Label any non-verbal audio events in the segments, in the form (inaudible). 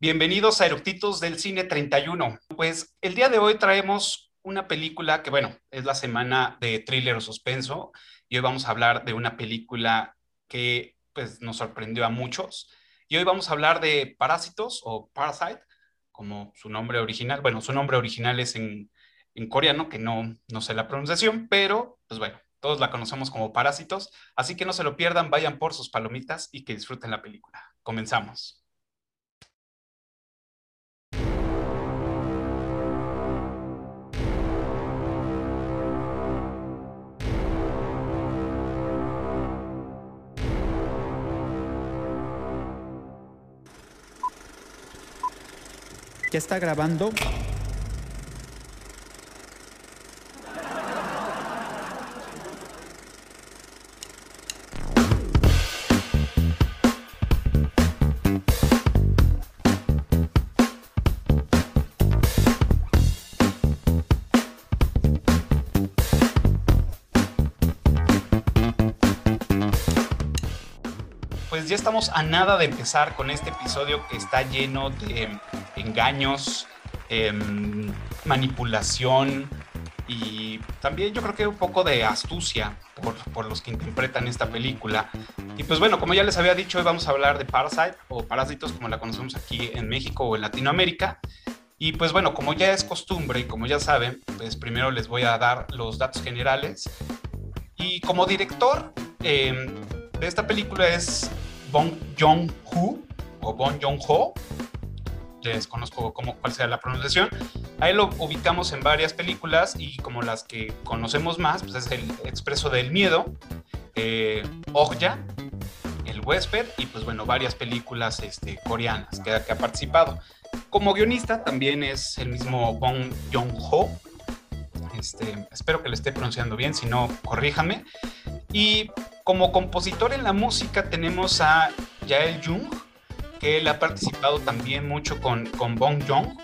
Bienvenidos a Eructitos del Cine 31. Pues el día de hoy traemos una película que, bueno, es la semana de thriller o suspenso y hoy vamos a hablar de una película que pues nos sorprendió a muchos. Y hoy vamos a hablar de Parásitos o Parasite, como su nombre original. Bueno, su nombre original es en, en coreano, que no, no sé la pronunciación, pero pues bueno, todos la conocemos como Parásitos. Así que no se lo pierdan, vayan por sus palomitas y que disfruten la película. Comenzamos. ¿Ya está grabando? Pues ya estamos a nada de empezar con este episodio que está lleno de engaños, em, manipulación y también yo creo que un poco de astucia por, por, los que interpretan esta película. Y pues bueno, como ya les había dicho, hoy vamos a hablar de Parasite o Parásitos como la conocemos aquí en México o en Latinoamérica. Y pues bueno, como ya es costumbre y como ya saben, pues primero les voy a dar los datos generales. Y como director eh, de esta película es Bong Joon-ho o Bong Joon-ho, desconozco cómo, cuál sea la pronunciación. Ahí lo ubicamos en varias películas y como las que conocemos más, pues es el Expreso del Miedo, eh, Okja, El Huésped y pues bueno, varias películas este, coreanas que, que ha participado. Como guionista también es el mismo Bong Joon-ho. Este, espero que le esté pronunciando bien, si no, corríjame. Y como compositor en la música tenemos a Jael Jung, que él ha participado también mucho con, con Bong Joon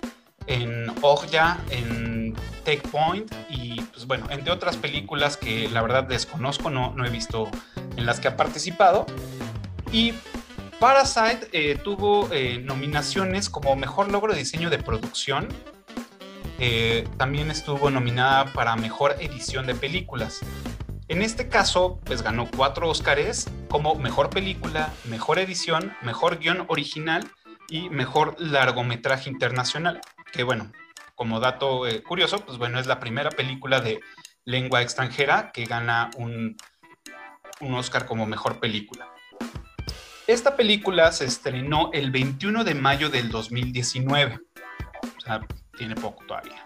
en Okja, en Take Point y pues bueno, entre otras películas que la verdad desconozco, no, no he visto en las que ha participado. Y Parasite eh, tuvo eh, nominaciones como Mejor Logro de Diseño de Producción. Eh, también estuvo nominada para Mejor Edición de Películas. En este caso, pues ganó cuatro Óscares como Mejor Película, Mejor Edición, Mejor Guión Original y Mejor Largometraje Internacional. Que bueno, como dato eh, curioso, pues bueno, es la primera película de lengua extranjera que gana un, un Oscar como Mejor Película. Esta película se estrenó el 21 de mayo del 2019. O sea, tiene poco todavía.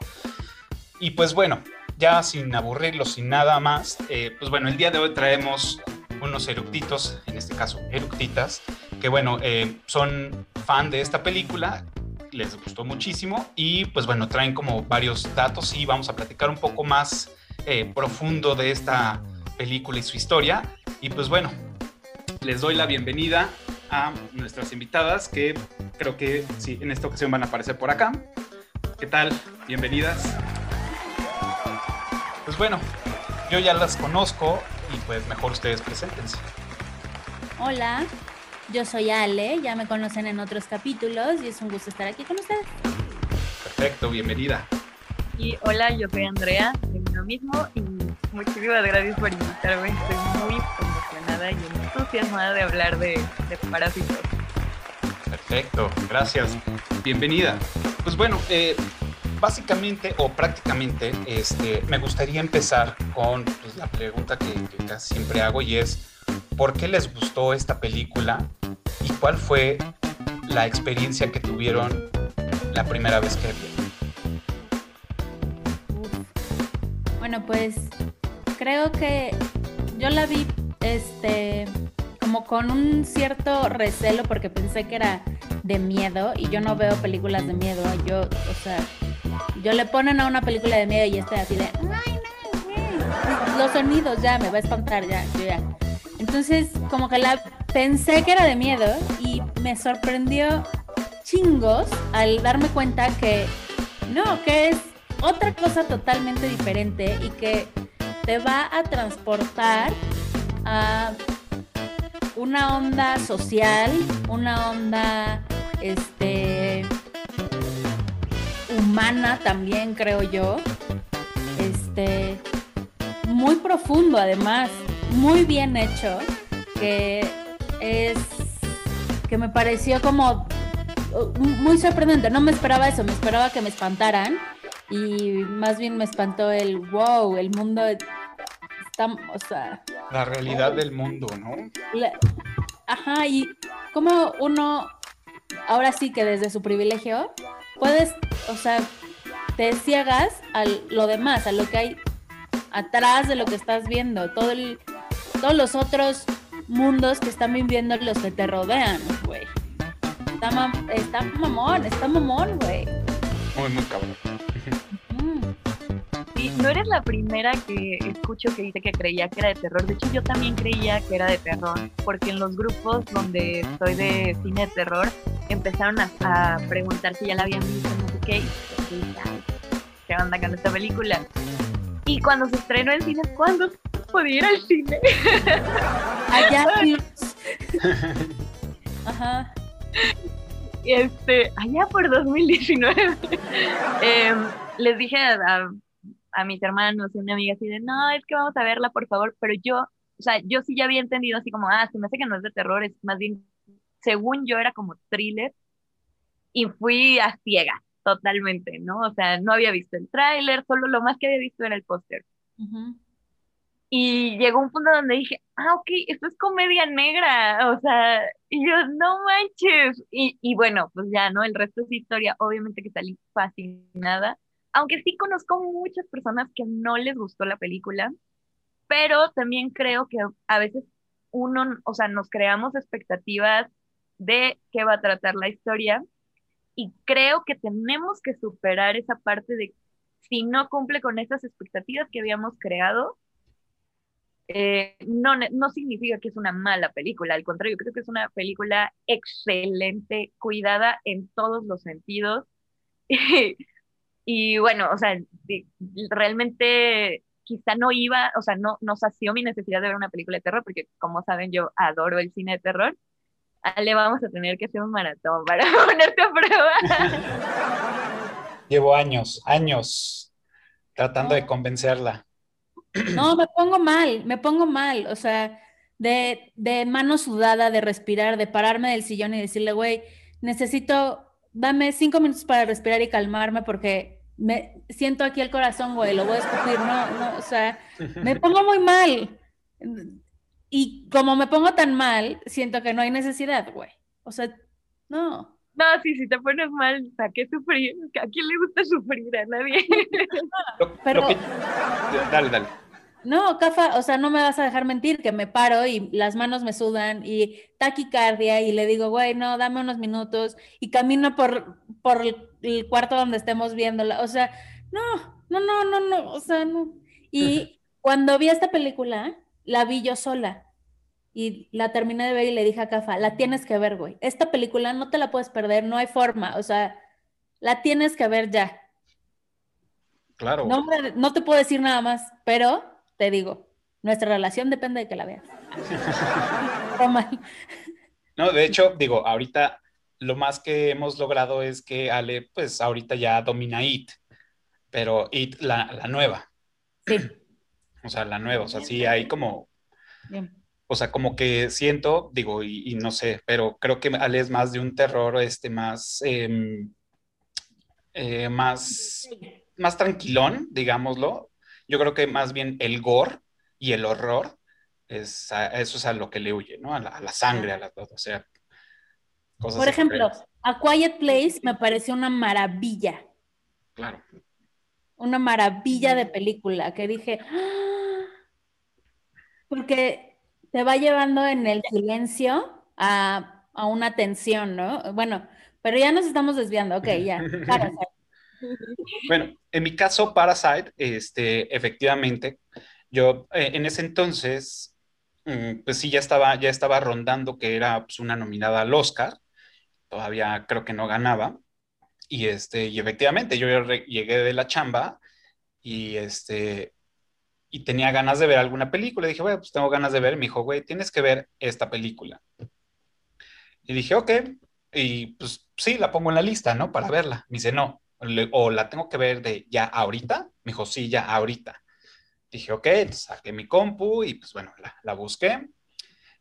Y pues bueno, ya sin aburrirlos, sin nada más, eh, pues bueno, el día de hoy traemos unos eructitos, en este caso eructitas, que bueno, eh, son fan de esta película, les gustó muchísimo y pues bueno, traen como varios datos y vamos a platicar un poco más eh, profundo de esta película y su historia. Y pues bueno, les doy la bienvenida a nuestras invitadas que creo que sí, en esta ocasión van a aparecer por acá. ¿Qué tal? Bienvenidas. Bueno, yo ya las conozco y pues mejor ustedes preséntense. Hola, yo soy Ale, ya me conocen en otros capítulos y es un gusto estar aquí con ustedes. Perfecto, bienvenida. Y hola, yo soy Andrea, de lo mismo y muchísimas gracias por invitarme. Estoy muy emocionada y entusiasmada de hablar de, de parásitos. Perfecto, gracias. Bienvenida. Pues bueno, eh, básicamente o prácticamente este, me gustaría empezar con pues, la pregunta que, casi siempre hago y es, ¿por qué les gustó esta película y cuál fue la experiencia que tuvieron la primera vez que vieron? Bueno, pues creo que yo la vi este como con un cierto recelo porque pensé que era de miedo y yo no veo películas de miedo. Yo, o sea, yo le ponen a una película de miedo y estoy así de, ay, no, los sonidos ya me va a espantar, ya, ya. Entonces, como que la pensé que era de miedo y me sorprendió chingos al darme cuenta que no, que es otra cosa totalmente diferente y que te va a transportar a una onda social, una onda este humana también, creo yo. Este, muy profundo además, muy bien hecho, que es, que me pareció como uh, muy sorprendente. No me esperaba eso, me esperaba que me espantaran y más bien me espantó el wow, el mundo está, o sea... La realidad del mundo, ¿no? ajá, y como uno, ahora sí que desde su privilegio, puedes, o sea, te ciegas a lo demás, a lo que hay atrás de lo que estás viendo, todos los otros mundos que están viviendo los que te rodean, güey. Está, está mamón, está mamón, güey. Muy, muy cabrón. Sí, no eres la primera que escucho que dice que creía que era de terror. De hecho, yo también creía que era de terror, porque en los grupos donde estoy de cine de terror empezaron a, preguntar si ya la habían visto, no sé qué. Y ¿qué onda con esta película? Y cuando se estrenó en cine, ¿cuándo podía ir al cine? (laughs) Allá. (laughs) Ajá. Este, allá por 2019. (laughs) Em, les dije a, a, mis hermanos y una amiga así de, no, es que vamos a verla, por favor, pero yo, o sea, yo sí ya había entendido así como, ah, se me hace que no es de terror, es más bien, según yo era como thriller, y fui a ciegas totalmente, ¿no? O sea, no había visto el tráiler, solo lo más que había visto era el póster. Y llegó un punto donde dije, ah, ok, esto es comedia negra, o sea, y yo, no manches. Y, y bueno, pues ya, ¿no? El resto es historia, obviamente que salí fascinada, aunque sí conozco muchas personas que no les gustó la película, pero también creo que a veces uno, o sea, nos creamos expectativas de qué va a tratar la historia y creo que tenemos que superar esa parte de si no cumple con esas expectativas que habíamos creado, eh, no, no significa que es una mala película, al contrario, creo que es una película excelente, cuidada en todos los sentidos. (laughs) y, bueno, o sea, realmente quizá no iba, o sea, no, no sació mi necesidad de ver una película de terror, porque como saben, yo adoro el cine de terror, Ale, vamos a tener que hacer un maratón para (laughs) ponerte a prueba. (laughs) Llevo años, años tratando de convencerla. No, me pongo mal, me pongo mal, o sea, de, de mano sudada, de respirar, de pararme del sillón y decirle, güey, necesito, dame cinco minutos para respirar y calmarme porque me siento aquí el corazón, güey, lo voy a escupir, no, no, o sea, (laughs) me pongo muy mal. Y como me pongo tan mal, siento que no hay necesidad, güey. O sea, no. No, sí, si te pones mal, ¿para qué sufrir? ¿A quién le gusta sufrir? A nadie. (laughs) Pero, Dale, dale. No, Cafa, o sea, no me vas a dejar mentir, que me paro y las manos me sudan y taquicardia y le digo, güey, no, dame unos minutos y camino por, por el cuarto donde estemos viéndola. O sea, no, no, no, no, no, o sea, no. Y (laughs) cuando vi esta película, la vi yo sola y la terminé de ver y le dije a Cafa, la tienes que ver, güey. Esta película no te la puedes perder, no hay forma, o sea, la tienes que ver ya. Claro. No, no te puedo decir nada más, pero te digo, nuestra relación depende de que la veas. (laughs) no, de hecho, digo, ahorita lo más que hemos logrado es que Ale, pues ahorita ya domina IT, pero IT la, la nueva. Sí. (clears throat) O sea, la nueva, o sea, sí hay como... O sea, como que siento, digo, y, no sé, pero creo que Ale es más de un terror, este, más, em, eh, más, más tranquilón, digámoslo. Yo creo que más bien el gore y el horror, es eso es a lo que le huye, ¿no? A la, sangre, a la, o sea, cosas Por ejemplo, A Quiet Place me pareció una maravilla. Claro. Una maravilla de película que dije, ¡Ah! Porque te va llevando en el silencio a, una tensión, ¿no? Bueno, pero ya nos estamos desviando, ok, ya. (laughs) Bueno, en mi caso, Parasite, este, efectivamente, yo eh, en ese entonces, mm, pues sí, ya estaba, ya estaba rondando que era pues, una nominada al Oscar, todavía creo que no ganaba, y, este, y efectivamente yo llegué de la chamba y, este, y tenía ganas de ver alguna película. Dije, güey, pues tengo ganas de ver. Me dijo, güey, tienes que ver esta película. Y dije, ok. Y pues sí, la pongo en la lista, ¿no? Para verla. Me dice, no, o la tengo que ver de ya ahorita. Me dijo, sí, ya ahorita. Dije, ok, saqué mi compu y pues bueno, la, la busqué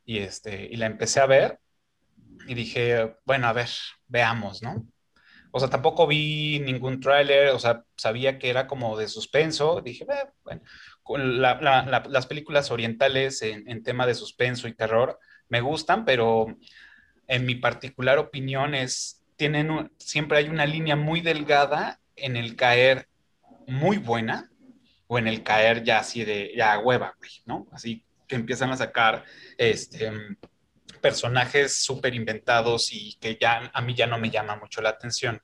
y, este, y la empecé a ver y dije, bueno, a ver, veamos, ¿no? O sea, tampoco vi ningún tráiler, o sea, sabía que era como de suspenso. Dije, bueno, con las películas orientales en, en, tema de suspenso y terror me gustan, pero en mi particular opinión es, tienen, siempre hay una línea muy delgada en el caer muy buena o en el caer ya así de, ya hueva, ¿no? Así que empiezan a sacar, este personajes súper inventados y que ya a mí ya no me llama mucho la atención.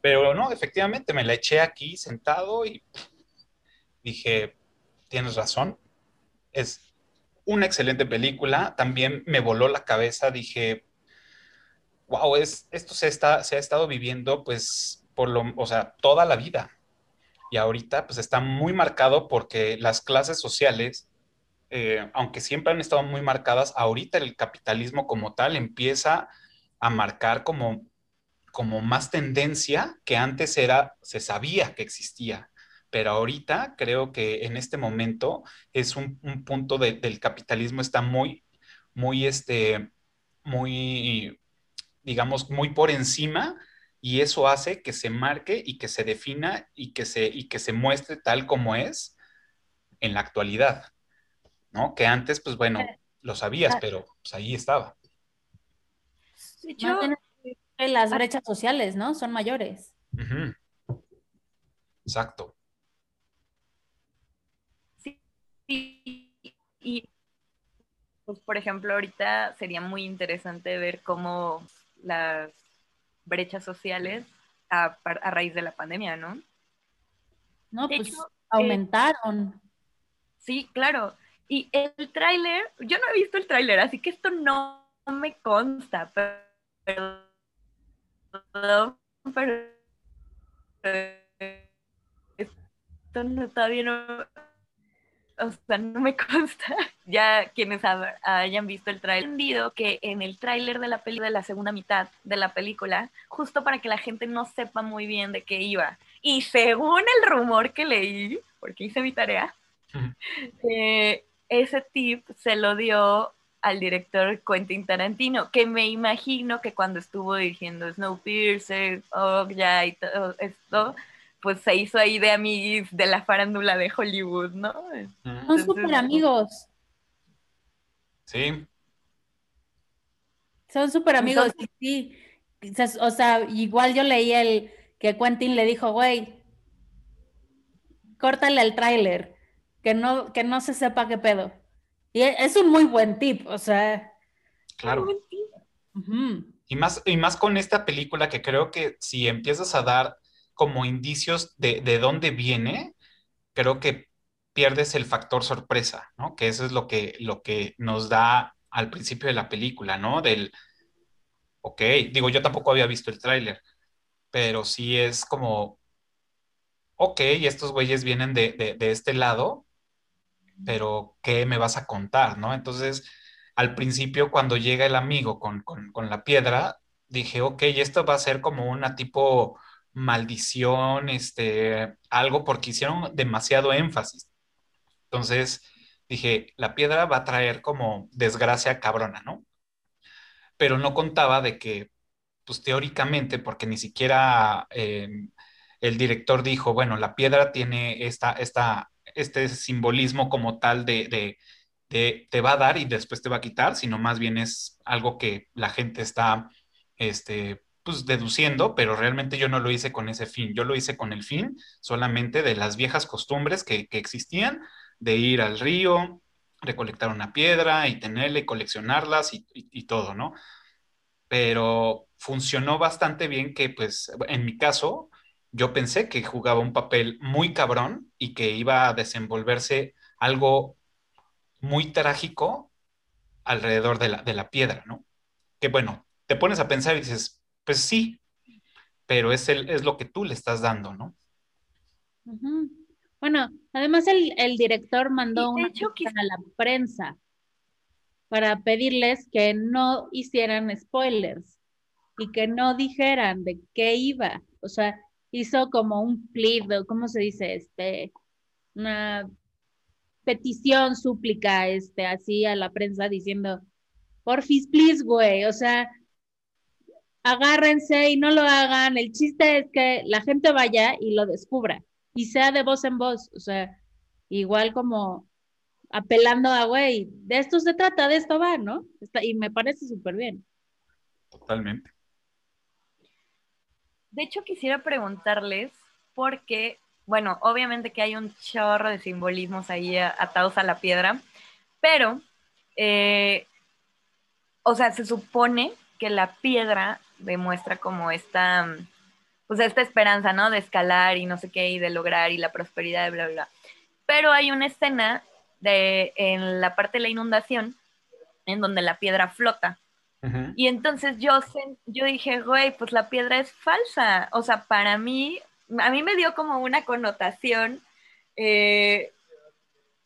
Pero no, efectivamente me la eché aquí sentado y dije, tienes razón, es una excelente película, también me voló la cabeza, dije, wow, es, esto se, está, se ha estado viviendo pues por lo, o sea, toda la vida. Y ahorita pues está muy marcado porque las clases sociales eh, aunque siempre han estado muy marcadas, ahorita el capitalismo como tal empieza a marcar como, como más tendencia que antes era, se sabía que existía. Pero ahorita creo que en este momento es un, punto del capitalismo está muy, muy, este, muy, digamos, muy por encima y eso hace que se marque y que se defina y que se, y que se muestre tal como es en la actualidad. ¿no? Que antes, pues bueno, lo sabías, pero pues ahí estaba. las brechas sociales, ¿no? Son mayores. Exacto. Sí, y pues por ejemplo, ahorita sería muy interesante ver cómo las brechas sociales a, raíz de la pandemia, ¿no? No, pues aumentaron. sí, claro. Y el tráiler, yo no he visto el tráiler, así que esto no me consta, pero, pero esto no, todavía no, o sea, no me (laughs) consta. Ya quienes hayan visto el tráiler, entendido que en el tráiler de la película, de la segunda mitad de la película, justo para que la gente no sepa muy bien de qué iba. Y según el rumor que leí, porque hice mi tarea, (laughs) eh, ese tip se lo dio al director Quentin Tarantino, que me imagino que cuando estuvo dirigiendo Snowpiercer, ya y todo esto, pues se hizo ahí de amigos de la farándula de Hollywood, ¿no? Son súper amigos. Sí. Son súper amigos, sí. O sea, igual yo leí el que Quentin le dijo, güey, córtale el tráiler que no, que no se sepa qué pedo. Y e, es un muy buen tip, o sea. Claro. y, más, y más con esta película que creo que si empiezas a dar como indicios de, de dónde viene, creo que pierdes el factor sorpresa, ¿no? Que eso es lo que, lo que nos da al principio de la película, ¿no? Del, ok, digo, yo tampoco había visto el tráiler, pero sí es como, ok, estos güeyes vienen de, de, de, este lado, pero ¿qué me vas a contar, no? Entonces, al principio, cuando llega el amigo con, la piedra, dije, ok, esto va a ser como una tipo maldición, este, algo, porque hicieron demasiado énfasis. Entonces, dije, la piedra va a traer como desgracia cabrona, ¿no? Pero no contaba de que, pues teóricamente, porque ni siquiera eh, el director dijo, bueno, la piedra tiene esta, esta este simbolismo como tal de, te va a dar y después te va a quitar, sino más bien es algo que la gente está este, pues, deduciendo, pero realmente yo no lo hice con ese fin, yo lo hice con el fin solamente de las viejas costumbres que, existían, de ir al río, recolectar una piedra y tenerla y coleccionarlas y, y todo, ¿no? Pero funcionó bastante bien que, pues, en mi caso, yo pensé que jugaba un papel muy cabrón y que iba a desenvolverse algo muy trágico alrededor de la, de la piedra, ¿no? Que bueno, te pones a pensar y dices, pues sí, pero es, el, es lo que tú le estás dando, ¿no? Bueno, además el, director mandó una a la prensa para pedirles que no hicieran spoilers y que no dijeran de qué iba. O sea, hizo como un plead, ¿cómo se dice? Este, una petición, súplica, este, así a la prensa diciendo, porfis, please, güey, o sea, agárrense y no lo hagan. El chiste es que la gente vaya y lo descubra y sea de voz en voz, o sea, igual como apelando a, güey, de esto se trata, de esto va, ¿no? y me parece súper bien. Totalmente. De hecho, quisiera preguntarles, porque, bueno, obviamente que hay un chorro de simbolismos ahí atados a la piedra, pero, eh, o sea, se supone que la piedra demuestra como esta, pues esta esperanza, ¿no? De escalar y no sé qué, y de lograr y la prosperidad, bla, bla, bla. Pero hay una escena de, en la parte de la inundación en donde la piedra flota. Y entonces yo, yo dije, güey, pues la piedra es falsa. O sea, para mí, a mí me dio como una connotación eh,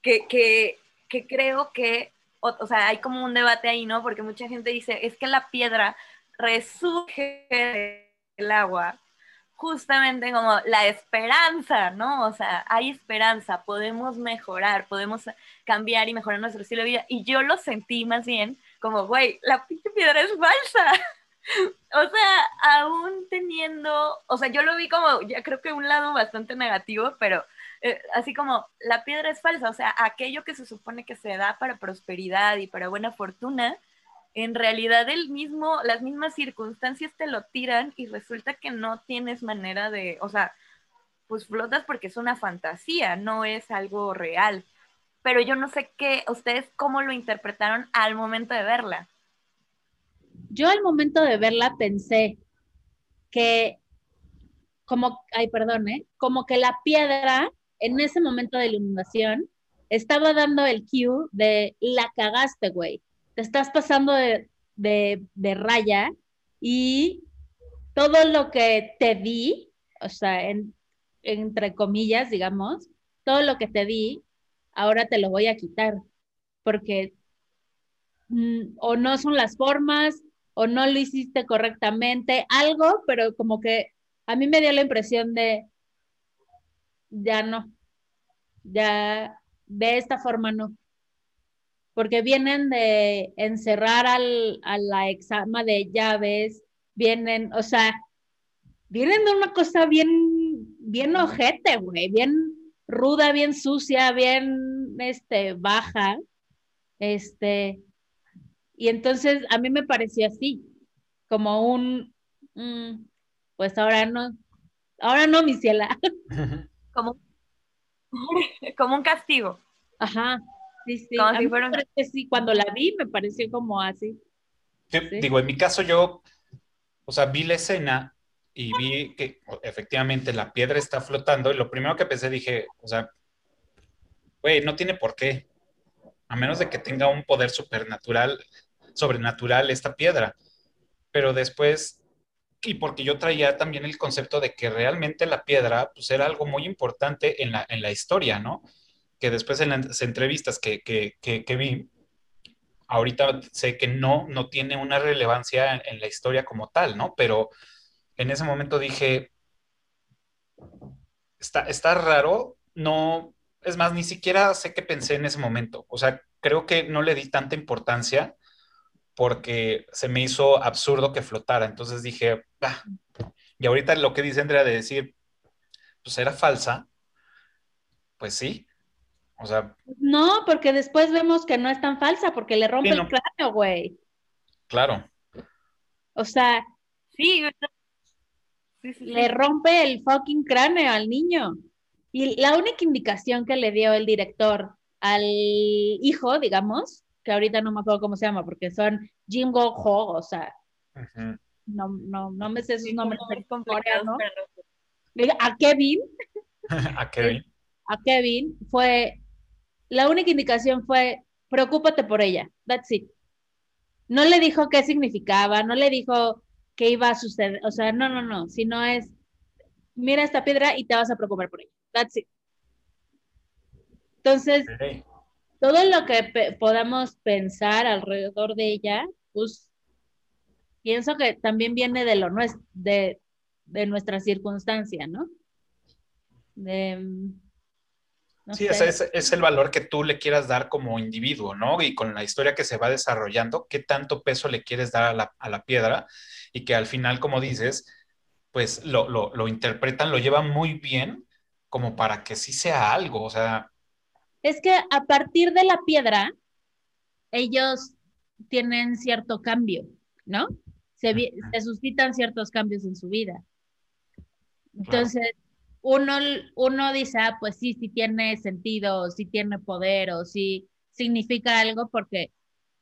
que, que, que, creo que, o, o, sea, hay como un debate ahí, ¿no? Porque mucha gente dice, es que la piedra resurge del agua justamente como la esperanza, ¿no? O sea, hay esperanza, podemos mejorar, podemos cambiar y mejorar nuestro estilo de vida. Y yo lo sentí más bien como, güey, la pinche piedra es falsa. (laughs) o sea, aún teniendo, o sea, yo lo vi como, ya creo que un lado bastante negativo, pero eh, así como la piedra es falsa, o sea, aquello que se supone que se da para prosperidad y para buena fortuna, en realidad el mismo, las mismas circunstancias te lo tiran y resulta que no tienes manera de, o sea, pues flotas porque es una fantasía, no es algo real. Pero yo no sé qué, ustedes cómo lo interpretaron al momento de verla. Yo al momento de verla pensé que, como, ay, perdón, ¿eh? como que la piedra en ese momento de iluminación estaba dando el cue de la cagaste, güey te estás pasando de, raya y todo lo que te di, o sea, entre comillas, digamos, todo lo que te di, ahora te lo voy a quitar, porque mm, o no son las formas, o no lo hiciste correctamente, algo, pero como que a mí me dio la impresión de, ya no, ya de esta forma no porque vienen de encerrar al, a la exama de llaves, vienen, o sea, vienen de una cosa bien, bien ojete, güey, bien ruda, bien sucia, bien, este, baja, este, y entonces a mí me pareció así, como un, mm, pues ahora no, ahora no, mi ciela. (laughs) Como, (laughs) como un castigo. Ajá, Sí, sí. cuando la vi me pareció como así. Digo, en mi caso yo, o sea, vi la escena y vi que efectivamente la piedra está flotando y lo primero que pensé dije, o sea, güey, no tiene por qué, a menos de que tenga un poder supernatural, sobrenatural esta piedra. Pero después, y porque yo traía también el concepto de que realmente la piedra, pues era algo muy importante en la, en la historia, ¿no? Que después en las entrevistas que, vi, ahorita sé que no, no tiene una relevancia en, la historia como tal, ¿no? Pero en ese momento dije, está, está raro, no, es más, ni siquiera sé qué pensé en ese momento. O sea, creo que no le di tanta importancia porque se me hizo absurdo que flotara. Entonces dije, ah". y ahorita lo que dice Andrea de decir, pues era falsa, pues sí, no, porque después vemos que no es tan falsa, porque le rompe el cráneo, güey. Claro. O sea, sí, le rompe el fucking cráneo al niño. Y la única indicación que le dio el director al hijo, digamos, que ahorita no me acuerdo cómo se llama, porque son Jim Go Ho, o sea, no, no, no me sé sus nombres ¿no? A Kevin. (laughs) a Kevin. A Kevin fue la única indicación fue, preocúpate por ella, that's it. No le dijo qué significaba, no le dijo qué iba a suceder, o sea, no, no, no, sino es, mira esta piedra y te vas a preocupar por ella, that's it. Entonces, todo lo que podamos pensar alrededor de ella, pues pienso que también viene de lo nuestro, de, de nuestra circunstancia, ¿no? De, no Sí, es, es el valor que tú le quieras dar como individuo, ¿no? Y con la historia que se va desarrollando, qué tanto peso le quieres dar a la, a la piedra y que al final, como dices, pues lo, lo, lo interpretan, lo llevan muy bien como para que sí sea algo, o sea, Es que a partir de la piedra, ellos tienen cierto cambio, ¿no? Se, se suscitan ciertos cambios en su vida. Entonces, uno, uno dice, ah, pues sí, sí tiene sentido, sí tiene poder, o sí significa algo, porque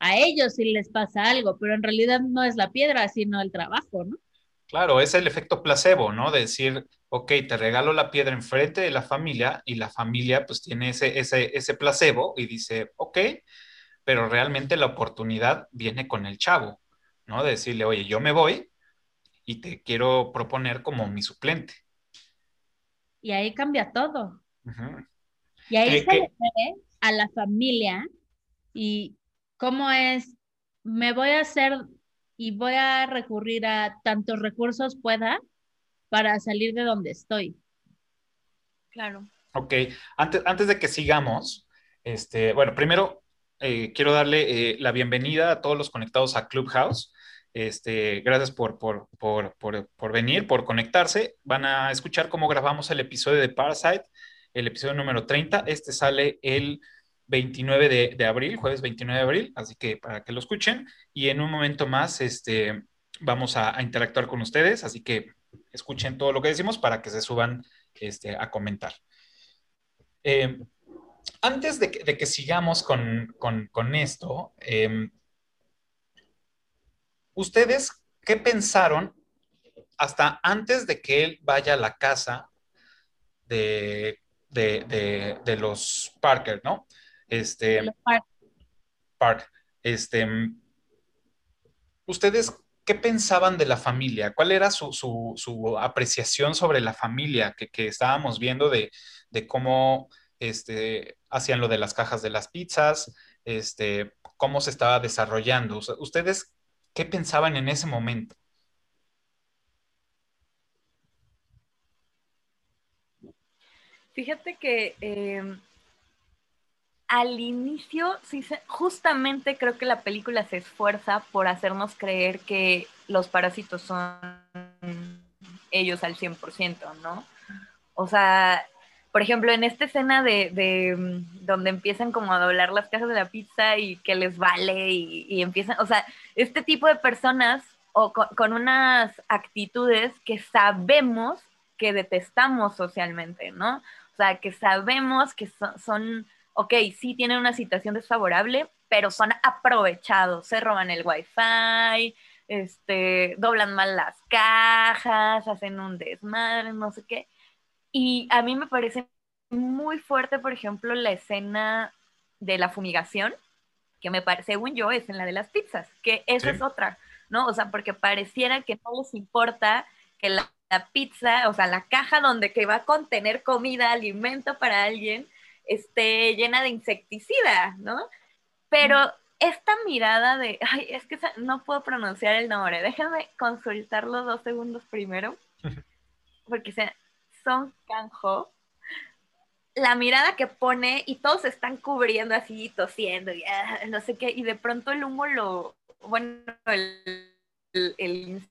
a ellos sí les pasa algo, pero en realidad no es la piedra, sino el trabajo, ¿no? Claro, es el efecto placebo, ¿no? De decir, ok, te regalo la piedra enfrente de la familia y la familia pues tiene ese, ese, ese placebo y dice, ok, pero realmente la oportunidad viene con el chavo, ¿no? De decirle, oye, yo me voy y te quiero proponer como mi suplente. Y ahí cambia todo. Y ahí ¿Qué- se le ve a la familia y cómo es, me voy a hacer y voy a recurrir a tantos recursos pueda para salir de donde estoy. Claro. Ok, antes, antes de que sigamos, este, bueno, primero eh, quiero darle eh, la bienvenida a todos los conectados a Clubhouse. Este, gracias por, por, por, por, venir, por conectarse. Van a escuchar cómo grabamos el episodio de Parasite, el episodio número 30. Este sale el 29 de, abril, jueves 29 de abril, así que para que lo escuchen. Y en un momento más, este, vamos a, interactuar con ustedes, así que escuchen todo lo que decimos para que se suban este, a comentar. Eh, antes de que, sigamos con, con, con esto, eh, ¿ustedes qué pensaron hasta antes de que él vaya a la casa de, de, de, de los Parker, ¿no? Este, Los par- Park, este, ¿ustedes qué pensaban de la familia? ¿Cuál era su, su, su apreciación sobre la familia que, que estábamos viendo de, de cómo este, hacían lo de las cajas de las pizzas, este, cómo se estaba desarrollando? ¿Ustedes qué pensaban en ese momento? Fíjate que eh, al inicio, sí justamente creo que la película se esfuerza por hacernos creer que los parásitos son ellos al 100%, ¿no? O sea, por ejemplo, en esta escena de, de, mm, donde empiezan como a doblar las cajas de la pizza y que les vale y, empiezan, o sea, este tipo de personas o con, con unas actitudes que sabemos que detestamos socialmente, ¿no? O sea, que sabemos que son, son, ok, sí tienen una situación desfavorable, pero son aprovechados, se roban el wifi, este, doblan mal las cajas, hacen un desmadre, no sé qué. Y a mí me parece muy fuerte, por ejemplo, la escena de la fumigación, que me parece, según yo, es en la de las pizzas, que esa Sí. es otra, ¿no? O sea, porque pareciera que no les importa que la, la pizza, o sea, la caja donde que va a contener comida, alimento para alguien, esté llena de insecticida, ¿no? Pero esta mirada de, ay, es que no puedo pronunciar el nombre, déjame consultarlo dos segundos primero, (laughs) porque se, Son Kang-ho, la mirada que pone y todos se están cubriendo así, tosiendo y ah, no sé qué, y de pronto el humo lo, bueno, el, el,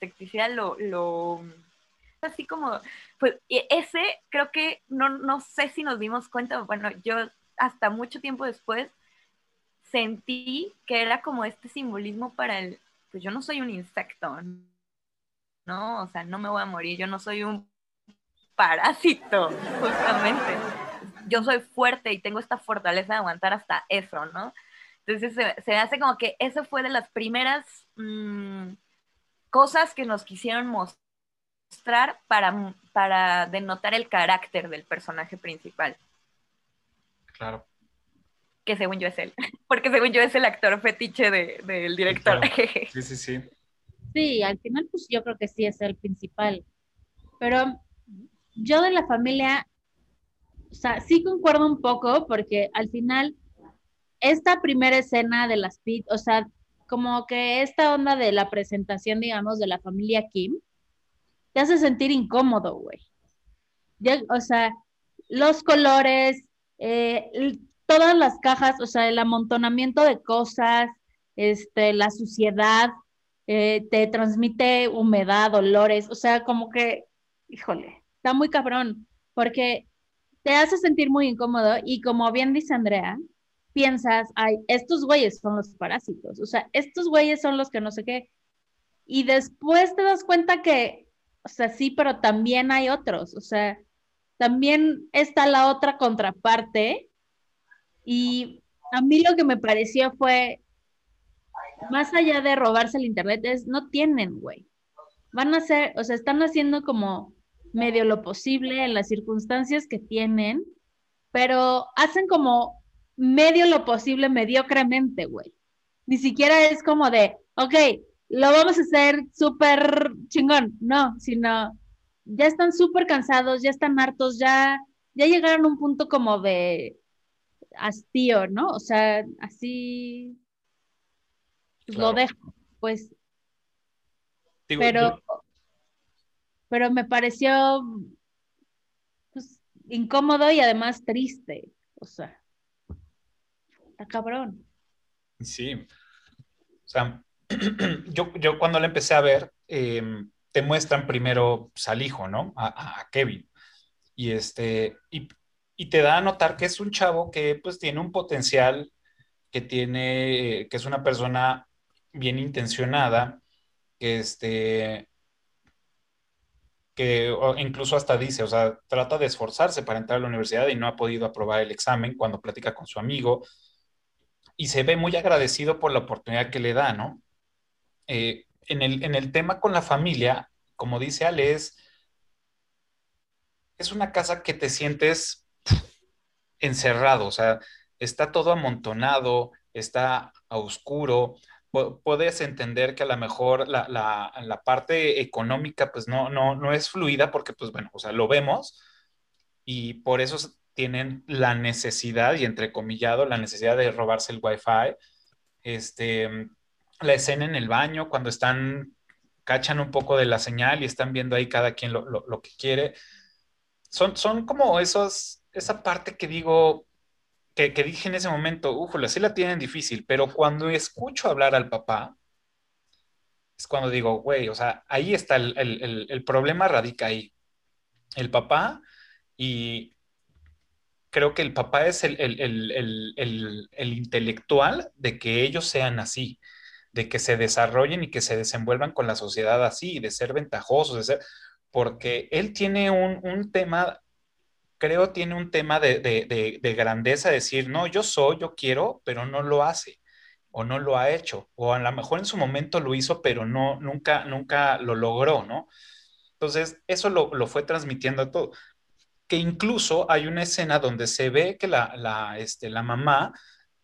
insecticida lo, lo, así como, pues y ese creo que no, no sé si nos dimos cuenta, bueno, yo hasta mucho tiempo después sentí que era como este simbolismo para el, pues yo no soy un insecto, ¿no? O sea, no me voy a morir, yo no soy un parásito, justamente. Yo soy fuerte y tengo esta fortaleza de aguantar hasta eso, ¿no? Entonces se, se hace como que eso fue de las primeras mmm, cosas que nos quisieron mostrar para, para denotar el carácter del personaje principal. Claro. Que según yo es él, (laughs) porque según yo es el actor fetiche del de, de director. Claro. (laughs) Sí, sí, sí. Sí, al final pues yo creo que sí es el principal. Pero yo de la familia, o sea, sí concuerdo un poco porque al final esta primera escena de las pit, o sea, como que esta onda de la presentación, digamos, de la familia Kim, te hace sentir incómodo, güey. O sea, los colores, eh, todas las cajas, o sea, el amontonamiento de cosas, este, la suciedad, eh, te transmite humedad, olores, o sea, como que, híjole, está muy cabrón, porque te hace sentir muy incómodo y como bien dice Andrea, piensas, ay, estos güeyes son los parásitos, o sea, estos güeyes son los que no sé qué, y después te das cuenta que, o sea, sí, pero también hay otros, o sea, también está la otra contraparte y a mí lo que me pareció fue, más allá de robarse el internet, es no tienen, güey. Van a hacer, o sea, están haciendo como medio lo posible en las circunstancias que tienen, pero hacen como medio lo posible mediocremente, güey. Ni siquiera es como de, ok, lo vamos a hacer súper chingón, no, sino ya están súper cansados, ya están hartos, ya, ya llegaron a un punto como de hastío, ¿no? O sea, así lo dejo, pues. pero, pero me pareció pues, incómodo y además triste. O sea, está cabrón. Sí. O sea, (clears throat) yo, yo cuando la empecé a ver, em, te muestran primero pues, al hijo, ¿no? A, Kevin. Y, este, y, y, te da a notar que es un chavo que pues tiene un potencial, que tiene, que es una persona bien intencionada, que este, que incluso hasta dice, o sea, trata de esforzarse para entrar a la universidad y no ha podido aprobar el examen cuando platica con su amigo y se ve muy agradecido por la oportunidad que le da, ¿no? Eh, en el, tema con la familia, como dice Ale, es, una casa que te sientes encerrado, o sea, está todo amontonado, está a oscuro. Puedes entender que a lo mejor la, la, parte económica pues no, no, no es fluida porque pues bueno, o sea, lo vemos y por eso tienen la necesidad, y entrecomillado, la necesidad de robarse el wifi. Este, la escena en el baño, cuando están, cachan un poco de la señal y están viendo ahí cada quien lo, lo, que quiere. Son, son como esos, esa parte que digo, que, dije en ese momento, ujula, sí la tienen difícil, pero cuando escucho hablar al papá, es cuando digo, güey, o sea, ahí está el, el, el, problema, radica ahí. El papá y creo que el papá es el, el, intelectual de que ellos sean así de que se desarrollen y que se desenvuelvan con la sociedad así, de ser ventajosos, de ser, porque él tiene un, tema, creo tiene un tema de, de, grandeza, decir, no, yo soy, yo quiero, pero no lo hace, o no lo ha hecho, o a lo mejor en su momento lo hizo, pero no, nunca, nunca lo logró, ¿no? Entonces, eso lo, lo fue transmitiendo a todo. Que incluso hay una escena donde se ve que la, la, este, la mamá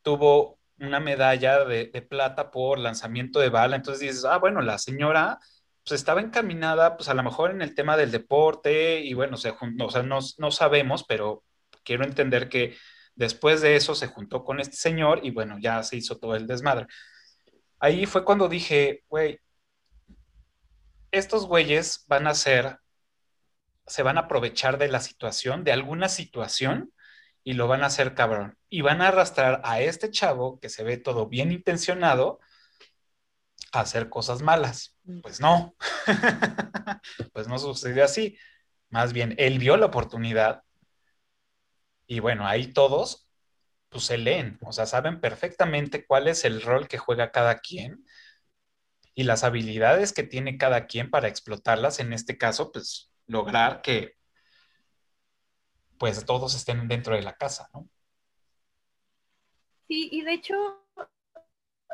tuvo una medalla de, plata por lanzamiento de bala. Entonces dices, ah, bueno, la señora pues estaba encaminada, pues a lo mejor en el tema del deporte y bueno, se o sea, no, no sabemos, pero quiero entender que después de eso se juntó con este señor y bueno, ya se hizo todo el desmadre. Ahí fue cuando dije, güey, estos güeyes van a ser, se van a aprovechar de la situación, de alguna situación, y lo van a hacer cabrón. Y van a arrastrar a este chavo que se ve todo bien intencionado a hacer cosas malas. Pues no, (laughs) pues no sucedió así. Más bien, él vio la oportunidad y bueno, ahí todos pues se leen, o sea, saben perfectamente cuál es el rol que juega cada quien y las habilidades que tiene cada quien para explotarlas, en este caso, pues lograr que pues todos estén dentro de la casa, ¿no? Sí, y de hecho,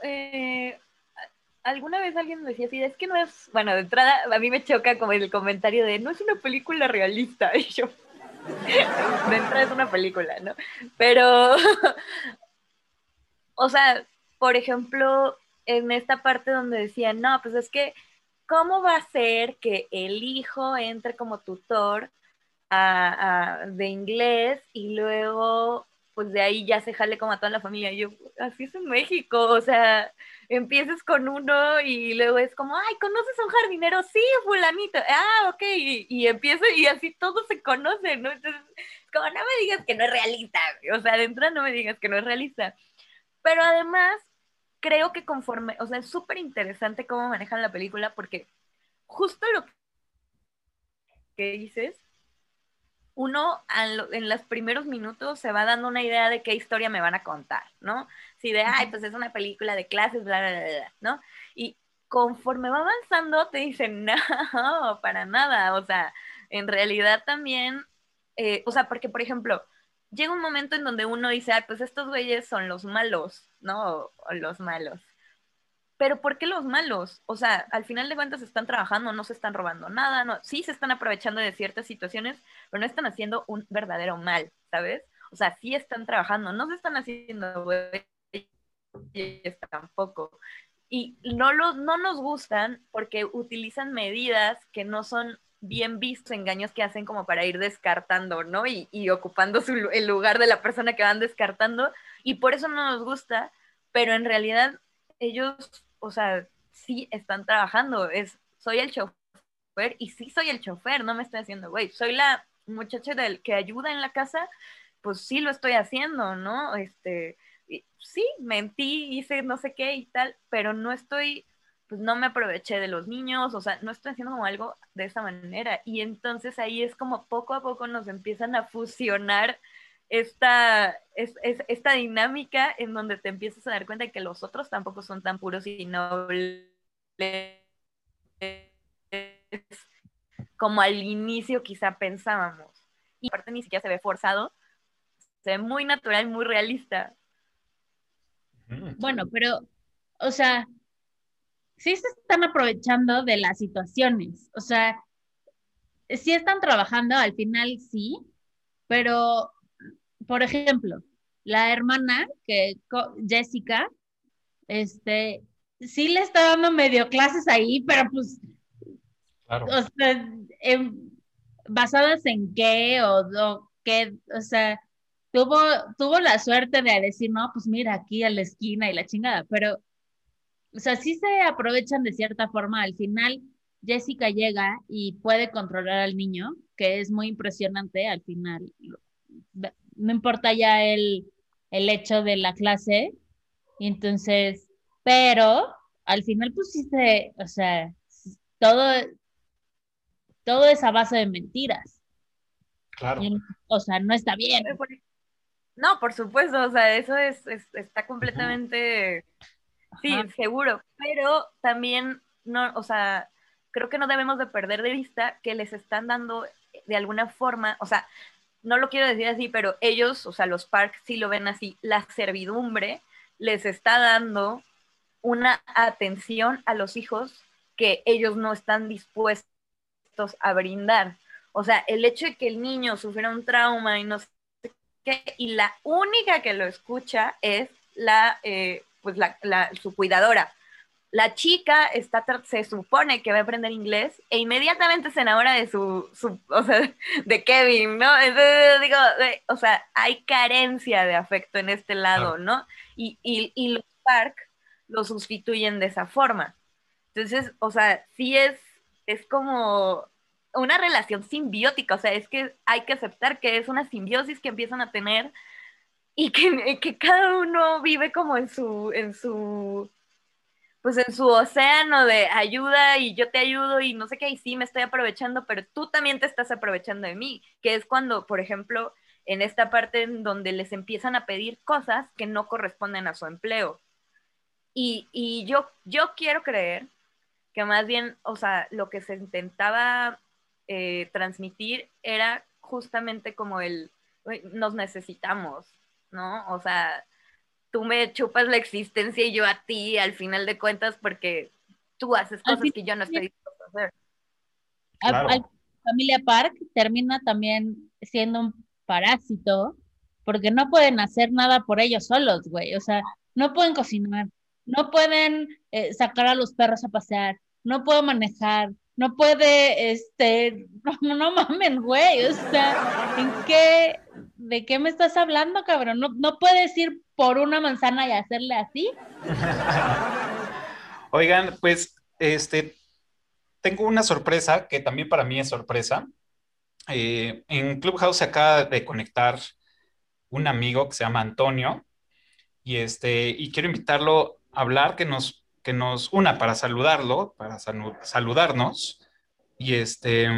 eh, alguna vez alguien me decía así, es que no es, bueno, de entrada a mí me choca como el comentario de, no es una película realista, (laughs) y yo, de entrada es una película, ¿no? Pero, (laughs) o sea, por ejemplo, en esta parte donde decían, no, pues es que, ¿cómo va a ser que el hijo entre como tutor de inglés y luego pues de ahí ya se jale como a toda la familia. Yo, así es en México, o sea, empieces con uno y luego es como, ay, ¿conoces a un jardinero? Sí, fulanito. Ah, ok, y, y empiezo y así todos se conocen, ¿no? Entonces, como no me digas que no es realista, o sea, de entrada no me digas que no es realista. Pero además, creo que conforme, o sea, es súper interesante cómo manejan la película porque justo lo que dices, uno en los primeros minutos se va dando una idea de qué historia me van a contar, ¿no? Si de, ay, pues es una película de clases, bla, bla, bla, bla, ¿no? Y conforme va avanzando te dicen, (laughs) no, para nada, o sea, en realidad también, eh, o sea, porque por ejemplo, llega un momento en donde uno dice, ay, pues estos güeyes son los malos, ¿no? o los malos pero ¿por qué los malos? O sea, al final de cuentas están trabajando, no se están robando nada, no, sí se están aprovechando de ciertas situaciones, pero no están haciendo un verdadero mal, ¿sabes? O sea, sí están trabajando, no se están haciendo tampoco. Y no, lo, no nos gustan porque utilizan medidas que no son bien vistos, engaños que hacen como para ir descartando, ¿no? Y, y ocupando su, el lugar de la persona que van descartando. Y por eso no nos gusta, pero en realidad ellos o sea, sí están trabajando, es, soy el chofer y sí soy el chofer, no me estoy haciendo, güey, soy la muchacha del que ayuda en la casa, pues sí lo estoy haciendo, ¿no? Este, sí, mentí, hice no sé qué y tal, pero no estoy, pues no me aproveché de los niños, o sea, no estoy haciendo como algo de esa manera. Y entonces ahí es como poco a poco nos empiezan a fusionar esta, es, esta dinámica en donde te empiezas a dar cuenta que los otros tampoco son tan puros y nobles como al inicio quizá pensábamos. Y aparte ni siquiera se ve forzado, se ve muy natural, muy realista. Bueno, pero, o sea, sí se están aprovechando de las situaciones, o sea, sí están trabajando, al final sí, pero por ejemplo, la hermana, que Jessica, este, sí le está dando medio clases ahí, pero pues, claro. o sea, em, basadas en qué o, qué, o sea, tuvo, tuvo la suerte de decir, no, pues mira, aquí a la esquina y la chingada, pero, o sea, sí se aprovechan de cierta forma. Al final, Jessica llega y puede controlar al niño, que es muy impresionante al final no importa ya el, hecho de la clase. entonces, pero al final pues sí se, o sea, todo, todo es a base de mentiras. Claro. o sea, no está bien. No, por supuesto, o sea, eso es, está completamente, sí, seguro, pero también, no, o sea, creo que no debemos de perder de vista que les están dando de alguna forma, o sea, no lo quiero decir así, pero ellos, o sea, los parks sí lo ven así, la servidumbre les está dando una atención a los hijos que ellos no están dispuestos a brindar. O sea, el hecho de que el niño sufriera un trauma y no sé qué, y la única que lo escucha es la, eh, pues la, su cuidadora la chica está, se supone que va a aprender inglés e inmediatamente se enamora de su, o sea, (laughs) de Kevin, ¿no? Entonces digo, o sea, hay carencia de afecto en este lado, ¿no? Y, y, los Park lo sustituyen de esa forma. Entonces, o sea, sí es, es como una relación simbiótica, o sea, es que hay que aceptar que es una simbiosis que empiezan a tener y que, que cada uno vive como en su, en su pues en su océano de ayuda y yo te ayudo y no sé qué, y sí me estoy aprovechando, pero tú también te estás aprovechando de mí, que es cuando, por ejemplo, en esta parte donde les empiezan a pedir cosas que no corresponden a su empleo. Y, yo, yo quiero creer que más bien, o sea, lo que se intentaba eh, transmitir era justamente como el, nos necesitamos, ¿no? O sea, tú me chupas la existencia y yo a ti, al final de cuentas, porque tú haces cosas que yo no estoy dispuesto a hacer. Claro. familia Park termina también siendo un parásito porque no pueden hacer nada por ellos solos, güey. O sea, no pueden cocinar, no pueden eh, sacar a los perros a pasear, no puedo manejar, no puede, este, (laughs) no, no mamen, güey. O sea, ¿en qué, ¿de qué me estás hablando, cabrón? No, no puedes ir por una manzana y hacerle así. (laughs) Oigan, pues, este, tengo una sorpresa que también para mí es sorpresa. Eh, en Clubhouse se acaba de conectar un amigo que se llama Antonio y este y quiero invitarlo a hablar que nos que nos una para saludarlo para saludarnos y este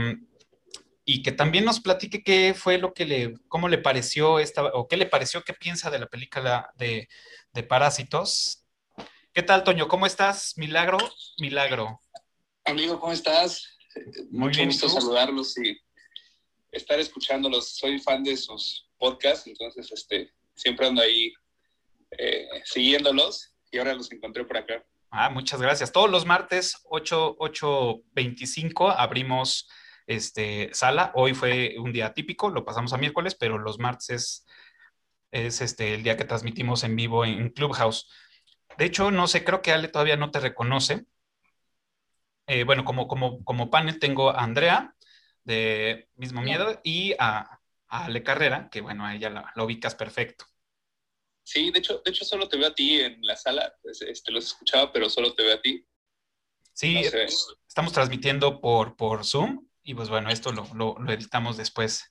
y que también nos platique qué fue lo que le cómo le pareció esta o qué le pareció qué piensa de la película de, de Parásitos qué tal Toño cómo estás milagro milagro amigo cómo estás muy Mucho bien gusto ¿tú? saludarlos y estar escuchándolos. Soy fan de sus podcasts, entonces este, siempre ando ahí eh, siguiéndolos y ahora los encontré por acá. Ah, muchas gracias. Todos los martes 8, 8.25 abrimos este, sala. Hoy fue un día típico, lo pasamos a miércoles, pero los martes es, es este, el día que transmitimos en vivo en Clubhouse. De hecho, no sé, creo que Ale todavía no te reconoce. Eh, bueno, como, como, como panel tengo a Andrea de Mismo Miedo y a, a Ale Carrera, que bueno, a ella la, la ubicas perfecto. Sí, de hecho, de hecho solo te veo a ti en la sala, este, los escuchaba, pero solo te veo a ti. Sí, No sé. estamos transmitiendo por, por Zoom y pues bueno, esto lo, lo, editamos después.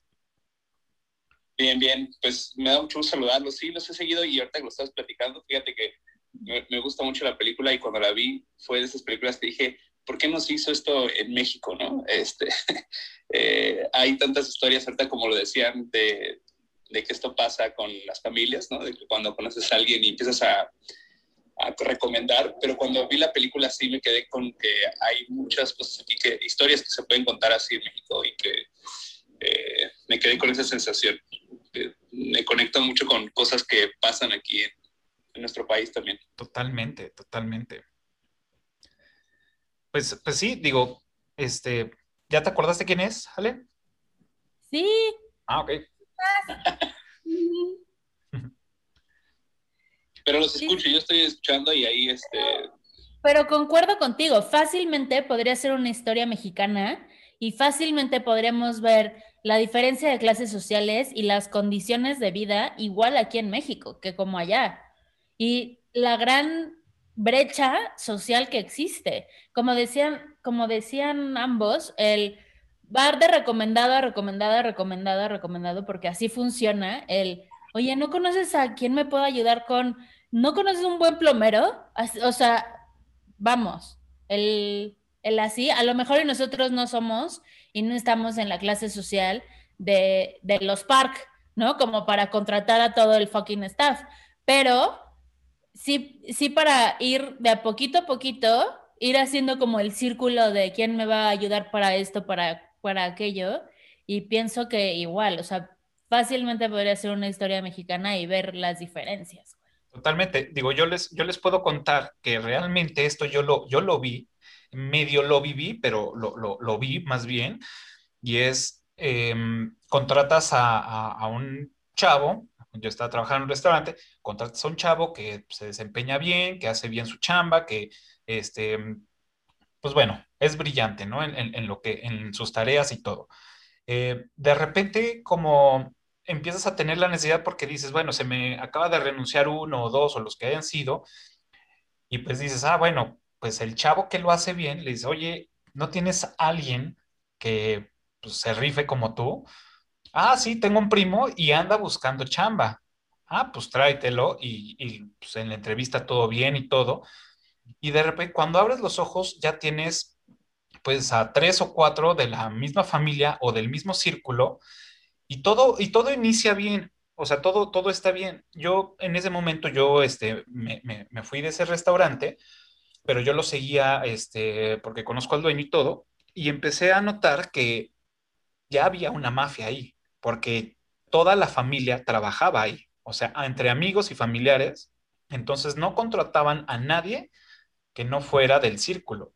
Bien, bien, pues me da mucho gusto saludarlos. Sí, los he seguido y ahorita que lo estás platicando, fíjate que me, me gusta mucho la película y cuando la vi fue de esas películas que dije, ¿por qué no se hizo esto en México, no? Este, (laughs) eh, hay tantas historias ahorita como lo decían de, de que esto pasa con las familias, ¿no? De que cuando conoces a alguien y empiezas a, a recomendar, pero cuando vi la película sí me quedé con que hay muchas cosas aquí, que historias que se pueden contar así en México y que eh, me quedé con esa sensación. Eh, me conecto mucho con cosas que pasan aquí en, en nuestro país también. Totalmente, totalmente. Pues, pues sí, digo, este, ¿ya te acordaste quién es, Ale? Sí. Ah, ok. Pero los Sí. escucho, yo estoy escuchando y ahí este, Pero concuerdo contigo, fácilmente podría ser una historia mexicana y fácilmente podríamos ver la diferencia de clases sociales y las condiciones de vida igual aquí en México que como allá. Y la gran brecha social que existe. Como decían, como decían ambos, el bar de recomendado a recomendado a recomendado a recomendado, porque así funciona el, oye, ¿no conoces a quién me puedo ayudar con, ¿no conoces un buen plomero? O sea, vamos, el, el así, a lo mejor nosotros no somos y no estamos en la clase social de, de los park, ¿no? Como para contratar a todo el fucking staff, pero sí, sí para ir de a poquito a poquito, ir haciendo como el círculo de quién me va a ayudar para esto, para, para aquello, y pienso que igual, o sea, fácilmente podría ser una historia mexicana y ver las diferencias. Totalmente. Digo, yo les, yo les puedo contar que realmente esto yo lo, yo lo vi, medio lo viví, pero lo, lo, lo vi más bien, y es, em, contratas a, a- a un chavo, yo estaba trabajando en un restaurante, contratas a un chavo que se desempeña bien, que hace bien su chamba, que, este, pues bueno, es brillante, ¿no? En, en- en lo que, en sus tareas y todo. Eh, de repente, como empiezas a tener la necesidad porque dices, bueno, se me acaba de renunciar uno o dos o los que hayan sido, y pues dices, ah, bueno, pues el chavo que lo hace bien, le dice, oye, ¿no tienes alguien que pues, se rife como tú? Ah, sí, tengo un primo y anda buscando chamba. Ah, pues tráetelo y, y, pues, en la entrevista todo bien y todo. Y de repente, cuando abres los ojos, ya tienes pues a tres o cuatro de la misma familia o del mismo círculo y todo, y todo inicia bien, o sea, todo, todo está bien. Yo en ese momento, yo este, me, me, fui de ese restaurante, pero yo lo seguía este, porque conozco al dueño y todo, y empecé a notar que ya había una mafia ahí, porque toda la familia trabajaba ahí, o sea, entre amigos y familiares, entonces no contrataban a nadie que no fuera del círculo.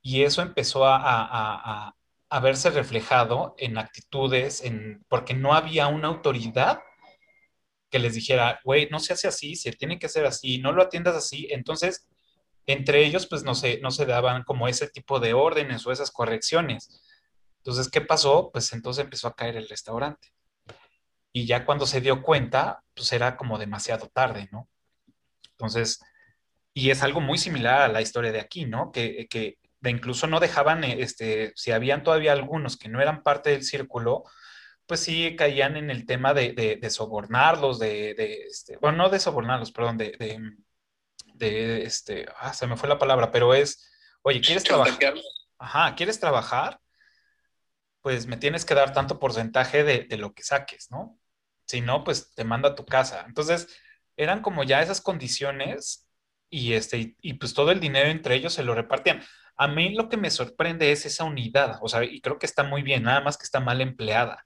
Y eso empezó a, a verse reflejado en actitudes, en, porque no había una autoridad que les dijera, güey, no se hace así, se tiene que hacer así, no lo atiendas así. Entonces, entre ellos, pues no se, no se daban como ese tipo de órdenes o esas correcciones. Entonces, ¿qué pasó? Pues entonces empezó a caer el restaurante. y ya cuando se dio cuenta, pues era como demasiado tarde, ¿no? Entonces, y es algo muy similar a la historia de aquí, ¿no? Que, que de incluso no dejaban, este, si habían todavía algunos que no eran parte del círculo, pues sí caían en el tema de, de, sobornarlos, de, de este, bueno, no de sobornarlos, perdón, de, de, este, ah, se me fue la palabra, pero es, oye, ¿quieres trabajar? Ajá, ¿quieres trabajar? Pues me tienes que dar tanto porcentaje de, lo que saques, ¿no? Si no, pues te mando a tu casa. Entonces, eran como ya esas condiciones y, este, y, pues todo el dinero entre ellos se lo repartían. A mí lo que me sorprende es esa unidad, o sea, y creo que está muy bien, nada más que está mal empleada.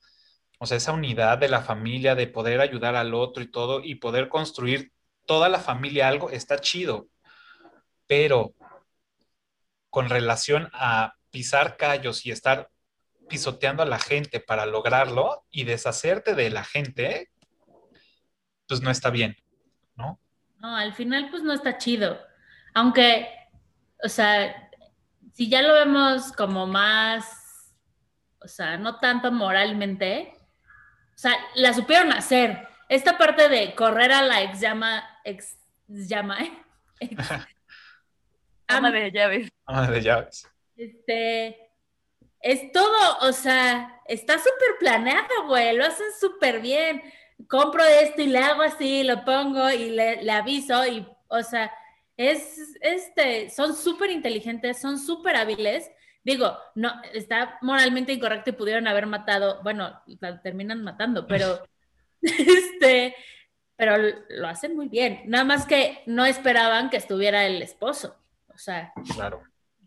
O sea, esa unidad de la familia, de poder ayudar al otro y todo, y poder construir toda la familia algo, está chido. Pero con relación a pisar callos y estar pisoteando a la gente para lograrlo y deshacerte de la gente, pues no está bien, ¿no? No, al final pues no está chido. Aunque, o sea, si ya lo vemos como más, o sea, no tanto moralmente, o sea, la supieron hacer. Esta parte de correr a la ex llama, ex llama, ¿eh? (laughs) (laughs) ama de llaves. Ama de llaves. Este, es todo, o sea, está súper planeado, güey, lo hacen súper bien. Compro esto y le hago así, lo pongo y le, le aviso y, o sea, es, este, son súper inteligentes, son súper hábiles. Digo, no, está moralmente incorrecto y pudieron haber matado, bueno, terminan matando, (laughs) pero, este, pero lo hacen muy bien. Nada más que no esperaban que estuviera el esposo. O sea, claro.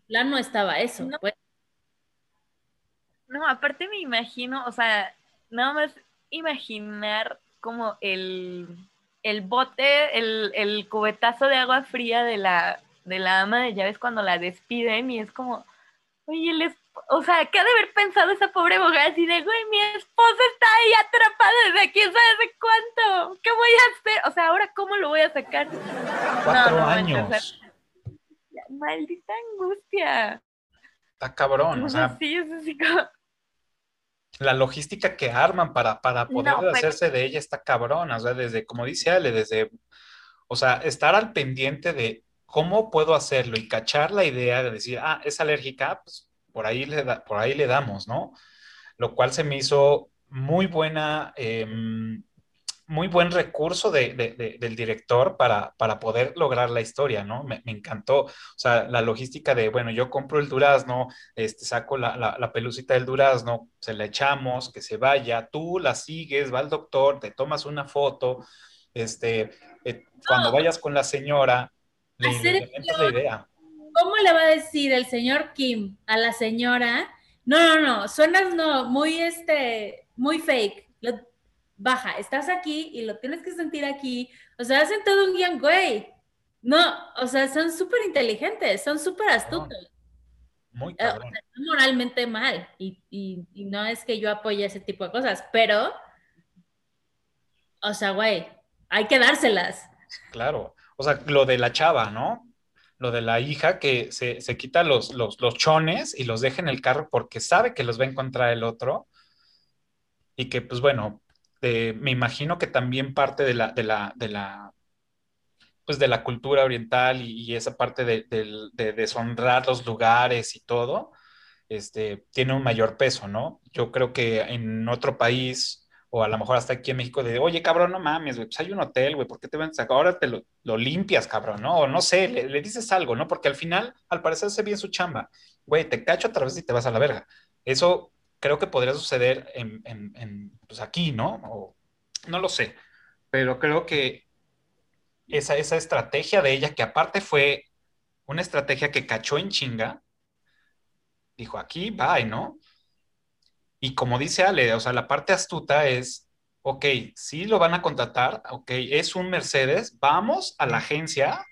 plan no estaba eso. No, pues. no, aparte me imagino, o sea, nada más imaginar como el el bote, el, el, cubetazo de agua fría de la, de la ama de llaves cuando la despiden y es como, oye, les, o sea, ¿qué ha de haber pensado esa pobre abogada así de, güey, mi esposa está ahí atrapada desde quién sabe de cuánto? ¿Qué voy a hacer? O sea, ahora, ¿cómo lo voy a sacar? Cuatro años. maldita angustia. Está cabrón, o sea. Sí, es así como la logística que arman para, para poder hacerse de ella está cabrona, o sea, desde, como dice Ale, desde, o sea, estar al pendiente de cómo puedo hacerlo y cachar la idea de decir, ah, es alérgica, pues por ahí le, da, por ahí le damos, ¿no? Lo cual se me hizo muy buena, eh, muy buen recurso de, del director para, para, poder lograr la historia, ¿no? Me, me, encantó. O sea, la logística de, bueno, yo compro el durazno, este, saco la, la, la, pelucita del durazno, se la echamos, que se vaya, tú la sigues, va al doctor, te tomas una foto, este, eh, cuando vayas con la señora, le la idea. ¿Cómo le va a decir el señor Kim a la señora? No, no, no, suenas no, muy este, muy fake. Lo, baja, estás aquí y lo tienes que sentir aquí. O sea, hacen todo un guion, güey. No, o sea, son súper inteligentes, son súper astutos. Muy eh, cabrón. moralmente mal y, y, no es que yo apoye ese tipo de cosas, pero, o sea, güey, hay que dárselas. Claro, o sea, lo de la chava, ¿no? Lo de la hija que se, se quita los, los, los chones y los deja en el carro porque sabe que los va a encontrar el otro y que, pues bueno, me imagino que también parte de la, pues de la cultura oriental y, esa parte de, de, deshonrar los lugares y todo, este, tiene un mayor peso, ¿no? Yo creo que en otro país, o a lo mejor hasta aquí en México, de, oye, cabrón, no mames, güey, pues hay un hotel, güey, ¿por qué te ven a Ahora te lo, lo, limpias, cabrón, ¿no? O no sé, le, dices algo, ¿no? Porque al final, al parecer, se bien su chamba. Güey, te cacho a través y te vas a la verga. Eso creo que podría suceder en, en, en pues aquí, ¿no? O, no lo sé, pero creo que esa, esa estrategia de ella, que aparte fue una estrategia que cachó en chinga, dijo, aquí, bye, ¿no? Y como dice Ale, o sea, la parte astuta es, ok, sí lo van a contratar, ok, es un Mercedes, vamos a la agencia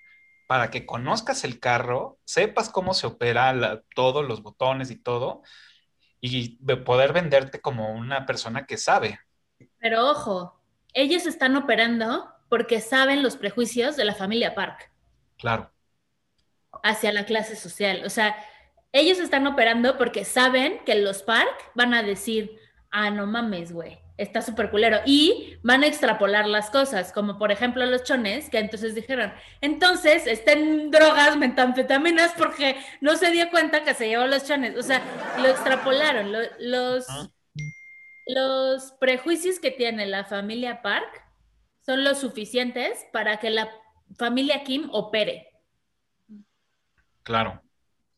para que conozcas el carro, sepas cómo se opera todos los botones y todo, y poder venderte como una persona que sabe. Pero ojo, ellos están operando porque saben los prejuicios de la familia Park. Claro. Hacia la clase social. O sea, ellos están operando porque saben que los Park van a decir, ah, no mames, güey. Está súper culero. Y van a extrapolar las cosas, como por ejemplo los chones, que entonces dijeron, entonces estén drogas, metanfetaminas, porque no se dio cuenta que se llevó los chones. O sea, lo extrapolaron. los, los prejuicios que tiene la familia Park son los suficientes para que la familia Kim opere. Claro.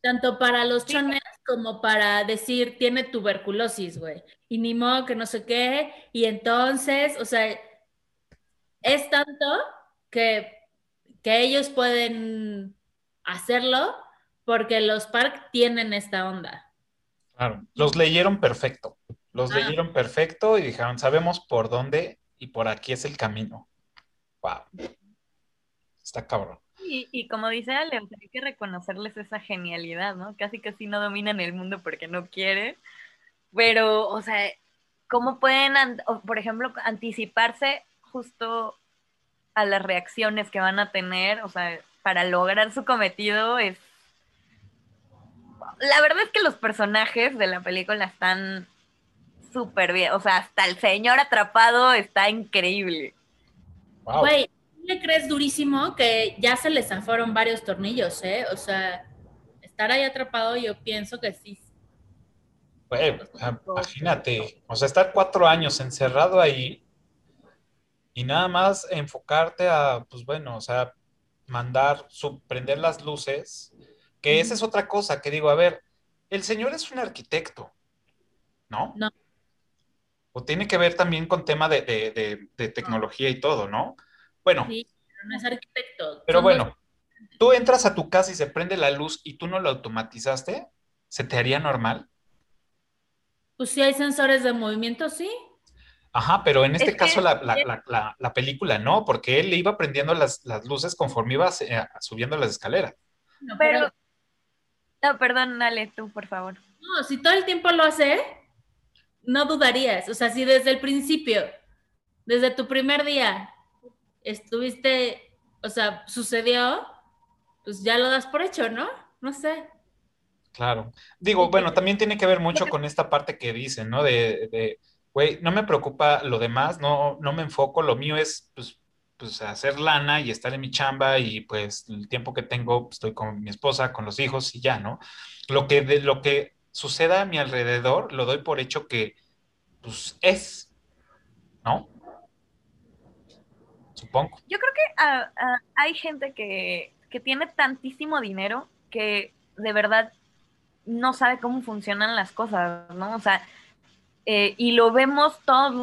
Tanto para los chones como para decir tiene tuberculosis, güey. Y ni modo que no sé qué. Y entonces, o sea, es tanto que, que ellos pueden hacerlo porque los Park tienen esta onda. Claro, los leyeron perfecto. Los ah. leyeron perfecto y dijeron, sabemos por dónde y por aquí es el camino. Wow. Está cabrón. Y, como dice Ale, hay que reconocerles esa genialidad, ¿no? Casi casi no dominan el mundo porque no quieren, pero, o sea, ¿cómo pueden, por ejemplo, anticiparse justo a las reacciones que van a tener? O sea, para lograr su cometido es... La verdad es que los personajes de la película están súper bien, o sea, hasta el señor atrapado está increíble. Güey, le crees durísimo que ya se les zafaron varios tornillos, ¿eh? O sea, estar ahí atrapado, yo pienso que sí. Güey, imagínate, o sea, estar cuatro años encerrado ahí y nada más enfocarte a, pues bueno, o sea, mandar, prender las luces, que esa es otra cosa que digo, a ver, el señor es un arquitecto, ¿no? No. O tiene que ver también con tema de, de tecnología y todo, ¿no? Bueno. Sí, pero no es arquitecto. Pero bueno, tú entras a tu casa y se prende la luz y tú no lo automatizaste, ¿se te haría normal? Pues si hay sensores de movimiento, sí. Ajá, pero en este caso la, película no, porque él le iba prendiendo las, luces conforme iba eh, subiendo las escaleras. No, pero... No, perdón, dale tú, por favor. No, si todo el tiempo lo hace, no dudarías. O sea, si desde el principio, desde tu primer día, estuviste, o sea, sucedió, pues ya lo das por hecho, ¿no? No sé. Claro. Digo, bueno, también tiene que ver mucho con esta parte que dicen, ¿no? De, güey, no me preocupa lo demás, no, no me enfoco, lo mío es, pues, pues, hacer lana y estar en mi chamba y pues el tiempo que tengo pues, estoy con mi esposa, con los hijos y ya, ¿no? Lo que, de, lo que suceda a mi alrededor lo doy por hecho que, pues, es, ¿no? Yo creo que ah, ah, hay gente que, tiene tantísimo dinero que de verdad no sabe cómo funcionan las cosas, ¿no? O sea, eh, y lo vemos todos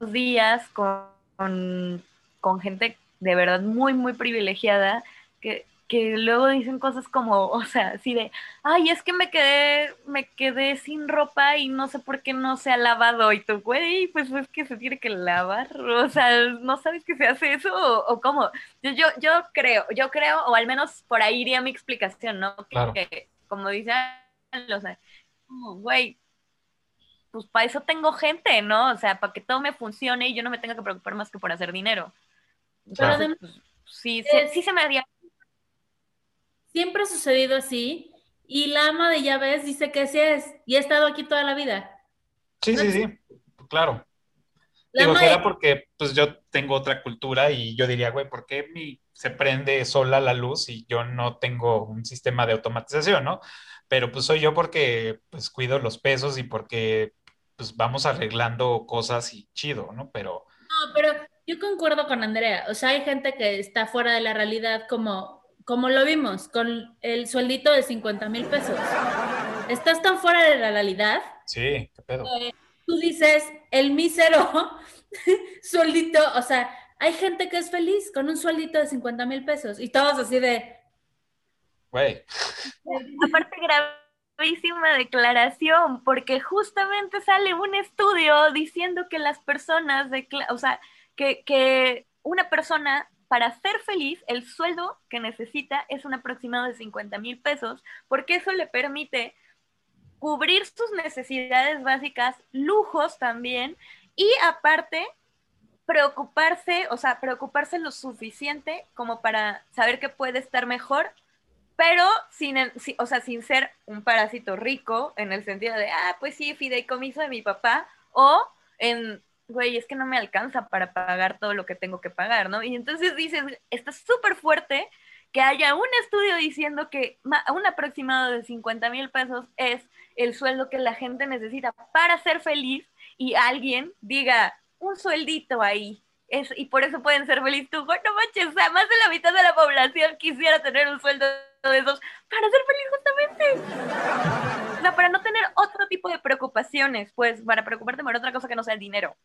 los días con, con, gente de verdad muy, muy privilegiada que, que luego dicen cosas como, o sea, así de, ay, es que me quedé, me quedé sin ropa y no sé por qué no se ha lavado. Y tú, güey, pues es que se tiene que lavar. O sea, ¿no sabes que se hace eso o, cómo? Yo, yo, yo creo, yo creo, o al menos por ahí iría mi explicación, ¿no? Que, como dice, o sea, güey, pues para eso tengo gente, ¿no? O sea, para que todo me funcione y yo no me tenga que preocupar más que por hacer dinero. Entonces, pues, sí, sí se me haría Siempre ha sucedido así y la ama de llaves dice que sí es y ha estado aquí toda la vida. Sí, sí, sí, claro. Digo, será porque pues yo tengo otra cultura y yo diría, güey, ¿por qué mi, se prende sola la luz y yo no tengo un sistema de automatización, no? Pero pues soy yo porque pues cuido los pesos y porque pues vamos arreglando cosas y chido, ¿no? Pero... No, pero yo concuerdo con Andrea, o sea, hay gente que está fuera de la realidad como como lo vimos, con el sueldito de 50 mil pesos. Estás tan fuera de la realidad. Sí, qué pedo. tú dices, el mísero (laughs) sueldito, o sea, hay gente que es feliz con un sueldito de 50 mil pesos y todos así de... Güey. Aparte, gravísima declaración, porque justamente sale un estudio diciendo que las personas, de, o sea, que, que una persona para ser feliz, el sueldo que necesita es un aproximado de 50 mil pesos, porque eso le permite cubrir sus necesidades básicas, lujos también, y aparte preocuparse, o sea, preocuparse lo suficiente como para saber que puede estar mejor, pero sin, o sea, sin ser un parásito rico en el sentido de, ah, pues sí, fideicomiso de mi papá, o en güey, es que no me alcanza para pagar todo lo que tengo que pagar, ¿no? Y entonces dices, está súper fuerte que haya un estudio diciendo que un aproximado de 50 mil pesos es el sueldo que la gente necesita para ser feliz y alguien diga un sueldito ahí. Es, y por eso pueden ser felices tú, no manches, más de la mitad de la población quisiera tener un sueldo de esos para ser feliz justamente. O sea, para no tener otro tipo de preocupaciones, pues para preocuparte por otra cosa que no sea el dinero.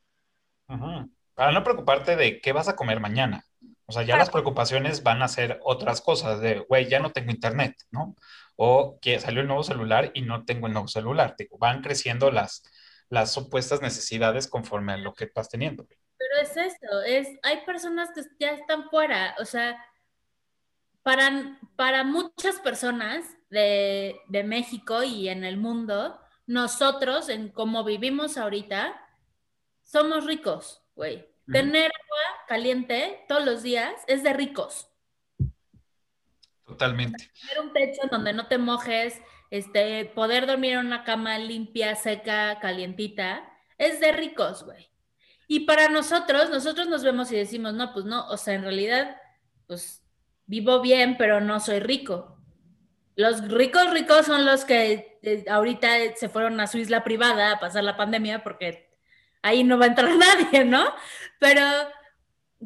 Para no preocuparte de qué vas a comer mañana. O sea, ya las preocupaciones van a ser otras cosas, de, güey, ya no tengo internet, ¿no? O que salió el nuevo celular y no tengo el nuevo celular. Digo, van creciendo las, las supuestas necesidades conforme a lo que vas teniendo. Pero es eso, es, hay personas que ya están fuera, o sea, para, para muchas personas de, de México y en el mundo, nosotros, en cómo vivimos ahorita, somos ricos, güey. Tener agua caliente todos los días es de ricos. Totalmente. Tener un techo donde no te mojes, este, poder dormir en una cama limpia, seca, calientita, es de ricos, güey. Y para nosotros, nosotros nos vemos y decimos, no, pues no, o sea, en realidad, pues vivo bien, pero no soy rico. Los ricos ricos son los que eh, ahorita se fueron a su isla privada a pasar la pandemia porque ahí no va a entrar (laughs) nadie, ¿no? Pero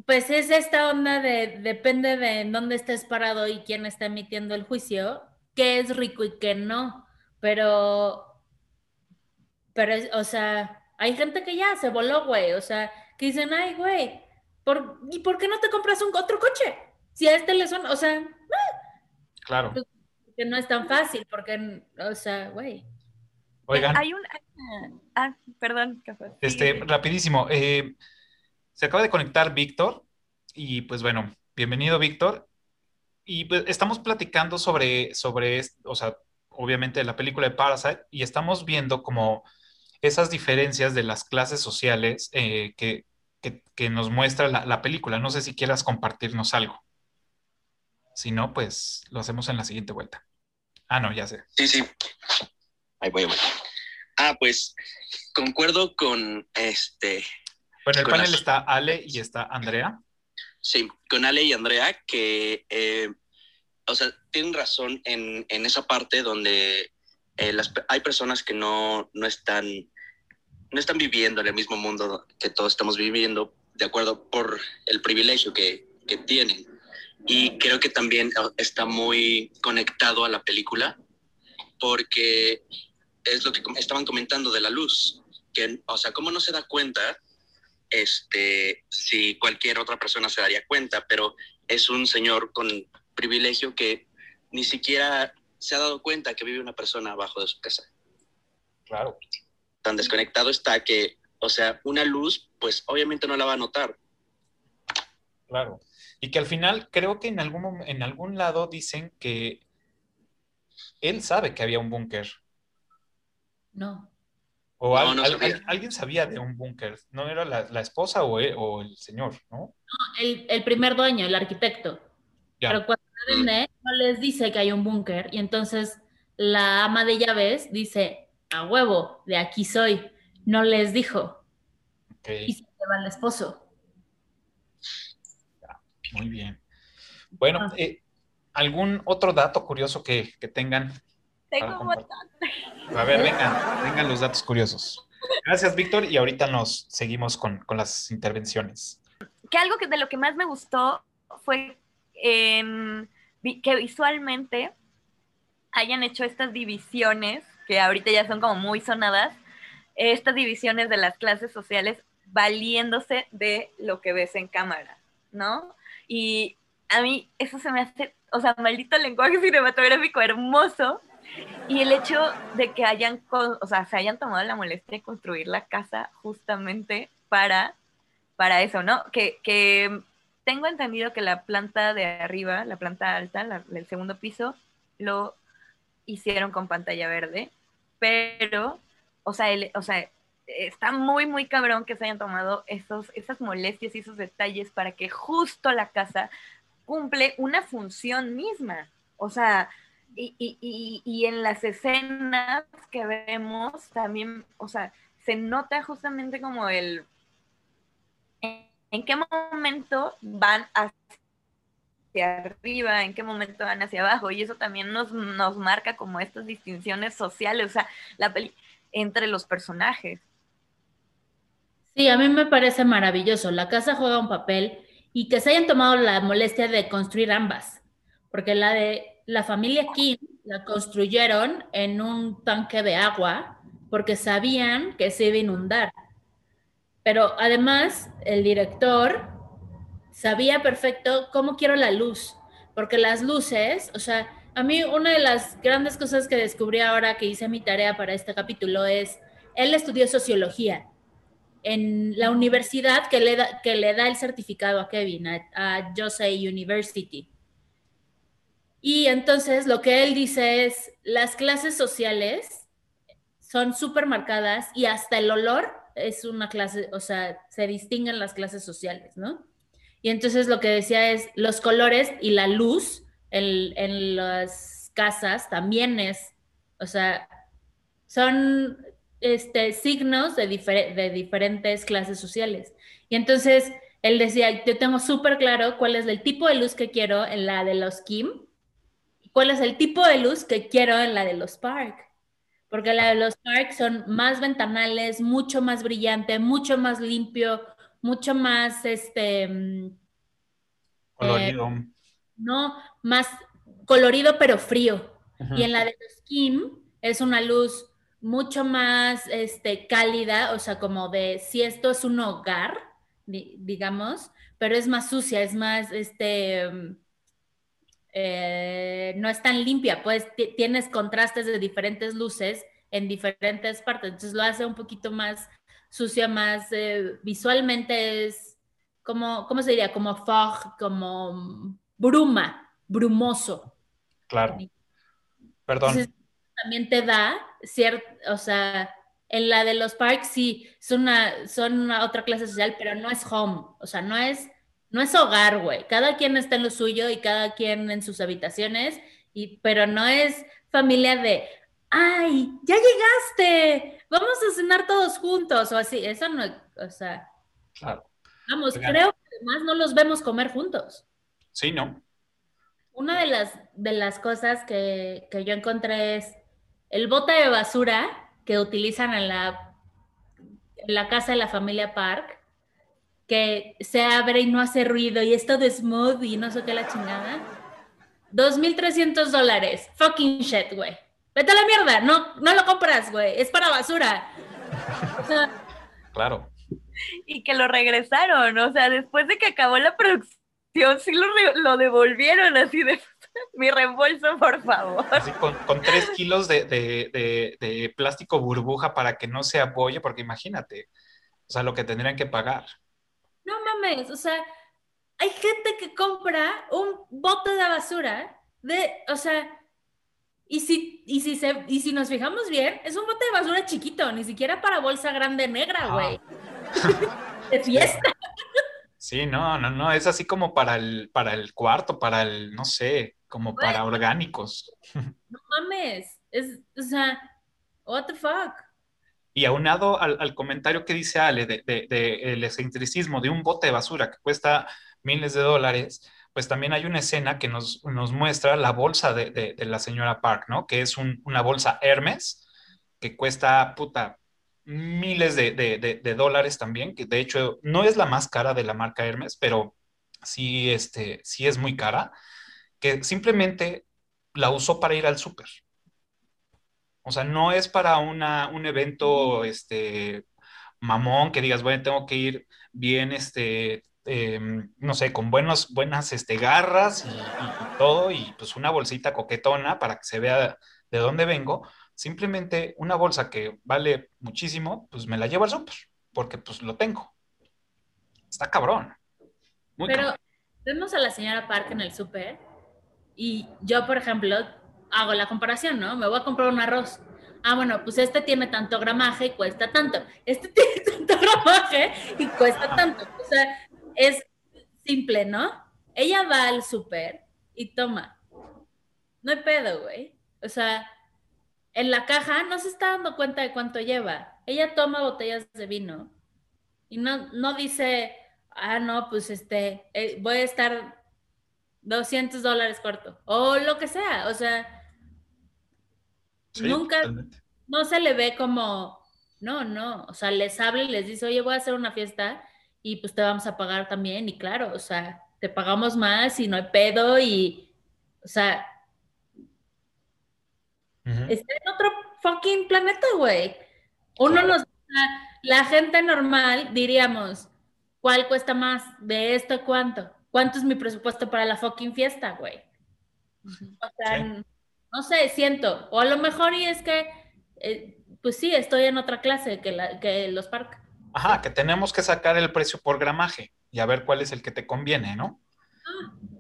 pues es esta onda de, depende de dónde estés parado y quién está emitiendo el juicio, qué es rico y qué no. Pero, pero, o sea, hay gente que ya se voló, güey, o sea, que dicen, ay, güey, ¿por, ¿y por qué no te compras un otro coche? Si a este le son, o sea, claro. Pues, que no es tan fácil, porque, o sea, güey. Oigan. Hay un. Ah, perdón, Este, rapidísimo. Eh, se acaba de conectar Víctor. Y pues bueno, bienvenido, Víctor. Y pues, estamos platicando sobre, sobre, o sea, obviamente la película de Parasite, y estamos viendo como esas diferencias de las clases sociales eh, que, que, nos muestra la, la película. No sé si quieras compartirnos algo. Si no, pues lo hacemos en la siguiente vuelta. Ah, no, ya sé. Sí, sí. Ahí voy, voy. Ah, pues concuerdo con este. Bueno, el panel está Ale y está Andrea. Sí, con Ale y Andrea, que, eh, o sea, tienen razón en, en esa parte donde eh, las, hay personas que no, no, están, no están viviendo en el mismo mundo que todos estamos viviendo, de acuerdo por el privilegio que, que tienen. Y creo que también está muy conectado a la película, porque es lo que estaban comentando de la luz, que, o sea, ¿cómo no se da cuenta? Este, si cualquier otra persona se daría cuenta, pero es un señor con privilegio que ni siquiera se ha dado cuenta que vive una persona abajo de su casa. Claro. Tan desconectado está que, o sea, una luz, pues obviamente no la va a notar. Claro. Y que al final creo que en algún, en algún lado dicen que él sabe que había un búnker no. O alguien sabía de un búnker, ¿no era la, esposa o el, señor, no? No, el, primer dueño, el arquitecto. Pero cuando vende, no les dice que hay un búnker y entonces la ama de llaves dice, a huevo, de aquí soy. No les dijo. Y se lleva el esposo. muy bien. Bueno, ah. eh, ¿algún otro dato curioso que, que tengan a ver, vengan, vengan los datos curiosos. Gracias, Víctor, y ahorita nos seguimos con, las intervenciones. Que algo que de lo que más me gustó fue em, que visualmente hayan hecho estas divisiones, que ahorita ya son como muy sonadas, estas divisiones de las clases sociales valiéndose de lo que ves en cámara, ¿no? Y a mí eso se me hace, o sea, maldito lenguaje cinematográfico hermoso, y el hecho de que hayan, o sea, se hayan tomado la molestia de construir la casa justamente para, para eso, ¿no? Que, que tengo entendido que la planta de arriba, la planta alta, el segundo piso, lo hicieron con pantalla verde, pero, o sea, o sea, está muy, muy cabrón que se hayan tomado esos, esas molestias y esos detalles para que justo la casa cumple una función misma. O sea, y, en las escenas que vemos también, o sea, se nota justamente como el, en qué momento van hacia arriba, en qué momento van hacia abajo, y eso también nos, nos marca como estas distinciones sociales, o sea, la peli entre los personajes. Sí, a mí me parece maravilloso. La casa juega un papel y que se hayan tomado la molestia de construir ambas, porque la de la familia Kim la construyeron en un tanque de agua porque sabían que se iba a inundar. Pero además, el director sabía perfecto cómo quiero la luz, porque las luces, o sea, a mí una de las grandes cosas que descubrí ahora que hice mi tarea para este capítulo es, él estudió sociología en la universidad que le da, que le da el certificado a Kevin, a, a Josey University. Y entonces lo que él dice es, las clases sociales son súper marcadas y hasta el olor es una clase, o sea, se distinguen las clases sociales, ¿no? Y entonces lo que decía es, los colores y la luz en, en las casas también es, o sea, son este, signos de, de diferentes clases sociales. Y entonces él decía, yo tengo súper claro cuál es el tipo de luz que quiero en la de los Kim cuál es el tipo de luz que quiero en la de los Park. Porque la de los Park son más ventanales, mucho más brillante, mucho más limpio, mucho más, este... Mm, colorido. Eh, no, más colorido pero frío. Y en la de los Kim es una luz mucho más este, cálida, o sea, como de si esto es un hogar, digamos, pero es más sucia, es más, este, mm, eh, no es tan limpia, pues tienes contrastes de diferentes luces en diferentes partes, entonces lo hace un poquito más sucia, más eh, visualmente es como, ¿cómo se diría? Como fog, como bruma, brumoso. Claro. Perdón. también te da cierto, o sea, en la de los parks sí, son una, son una otra clase social, pero no es home, o sea, no es no es hogar, güey. Cada quien está en lo suyo y cada quien en sus habitaciones, y, pero no es familia de, ay, ya llegaste, vamos a cenar todos juntos o así. Eso no, o sea. Claro. Vamos, creo que además no los vemos comer juntos. Sí, ¿no? Una de las, de las cosas que, que yo encontré es el bote de basura que utilizan en la, en la casa de la familia Park que se abre y no hace ruido y es todo smooth y no sé qué la chingada. 2.300 dólares. Fucking shit, güey. Vete a la mierda. No, no lo compras, güey. Es para basura. claro. Y que lo regresaron. O sea, después de que acabó la producción, sí lo, lo devolvieron así de mi reembolso, por favor. Así con, con tres kilos de, de, de, de, plástico burbuja para que no se apoye, porque imagínate, o sea, lo que tendrían que pagar. No mames, o sea, hay gente que compra un bote de basura de, o sea, y si, y si, se, y si nos fijamos bien, es un bote de basura chiquito, ni siquiera para bolsa grande negra, ah. güey. (laughs) de fiesta. Sí, no, no, no, es así como para el, para el cuarto, para el, no sé, como para orgánicos. (laughs) No mames, es, o sea, what the fuck. Y aunado al, al comentario que dice Ale del de, de, el excentricismo de un bote de basura que cuesta miles de dólares, pues también hay una escena que nos, nos muestra la bolsa de, de, la señora Park, ¿no? Que es un, una bolsa Hermes que cuesta, puta, miles de, dólares también, que de hecho no es la más cara de la marca Hermes, pero sí, este, sí es muy cara, que simplemente la usó para ir al súper. O sea, no es para una, un evento este, mamón que digas, bueno, tengo que ir bien, este, em, no sé, con buenos, buenas este, garras y, todo, y pues una bolsita coquetona para que se vea de dónde vengo. Simplemente una bolsa que vale muchísimo, pues me la llevo al súper, porque pues lo tengo. Está cabrón. Pero vemos a la señora Park en el súper y yo, por ejemplo, hago la comparación, ¿no? Me voy a comprar un arroz. Ah, bueno, pues este tiene tanto gramaje y cuesta tanto. Este (laughs) tiene tanto gramaje y cuesta tanto. O sea, es simple, ¿no? Ella va al súper y toma. No hay pedo, güey. O sea, en la caja no se está dando cuenta de cuánto lleva. Ella toma botellas de vino y no, no dice, ah, no, pues este, eh, voy a estar 200 dólares corto, o lo que sea, o sea, Sí, nunca, totalmente. no se le ve como, no, no, o sea, les habla y les dice, oye, voy a hacer una fiesta y pues te vamos a pagar también, y claro, o sea, te pagamos más y no hay pedo y, o sea, Ujú. está en otro fucking planeta, güey. Uno Claro. nos, la, la gente normal diríamos, ¿cuál cuesta más? ¿De esto cuánto? ¿Cuánto es mi presupuesto para la fucking fiesta, güey? O sea, Sí. no sé, siento. O a lo mejor y es que, eh, pues sí, estoy en otra clase que, la, que los parques. Ajá, que tenemos que sacar el precio por gramaje y a ver cuál es el que te conviene, ¿no?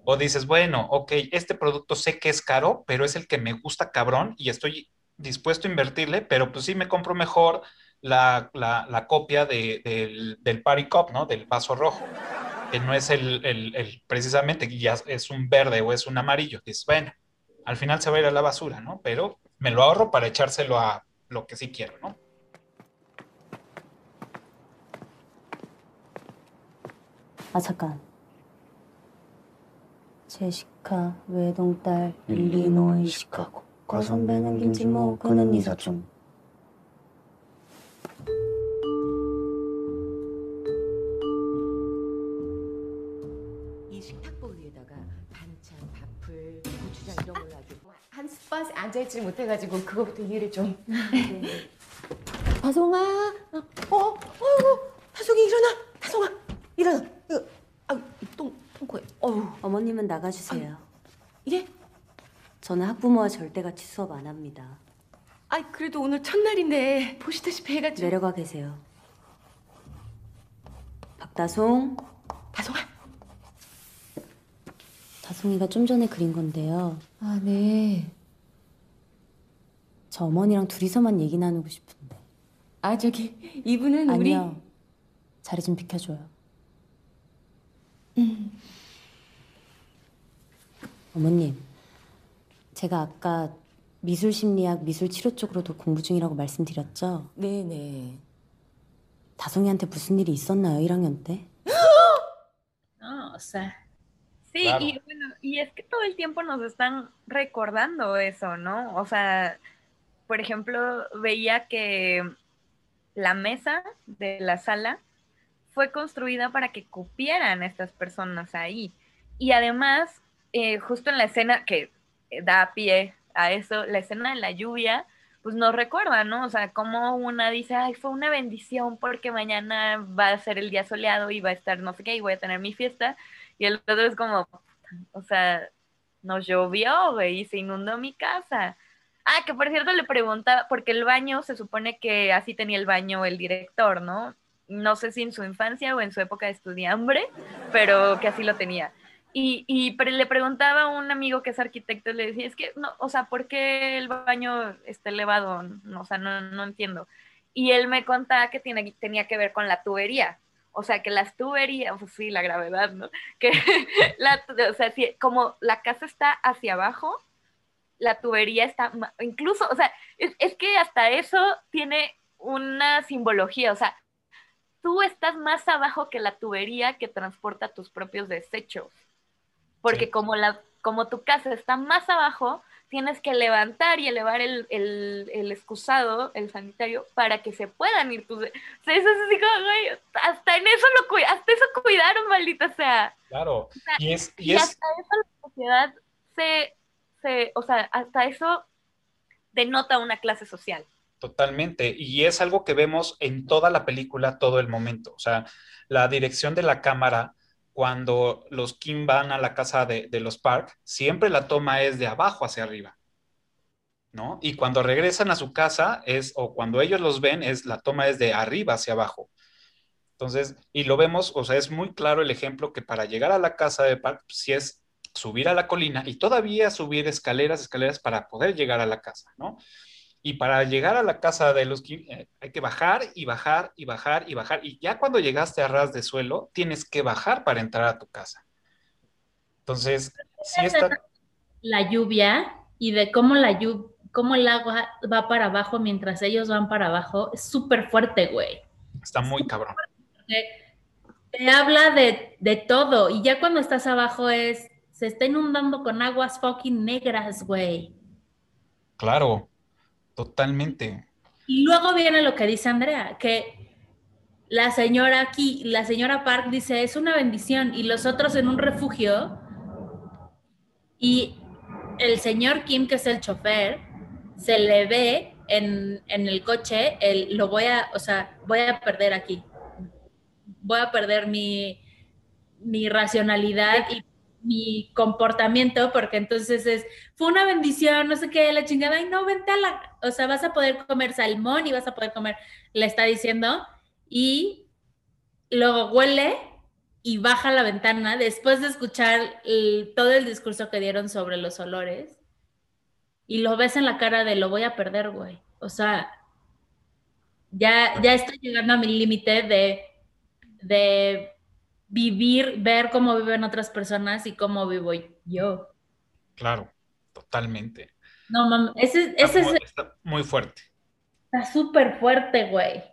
O dices, bueno, ok, este producto sé que es caro, pero es el que me gusta cabrón y estoy dispuesto a invertirle, pero pues sí me compro mejor la, la- la copia de- del, del Party Cup, ¿no? Del vaso rojo, que no es el, el- el- precisamente, que ya es un verde o es un amarillo. Dices, bueno, al final se va a ir a la basura, ¿no? Pero me lo ahorro para echárselo a lo que sí quiero, ¿no? 아 잠깐 제시카 외동딸 일리노이 시카고 과선배는 김치모 그는 이사촌 한 스팟에 앉아있지를 못해가지고 그거부터 이해를 좀. (laughs) 다송아, 어, 어, 어이구, 다송이 일어나, 다송아, 일어나. 이거, 아, 똥, 똥코에, 어우, 어머님은 나가주세요 예? 저는 학부모와 절대같이 수업 안 합니다 아이 그래도 오늘 첫날인데 보시다시피 해가지고. 내려가 계세요 박다송 다송아. 다송이가 좀 전에 그린 건데요 아, 네. 저 어머니랑 둘이서만 얘기 나누고 싶은데 아 저기 이분은 우리. 아니요 자리 좀 비켜줘요 어머님 제가 아까 미술심리학 미술치료 쪽으로 더 공부 중이라고 말씀드렸죠? 네네. 다송이한테 무슨 일이 있었나요 1학년 때? (gasps) No, o sea, Sí, Claro. y bueno, y es que todo el tiempo nos están recordando eso, ¿no? O sea, por ejemplo, veía que la mesa de la sala fue construida para que cupieran estas personas ahí. Y además, eh, justo en la escena que eh, da pie a eso, la escena de la lluvia, pues nos recuerda, ¿no? O sea, como una dice, ay, fue una bendición porque mañana va a ser el día soleado y va a estar no sé qué y voy a tener mi fiesta. Y el otro es como, o sea, nos llovió, güey, y se inundó mi casa. Ah, que por cierto le preguntaba, porque el baño se supone que así tenía el baño el director, ¿no? No sé si en su infancia o en su época de estudiambre, pero que así lo tenía. Y, y le preguntaba a un amigo que es arquitecto, le decía, es que, no, o sea, ¿por qué el baño está elevado? O sea, no, no entiendo. Y él me contaba que tiene, tenía que ver con la tubería. O sea, que las tuberías, pues sí, la gravedad, ¿no? (laughs) Que la, o sea, si, como la casa está hacia abajo, la tubería está, incluso, o sea, es, es que hasta eso tiene una simbología, o sea, tú estás más abajo que la tubería que transporta tus propios desechos, porque Sí. como, la, como tu casa está más abajo, tienes que levantar y elevar el, el, el excusado, el sanitario, para que se puedan ir tus... O sea, eso es así como, güey, hasta en eso lo hasta eso cuidaron, maldita sea. Claro. Y es, y Y es, hasta eso la sociedad se, o sea, hasta eso denota una clase social. Totalmente. Y es algo que vemos en toda la película todo el momento. O sea, la dirección de la cámara, cuando los Kim van a la casa de, los Park, siempre la toma es de abajo hacia arriba. ¿No? Y cuando regresan a su casa es, o cuando ellos los ven, es la toma es de arriba hacia abajo. Entonces, y lo vemos, o sea, es muy claro el ejemplo que para llegar a la casa de Park, si es subir a la colina y todavía subir escaleras, escaleras para poder llegar a la casa, ¿no? Y para llegar a la casa de los eh, hay que bajar y bajar y bajar y bajar. Y ya cuando llegaste a ras de suelo, tienes que bajar para entrar a tu casa. Entonces, sí está, la lluvia y de cómo la lluvia, cómo el agua va para abajo mientras ellos van para abajo, es súper fuerte, güey. está muy cabrón. Te habla de, de todo. Y ya cuando estás abajo es, se está inundando con aguas fucking negras, güey. Claro, totalmente. Y luego viene lo que dice Andrea, que la señora aquí, la señora Park dice, es una bendición, y los otros en un refugio, y el señor Kim, que es el chofer, se le ve en, en el coche, el, lo voy a, o sea, voy a perder aquí. Voy a perder mi, mi racionalidad y mi comportamiento, porque entonces es, fue una bendición, no sé qué, la chingada, y no, vente a la, o sea, vas a poder comer salmón y vas a poder comer, le está diciendo, y luego huele y baja la ventana después de escuchar todo el discurso que dieron sobre los olores, y lo ves en la cara de lo voy a perder, güey. O sea, ya, ya estoy llegando a mi límite de, de vivir, ver cómo viven otras personas y cómo vivo yo. Claro, totalmente. No, mames, ese, Está ese es- muy, está muy fuerte. está súper fuerte, güey.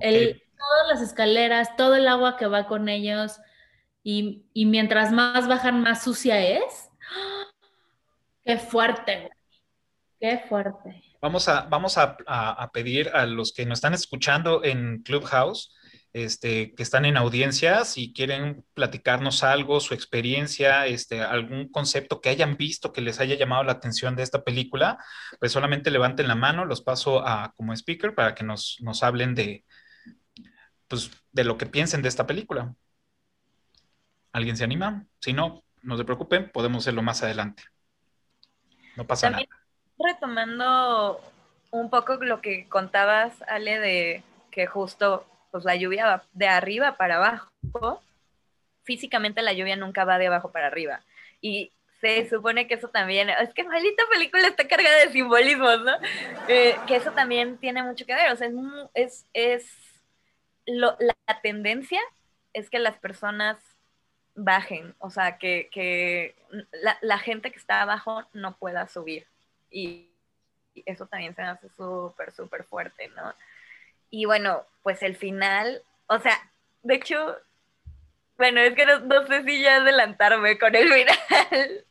El, todas las escaleras, todo el agua que va con ellos y, y mientras más bajan, más sucia es. Qué fuerte, güey. Qué fuerte. Vamos a, vamos a, a- a pedir a los que nos están escuchando en Clubhouse, este, que están en audiencia, si quieren platicarnos algo, su experiencia, este, algún concepto que hayan visto que les haya llamado la atención de esta película, pues solamente levanten la mano, los paso a como speaker para que nos, nos hablen de, pues, de lo que piensen de esta película. ¿Alguien se anima? Si no, no se preocupen, podemos hacerlo más adelante. No pasa También nada. retomando un poco lo que contabas, Ale, de que justo pues la lluvia va de arriba para abajo. Físicamente la lluvia nunca va de abajo para arriba. Y se supone que eso también, es que maldita película está cargada de simbolismos, ¿no? Eh, que eso también tiene mucho que ver. O sea, es, es, la tendencia es que las personas bajen, o sea, que, que la, la gente que está abajo no pueda subir. Y, y eso también se hace súper, súper fuerte, ¿no? Y bueno, pues el final, o sea, de hecho, bueno, es que no, no sé si ya adelantarme con el final.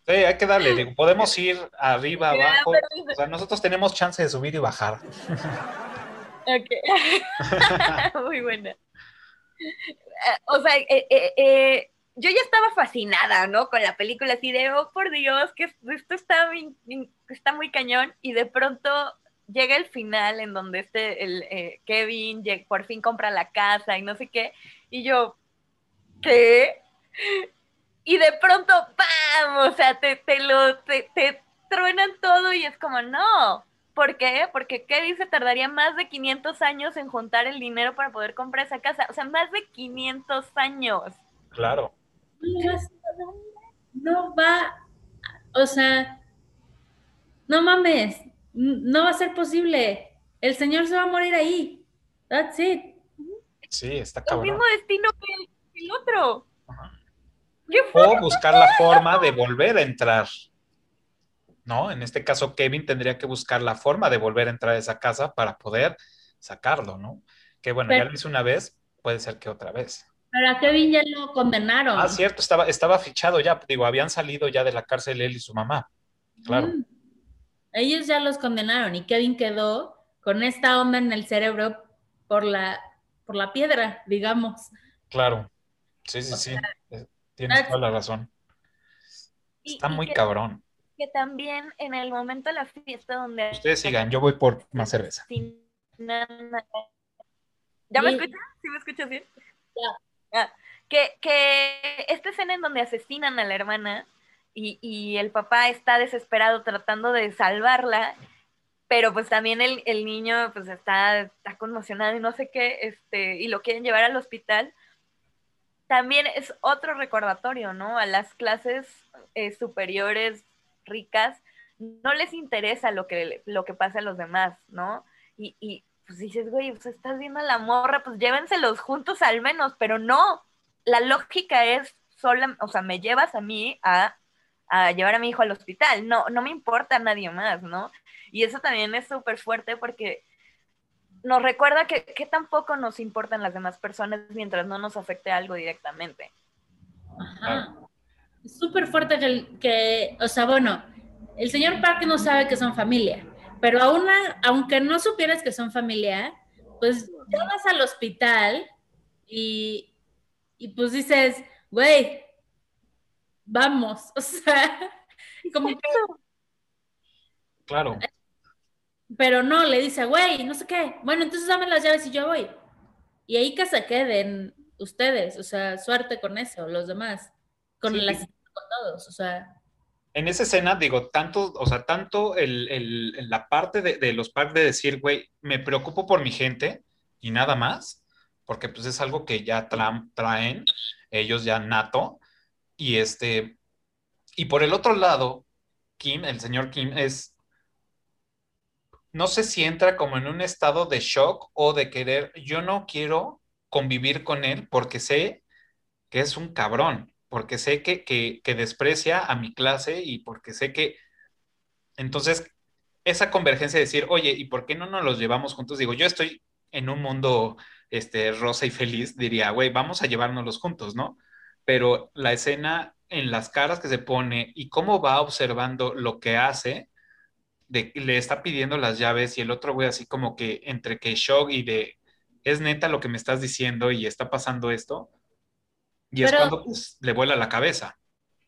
Sí, hay que darle, digo, podemos ir arriba, abajo. O sea, nosotros tenemos chance de subir y bajar. Ok. (laughs) Muy buena. O sea, eh, eh, eh, yo ya estaba fascinada, ¿no? Con la película, así de, oh, por Dios, que esto está está muy cañón. Y de pronto llega el final en donde este, el, eh, Kevin por fin compra la casa y no sé qué. Y yo, ¿qué? Y de pronto, ¡pam! O sea, te, te lo, te, te truenan todo y es como, no. ¿Por qué? Porque Kevin se tardaría más de 500 años en juntar el dinero para poder comprar esa casa. O sea, más de 500 años. Claro. No va, o sea, no mames, no va a ser posible. El señor se va a morir ahí. That's it. Sí, está El cabrón. mismo destino que el, el otro. Ajá. ¿Qué O buscar la forma de volver a entrar. ¿No? En este caso, Kevin tendría que buscar la forma de volver a entrar a esa casa para poder sacarlo, ¿no? Que bueno, ya lo hizo una vez, puede ser que otra vez. Pero a Kevin ya lo condenaron. Ah, cierto, estaba, estaba fichado ya, digo, habían salido ya de la cárcel él y su mamá. Claro. Mm. Ellos ya los condenaron y Kevin quedó con esta onda en el cerebro por la, por la piedra, digamos. Claro. Sí, sí, sí. Eh, Tienes that's- toda la razón. Y- Está y muy que, cabrón. que también en el momento de la fiesta donde... Ustedes sigan, yo voy por más cerveza. ¿Ya me escuchas? ¿Sí me escuchas bien? Ah, que, que esta escena en donde asesinan a la hermana y, el papá está desesperado tratando de salvarla, pero pues también el, el niño pues está, está conmocionado y no sé qué, este, y lo quieren llevar al hospital. También es otro recordatorio, ¿no? A las clases eh, superiores, ricas, no les interesa lo que, lo que pasa a los demás, ¿no? Y, y pues dices, güey, pues estás viendo a la morra, pues llévenselos juntos al menos, pero no. La lógica es sola, o sea, me llevas a mí a, a llevar a mi hijo al hospital, no, no me importa a nadie más, ¿no? Y eso también es súper fuerte porque nos recuerda que, que tampoco nos importan las demás personas mientras no nos afecte algo directamente. Ajá. Es súper fuerte que, que, o sea, bueno, el señor Park no sabe que son familia, pero aún, aunque no supieras que son familia, pues ya vas al hospital y, y pues dices, güey, vamos, (laughs) o sea, como que Claro. Pero no, le dice, güey, no sé qué. Bueno, entonces dame las llaves y yo voy. Y ahí que se queden ustedes, o sea, suerte con eso, los demás, con Sí. las con todos, o sea, En esa escena, digo, tanto, o sea, tanto el, el- la parte de, de los packs de decir, güey, me preocupo por mi gente y nada más, porque pues es algo que ya tra- traen ellos ya nato. Y este, y por el otro lado, Kim, el señor Kim, es, no sé si entra como en un estado de shock o de querer, yo no quiero convivir con él porque sé que es un cabrón, porque sé que, que, que desprecia a mi clase y porque sé que... Entonces, esa convergencia de decir, oye, ¿y por qué no nos los llevamos juntos? Digo, yo estoy en un mundo este, rosa y feliz, diría, güey, vamos a llevárnoslos juntos, ¿no? Pero la escena en las caras que se pone y cómo va observando lo que hace, de le está pidiendo las llaves y el otro güey así como que entre que shock y de, es neta lo que me estás diciendo y está pasando esto. Y es Pero- cuando pues, le vuela la cabeza.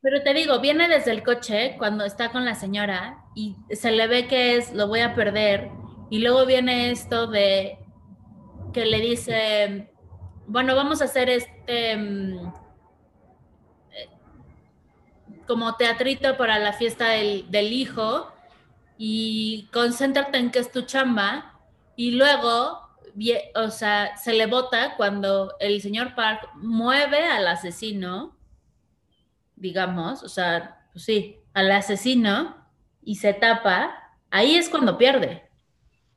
Pero te digo, viene desde el coche cuando está con la señora y se le ve que es, lo voy a perder. Y luego viene esto de que le dice, bueno, vamos a hacer este eh, como teatrito para la fiesta del, del hijo y concéntrate en que es tu chamba. Y luego, o sea, se le bota cuando el señor Park mueve al asesino digamos, o sea, pues sí, al asesino y se tapa, ahí es cuando pierde.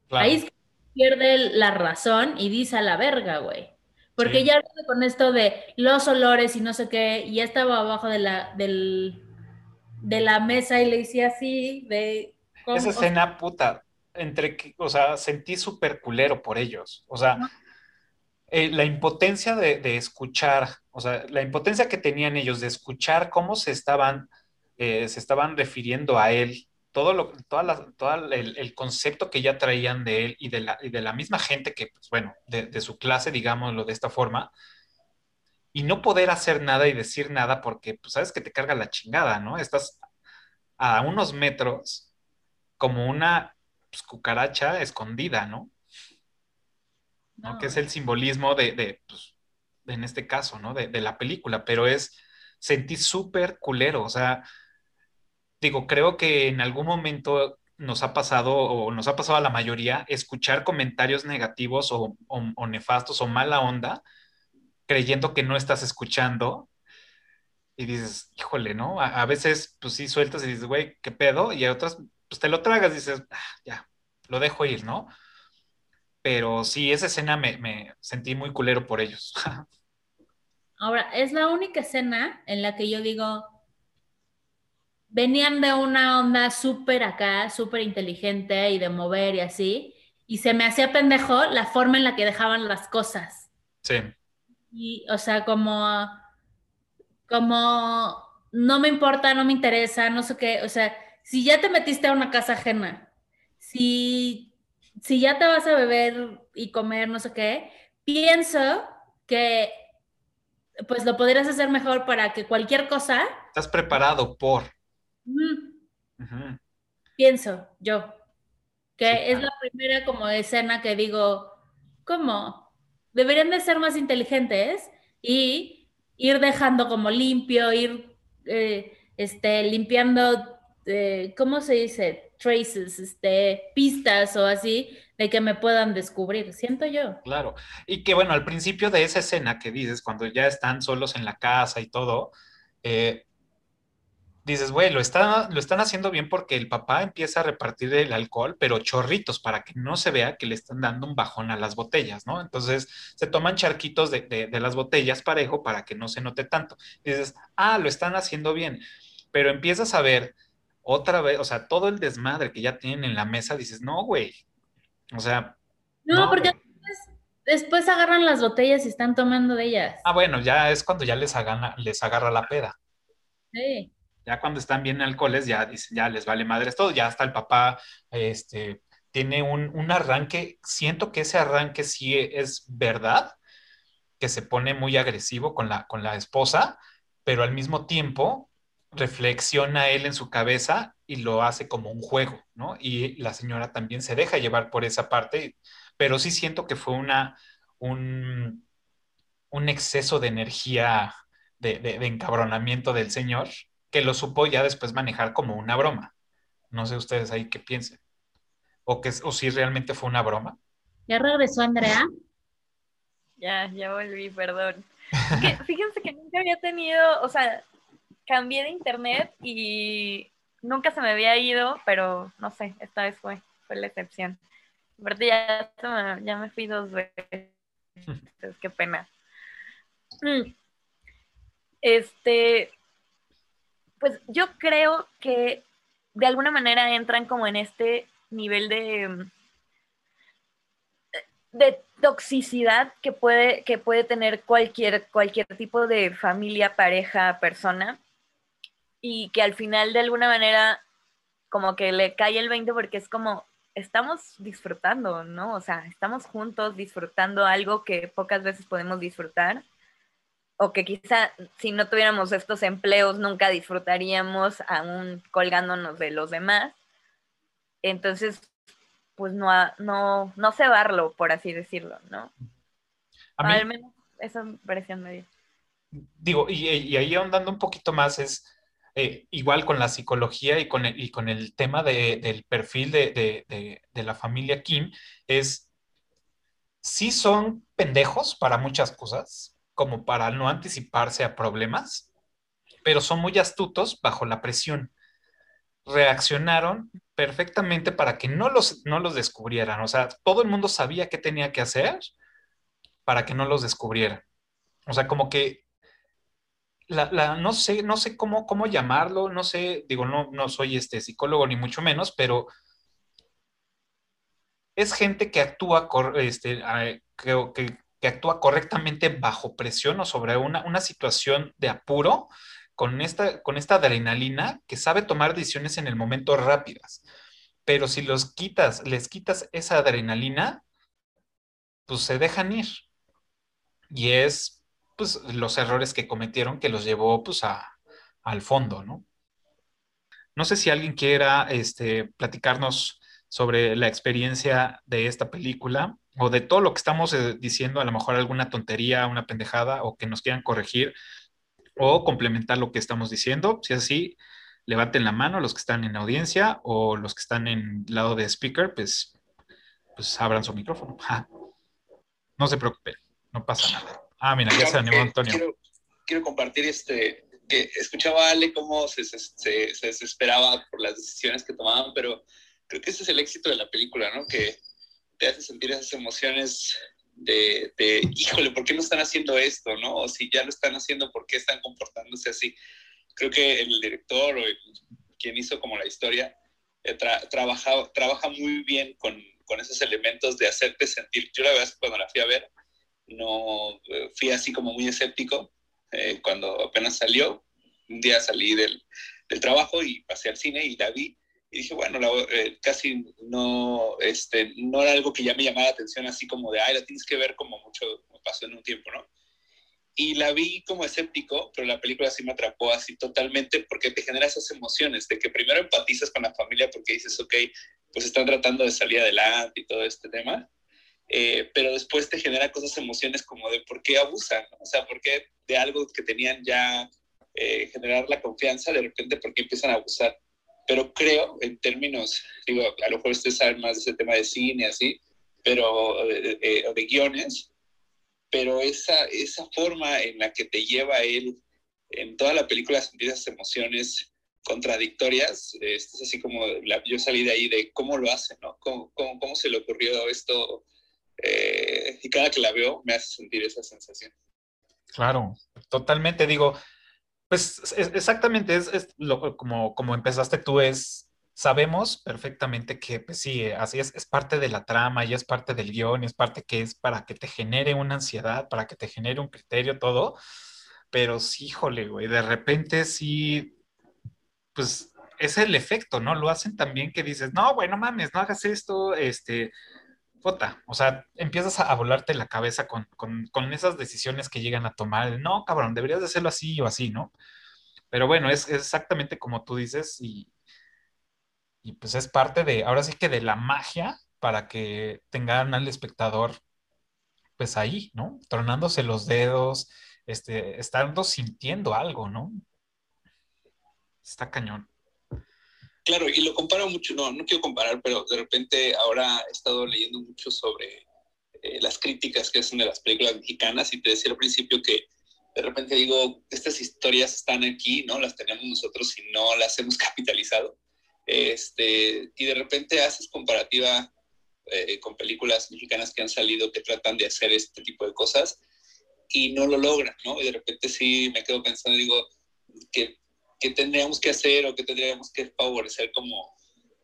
Claro. Ahí es que pierde la razón y dice a la verga, güey. Porque Sí. ya con esto de los olores y no sé qué, y ya estaba abajo de la, del, de la mesa y le decía así, de... ¿cómo? Esa escena, puta, entre o sea, sentí súper culero por ellos. O sea, eh, la impotencia de, de escuchar, o sea, la impotencia que tenían ellos de escuchar cómo se estaban, eh, se estaban refiriendo a él, todo lo, toda la- toda el, el concepto que ya traían de él y de la, y de la misma gente que, pues bueno, de, de su clase, digámoslo de esta forma, y no poder hacer nada y decir nada porque, pues, sabes que te carga la chingada, ¿no? Estás a unos metros como una pues, cucaracha escondida, ¿no? ¿no? No. Que es el simbolismo de, de, pues, en este caso, ¿no? De, de la película, pero es, sentí súper culero, o sea, digo, creo que en algún momento nos ha pasado, o nos ha pasado a la mayoría, escuchar comentarios negativos o, o- o nefastos o mala onda, creyendo que no estás escuchando. Y dices, híjole, ¿no? A, a veces, pues sí, sueltas y dices, güey, ¿qué pedo? Y a otras, pues te lo tragas y dices, "Ah, ya, lo dejo ir, ¿no? Pero sí, esa escena me, me sentí muy culero por ellos. (laughs) Ahora, es la única escena en la que yo digo, venían de una onda súper acá, súper inteligente y de mover y así, y se me hacía pendejo la forma en la que dejaban las cosas. Sí, Y, o sea, como, como, no me importa, no me interesa, no sé qué, o sea, si ya te metiste a una casa ajena, si, si ya te vas a beber y comer, no sé qué, pienso que pues lo podrías hacer mejor para que cualquier cosa, estás preparado por. Mm, pienso yo, que Sí, es claro. la primera como escena que digo, ¿cómo? Deberían de ser más inteligentes y ir dejando como limpio, ir eh, este, limpiando, eh, ¿cómo se dice? Traces, este, pistas o así, de que me puedan descubrir, siento yo. Claro. Y que bueno, al principio de esa escena que dices, cuando ya están solos en la casa y todo, eh, dices, güey, lo están, lo están haciendo bien porque el papá empieza a repartir el alcohol, pero chorritos para que no se vea que le están dando un bajón a las botellas, ¿no? Entonces se toman charquitos de, de- de las botellas parejo para que no se note tanto. Y dices, ah, lo están haciendo bien. Pero empiezas a ver otra vez, o sea, todo el desmadre que ya tienen en la mesa, dices, no, güey. O sea, No, porque después, después agarran las botellas y están tomando de ellas. Ah, bueno, ya es cuando ya les, agarra, les agarra la peda. Sí. Ya cuando están bien alcoholes, ya dicen, ya les vale madres todo. Ya hasta el papá, este, tiene un, un arranque. Siento que ese arranque sí es verdad, que se pone muy agresivo con la, con la esposa, pero al mismo tiempo reflexiona él en su cabeza y lo hace como un juego, ¿no? Y la señora también se deja llevar por esa parte, pero sí siento que fue una, un, un exceso de energía, de, de, de encabronamiento del señor, que lo supo ya después manejar como una broma. No sé ustedes ahí qué piensen. O, que, o si realmente fue una broma. ¿Ya regresó Andrea? Ya, ya volví, perdón. Que, fíjense que nunca había tenido, o sea, cambié de internet y nunca se me había ido, pero no sé, esta vez fue, fue la excepción. Aparte ya, ya me fui dos veces, qué pena. Mm. Este, pues yo creo que de alguna manera entran como en este nivel de, mm, de toxicidad que puede, que puede tener cualquier, cualquier tipo de familia, pareja, persona, y que al final de alguna manera como que le cae el 20 porque es como, estamos disfrutando, ¿no? O sea, estamos juntos disfrutando algo que pocas veces podemos disfrutar, o que quizá si no tuviéramos estos empleos nunca disfrutaríamos aún colgándonos de los demás. Entonces, pues no, no, no cebarlo, por así decirlo, ¿no? A mí, Al menos esa impresión me dio. digo, y, y ahí ahondando un poquito más es eh, igual con la psicología y con el, y con el tema de- del perfil de, de- de- de la familia Kim, es, sí son pendejos para muchas cosas, como para no anticiparse a problemas, pero son muy astutos bajo la presión. Reaccionaron perfectamente para que no los, no los descubrieran. O sea, todo el mundo sabía qué tenía que hacer para que no los descubrieran. O sea, como que la, la- no sé, no sé cómo, cómo llamarlo, no sé, digo, no, no soy este psicólogo ni mucho menos, pero es gente que actúa, este, que, que- actúa correctamente bajo presión o sobre una, una situación de apuro con esta, con esta adrenalina que sabe tomar decisiones en el momento rápidas. Pero si los quitas, les quitas esa adrenalina, pues se dejan ir. Y es pues los errores que cometieron que los llevó pues a, al fondo, ¿no? No sé si alguien quiera este, platicarnos sobre la experiencia de esta película o de todo lo que estamos eh, diciendo, a lo mejor alguna tontería, una pendejada o que nos quieran corregir o complementar lo que estamos diciendo. Si es así, levanten la mano los que están en audiencia o los que están en lado de speaker, pues, pues abran su micrófono. Ja. No se preocupen, no pasa nada. Ah, mira, ya se animó Eh, Antonio. Quiero, quiero compartir este, que escuchaba a Ale cómo se, se, se- se desesperaba por las decisiones que tomaban, pero creo que ese es el éxito de la película, ¿no? Que te hace sentir esas emociones de, de, híjole, ¿por qué no están haciendo esto, no? O si ya lo están haciendo, ¿por qué están comportándose así? Creo que el director o quien hizo como la historia eh, tra- trabaja, trabaja muy bien con, con esos elementos de hacerte sentir. Yo la verdad cuando la fui a ver, no eh, fui así como muy escéptico eh, cuando apenas salió. Un día salí del, del trabajo y pasé al cine y la vi y dije, bueno, la- eh, casi no, este, no era algo que ya me llamara la atención así como de, ay, la tienes que ver como mucho me pasó en un tiempo, ¿no? Y la vi como escéptico, pero la película sí me atrapó así totalmente porque te genera esas emociones de que primero empatizas con la familia porque dices, ok, pues están tratando de salir adelante y todo este tema, eh, pero después te genera cosas, emociones como de por qué abusan, o sea, por qué de algo que tenían ya eh, generar la confianza, de repente por qué empiezan a abusar. Pero creo, en términos, digo, a lo mejor ustedes saben más de ese tema de cine, así, pero eh, eh, de guiones, pero esa, esa forma en la que te lleva él en toda la película a sentir esas emociones contradictorias, eh, es así como, la- yo salí de ahí de cómo lo hace, ¿no? ¿Cómo, cómo, cómo se le ocurrió esto? Eh, y cada que la veo me hace sentir esa sensación. Claro, totalmente. Digo, pues es- exactamente, es, lo- como, como empezaste tú, es sabemos perfectamente que, pues sí, así es, es parte de la trama y es parte del guion, es parte que es para que te genere una ansiedad, para que te genere un criterio, todo. Pero sí, híjole, güey, de repente sí, pues es el efecto, ¿no? Lo hacen también que dices, no, güey, no mames, no hagas esto, este, o sea, empiezas a, volarte la cabeza con, con, esas decisiones que llegan a tomar, no, cabrón, deberías de hacerlo así o así, ¿no? Pero bueno, es, exactamente como tú dices y, y pues es parte de, ahora sí que de la magia para que tengan al espectador pues ahí, ¿no? Tronándose los dedos, este, estando sintiendo algo, ¿no? Está cañón. Claro, y lo comparo mucho, no, no quiero comparar, pero de repente ahora he estado leyendo mucho sobre eh, las críticas que hacen de las películas mexicanas y te decía al principio que de repente digo, estas historias están aquí, ¿no? Las tenemos nosotros y no las hemos (laughs) capitalizado. Este, y de repente haces comparativa eh, con películas mexicanas que han salido que tratan de hacer este tipo de cosas y no lo logran, ¿no? Y de repente sí me quedo pensando, digo, que qué tendríamos que hacer o qué tendríamos que favorecer como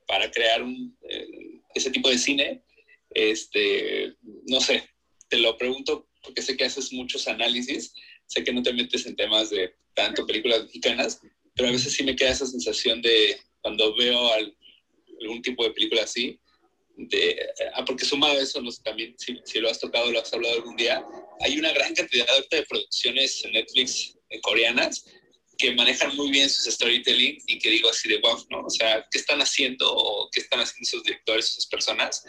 para crear un, eh, ese tipo de cine. Este, no sé, te lo pregunto porque sé que haces muchos análisis, sé que no te metes en temas de tanto películas mexicanas, pero a veces sí me queda esa sensación de cuando veo algún tipo de película así, de, ah, porque sumado a eso, también si, si, lo has tocado, lo has hablado algún día, hay una gran cantidad de producciones en Netflix eh, coreanas que manejan muy bien sus storytelling y que digo así de wow, ¿no? O sea, ¿qué están haciendo o qué están haciendo esos directores, esas personas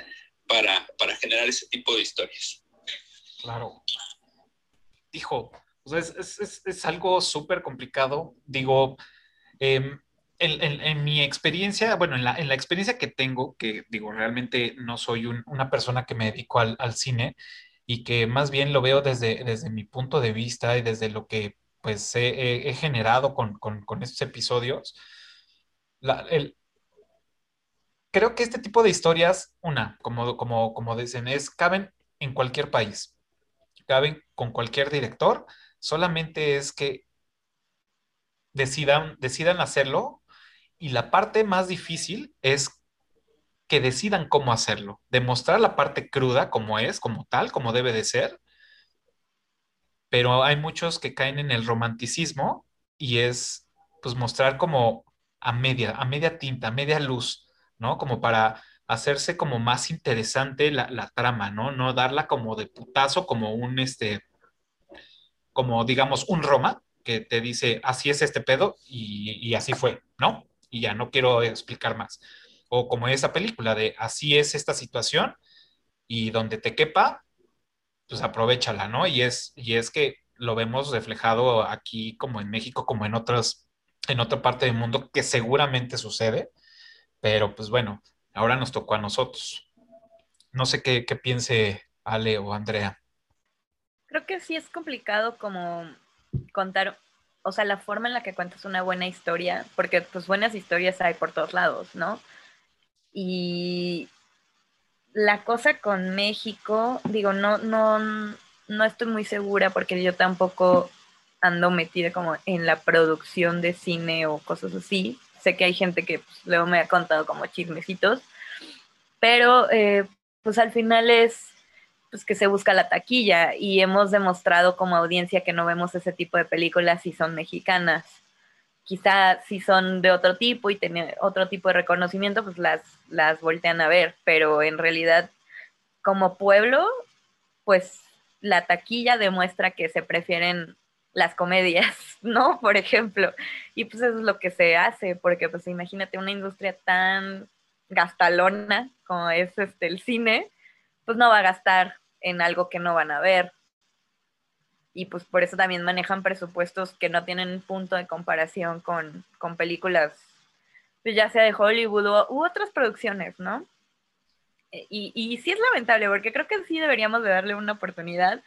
para, para generar ese tipo de historias? Claro. Dijo, o sea, es, es, es, algo súper complicado. Digo, en, en, en, mi experiencia, bueno, en la, en la, experiencia que tengo, que digo, realmente no soy un, una persona que me dedico al, al, cine y que más bien lo veo desde, desde mi punto de vista y desde lo que pues he, generado con, estos episodios. creo que este tipo de historias, una, como, como, como dicen, es, caben en cualquier país, caben con cualquier director, solamente es que decidan, decidan hacerlo y la parte más difícil es que decidan cómo hacerlo, demostrar la parte cruda como es, como tal, como debe de ser, pero hay muchos que caen en el romanticismo y es pues mostrar como a media, a media tinta, a media luz, ¿no? Como para hacerse como más interesante la, trama, ¿no? No darla como de putazo, como un, este, como digamos, un Roma que te dice, así es este pedo y, y así fue, ¿no? Y ya no quiero explicar más. O como esa película de, así es esta situación y donde te quepa, pues aprovechala, ¿no? Y es, y es que lo vemos reflejado aquí como en México, como en otras, en otra parte del mundo, que seguramente sucede, pero pues bueno, ahora nos tocó a nosotros. No sé qué, qué piense Ale o Andrea. Creo que sí es complicado como contar, o sea, la forma en la que cuentas una buena historia, porque pues buenas historias hay por todos lados, ¿no? Y la cosa con México, digo, no, no, no estoy muy segura porque yo tampoco ando metida como en la producción de cine o cosas así. Sé que hay gente que pues, luego me ha contado como chismecitos, pero eh, pues al final es pues que se busca la taquilla y hemos demostrado como audiencia que no vemos ese tipo de películas si son mexicanas quizá si son de otro tipo y tienen otro tipo de reconocimiento, pues las, las voltean a ver, pero en realidad como pueblo, pues la taquilla demuestra que se prefieren las comedias, (laughs) ¿no? Por ejemplo. Y pues eso es lo que se hace, porque pues imagínate una industria tan gastalona como es este, el cine, pues no va a gastar en algo que no van a ver y pues por eso también manejan presupuestos que no tienen punto de comparación con, películas, pues ya sea de Hollywood o, u otras producciones, ¿no? E, y, y sí es lamentable, porque creo que sí deberíamos de darle una oportunidad,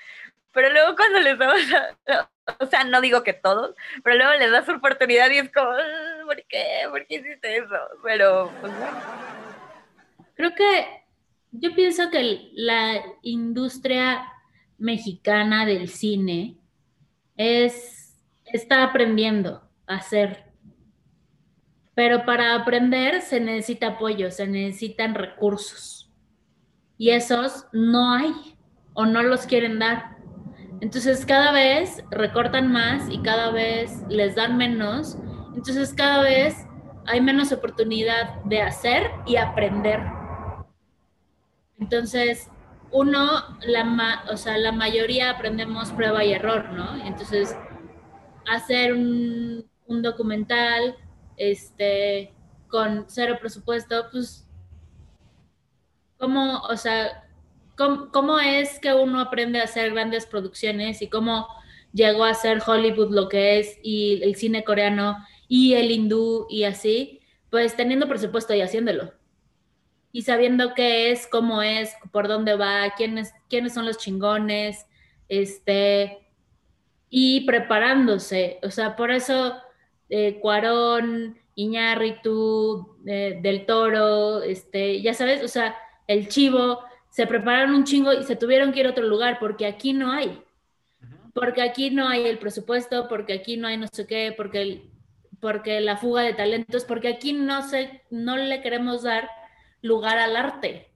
pero luego cuando les damos, (laughs) o sea, no digo que todos, pero luego les das oportunidad y es como, ¿por qué? ¿Por qué hiciste eso? Pero, pues Creo que yo pienso que la industria mexicana del cine es, está aprendiendo a hacer Pero para aprender se necesita apoyo, se necesitan recursos. Y esos no hay o no los quieren dar. Entonces cada vez recortan más y cada vez les dan menos. Entonces cada vez hay menos oportunidad de hacer y aprender. Entonces, uno, la, o sea, la mayoría aprendemos prueba y error, ¿no? Entonces, hacer un, documental este, con cero presupuesto, pues, ¿cómo, o sea, cómo es que uno aprende a hacer grandes producciones y cómo llegó a ser Hollywood lo que es y el cine coreano y el hindú y así? Pues teniendo presupuesto y haciéndolo y sabiendo qué es, cómo es, por dónde va, quiénes, quiénes son los chingones, este, y preparándose. O sea, por eso eh, Cuarón, Iñárritu, eh, Del Toro, este, ya sabes, o sea, el chivo, se prepararon un chingo y se tuvieron que ir a otro lugar porque aquí no hay. Porque aquí no hay el presupuesto, porque aquí no hay no sé qué, porque, porque la fuga de talentos, porque aquí no, se, no le queremos dar lugar al arte.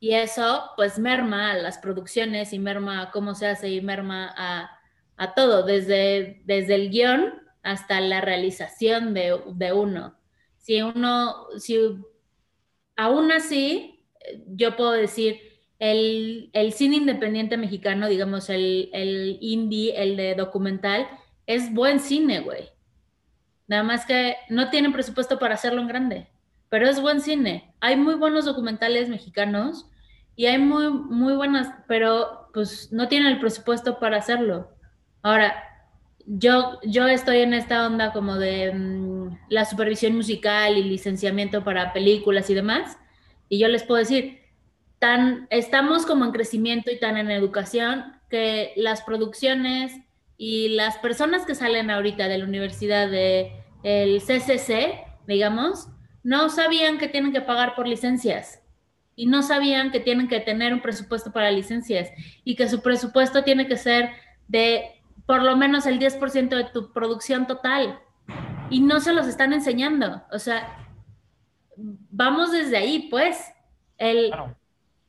Y eso pues merma las producciones y merma cómo se hace y merma a, todo, desde, desde el guion hasta la realización de, uno. Si uno, si aún así, yo puedo decir, el, cine independiente mexicano, digamos, el, el indie, el de documental, es buen cine, güey. Nada más que no tienen presupuesto para hacerlo en grande pero es buen cine. Hay muy buenos documentales mexicanos y hay muy, muy buenas, pero pues no tienen el presupuesto para hacerlo. Ahora, yo, yo estoy en esta onda como de mm, la supervisión musical y licenciamiento para películas y demás, y yo les puedo decir, tan, estamos como en crecimiento y tan en educación que las producciones y las personas que salen ahorita de la universidad de el CCC, digamos, no sabían que tienen que pagar por licencias y no sabían que tienen que tener un presupuesto para licencias y que su presupuesto tiene que ser de por lo menos el 10% de tu producción total. Y no se los están enseñando. O sea, vamos desde ahí, pues. El,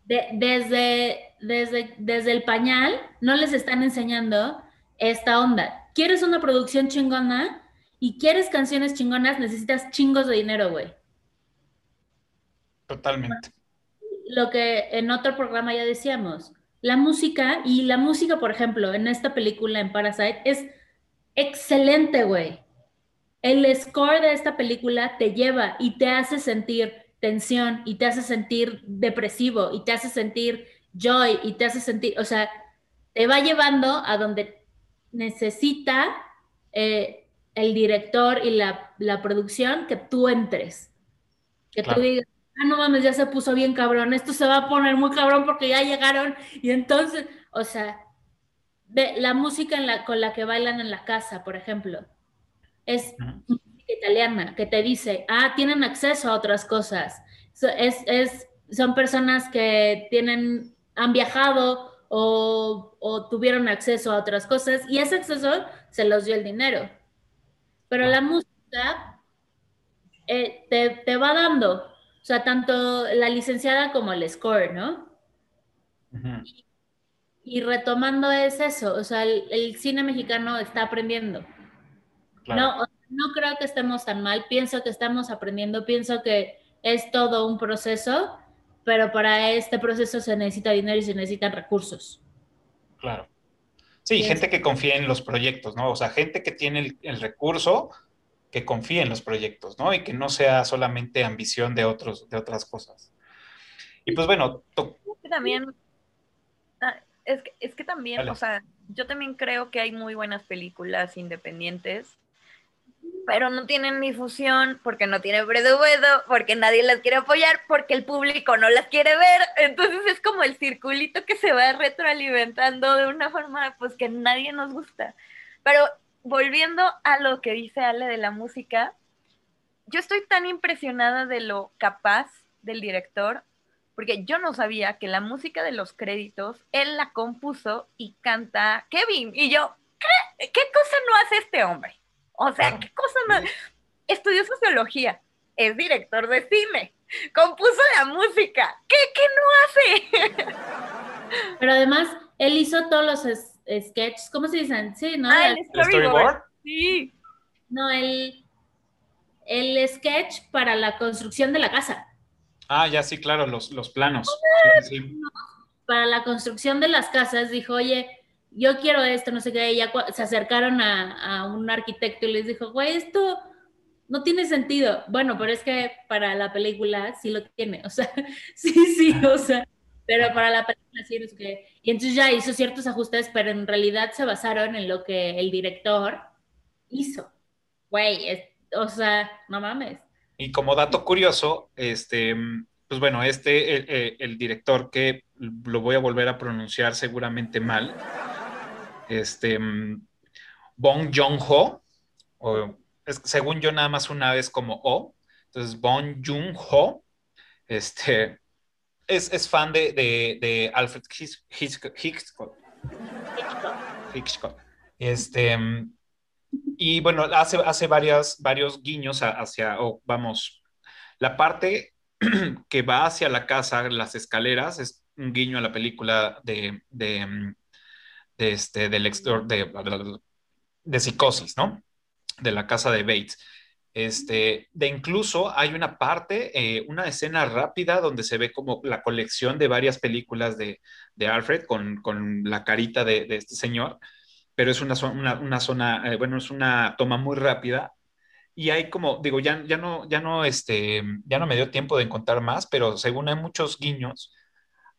desde, desde, desde el pañal no les están enseñando esta onda. ¿Quieres una producción chingona y quieres canciones chingonas? Necesitas chingos de dinero, güey. Totalmente. Lo que en otro programa ya decíamos, la música y la música, por ejemplo, en esta película, en Parasite, es excelente, güey. El score de esta película te lleva y te hace sentir tensión y te hace sentir depresivo y te hace sentir joy y te hace sentir, o sea, te va llevando a donde necesita eh, el director y la, producción que tú entres. Que tú digas, ah, no mames, ya se puso bien cabrón, esto se va a poner muy cabrón porque ya llegaron y entonces, o sea, de, la música en la, con la que bailan en la casa, por ejemplo, es música italiana que te dice, ah, tienen acceso a otras cosas. es, es, son personas que tienen, han viajado o, o, tuvieron acceso a otras cosas y ese acceso se los dio el dinero. Pero la música eh, te, te va dando sea, tanto la licenciada como el score, ¿no? y, retomando es eso, o sea, el, cine mexicano está aprendiendo. No, no creo que estemos tan mal, pienso que estamos aprendiendo, pienso que es todo un proceso, pero para este proceso se necesita dinero y se necesitan recursos. Claro. Sí, gente que confía en los proyectos, ¿no? O sea, gente que tiene el recurso que confíe en los proyectos, ¿no? Y que no sea solamente ambición de, otros, de otras cosas. Y pues bueno... También, ah, es que, es que también, o sea, yo también creo que hay muy buenas películas independientes, pero no tienen difusión porque no tienen presupuesto, porque nadie las quiere apoyar, porque el público no las quiere ver. Entonces es como el circulito que se va retroalimentando de una forma pues que nadie nos gusta. Pero volviendo a lo que dice Ale de la música, yo estoy tan impresionada de lo capaz del director, porque yo no sabía que la música de los créditos, él la compuso y canta Kevin. Y yo, ¿qué, cosa no hace este hombre? O sea, ¿qué cosa no? estudió sociología, es director de cine, compuso la música. ¿Qué, qué no hace? (laughs) Pero además, él hizo todos los sketches, ¿cómo se dicen? Sí, ¿no? Ah, el ¿El storyboard? Sí. No, el, el sketch para la construcción de la casa. Ah, ya sí, claro, los, los planos. Sí, sí. Para la construcción de las casas dijo, oye, yo quiero esto, no sé qué. Y ya se acercaron a, a un arquitecto y les dijo, güey, esto no tiene sentido. Bueno, pero es que para la película sí lo tiene. O sea, (laughs) sí, sí, o sea, pero para la película sí, no sé qué. Y entonces ya hizo ciertos ajustes, pero en realidad se basaron en lo que el director hizo. Güey, o sea, no mames. Y como dato curioso, este, pues bueno, este, el, director que lo voy a volver a pronunciar seguramente mal, este, Bong Joon-ho, según yo nada más una vez como O, entonces Bong Joon-ho, este, es, es fan de, de, Alfred Hitch- Hitchcock, Hitchcock, Hitchcock. Este, y bueno, hace, hace varios guiños hacia, o vamos, la parte (clears throat) que va hacia la casa, las escaleras, es un guiño a la película de, de, de este, del de, de psicosis, ¿no? De la casa de Bates. Este, de incluso hay una parte, eh, una escena rápida donde se ve como la colección de varias películas de, de Alfred con, con la carita de, este señor, pero es una, una, una zona, eh, bueno, es una toma muy rápida y hay como, digo, ya, ya no, ya no, este, ya no me dio tiempo de encontrar más, pero según hay muchos guiños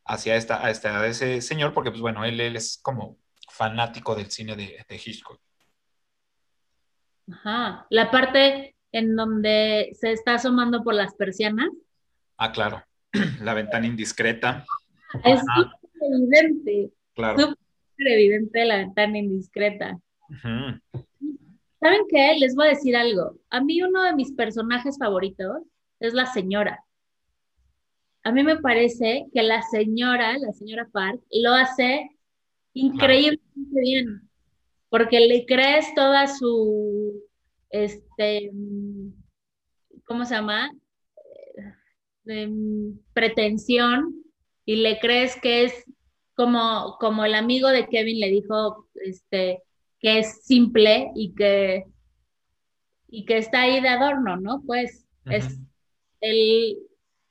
hacia esta, a esta, a ese señor, porque pues bueno, él, él es como fanático del cine de, de Hitchcock. Ajá. La parte en donde se está asomando por las persianas Ah, claro, (clears throat) la ventana indiscreta, es súper evidente, claro. súper evidente la ventana indiscreta. ¿Saben qué? Les voy a decir algo. A mí uno de mis personajes favoritos es la señora. A mí me parece que la señora, la señora Park, lo hace increíblemente bien, porque le crees toda su, este, mm, ¿cómo se llama? Eh, em, pretensión y le crees que es como, como el amigo de Kevin le dijo, este, que es simple y que, y que está ahí de adorno, ¿no? Pues es, el,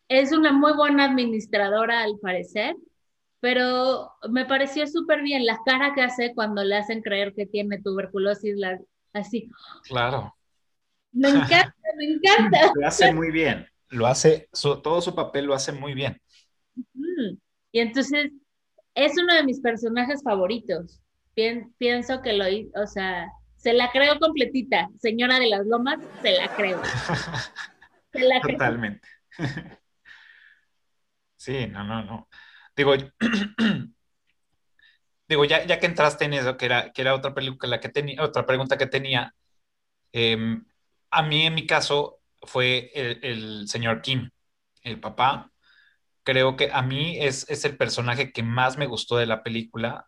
es una muy buena administradora al parecer, pero me pareció súper bien la cara que hace cuando le hacen creer que tiene tuberculosis, la- así. Claro. Me encanta, (laughs) me encanta. Lo hace muy bien. Lo hace, su- todo su papel lo hace muy bien. Y entonces es uno de mis personajes favoritos. Pien- pienso que lo o sea, se la creo completita. Señora de las Lomas, se la creo. (laughs) Se la creo. Totalmente. (laughs) Sí, no, no, no. Digo, (clears throat) digo, ya, ya que entraste en eso, que era, que era otra película que tenía, otra pregunta que tenía, em, a mí en mi caso fue el, señor Kim, el papá. Creo que a mí es, es el personaje que más me gustó de la película,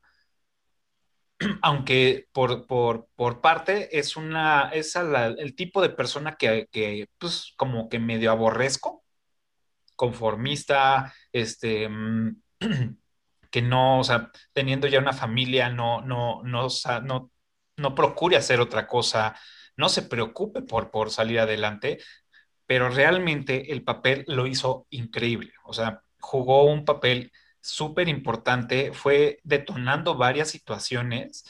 (clears throat) aunque por, por, por parte es una, es el tipo de persona que, que, pues, como que medio aborrezco, conformista, este, mm, (clears throat) que no, o sea, teniendo ya una familia, no, no, no, no, no procure hacer otra cosa, no se preocupe por, por salir adelante, pero realmente el papel lo hizo increíble, o sea, jugó un papel súper importante, fue detonando varias situaciones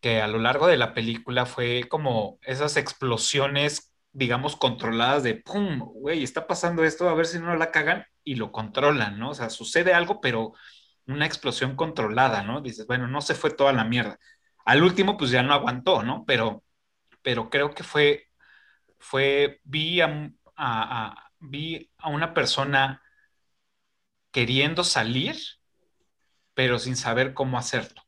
que a lo largo de la película fue como esas explosiones, digamos, controladas de, ¡pum! Güey, está pasando esto, a ver si no la cagan y lo controlan, ¿no? O sea, sucede algo, pero una explosión controlada, ¿no? Dices, bueno, no se fue toda la mierda. Al último, pues ya no aguantó, ¿no? Pero, pero creo que fue, fue, vi a, a- a- vi a una persona queriendo salir, pero sin saber cómo hacerlo.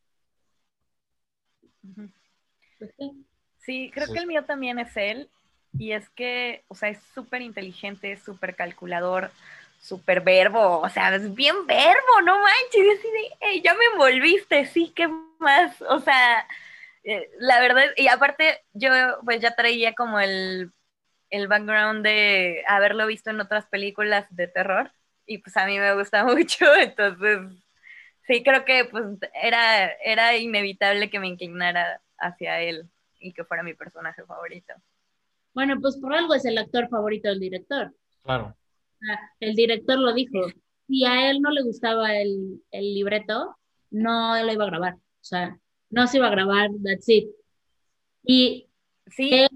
Pues sí. Sí, creo que el mío también es él. Y es que, o sea, es súper inteligente, súper calculador, súper verbo. O sea, es bien verbo, no manches. Y así de, "Ey, ya me envolviste, sí, ¿qué más? O sea, eh, la verdad, y aparte, yo pues ya traía como el el background de haberlo visto en otras películas de terror y pues a mí me gusta (laughs) mucho, entonces sí creo que pues era, era inevitable que me inclinara hacia él y que fuera mi personaje favorito. Bueno, pues por algo es el actor favorito del director. Claro. El director lo dijo. Si a él no le gustaba el, el libreto, no lo iba a grabar. O sea, no se iba a grabar, that's it. Y Sí, él,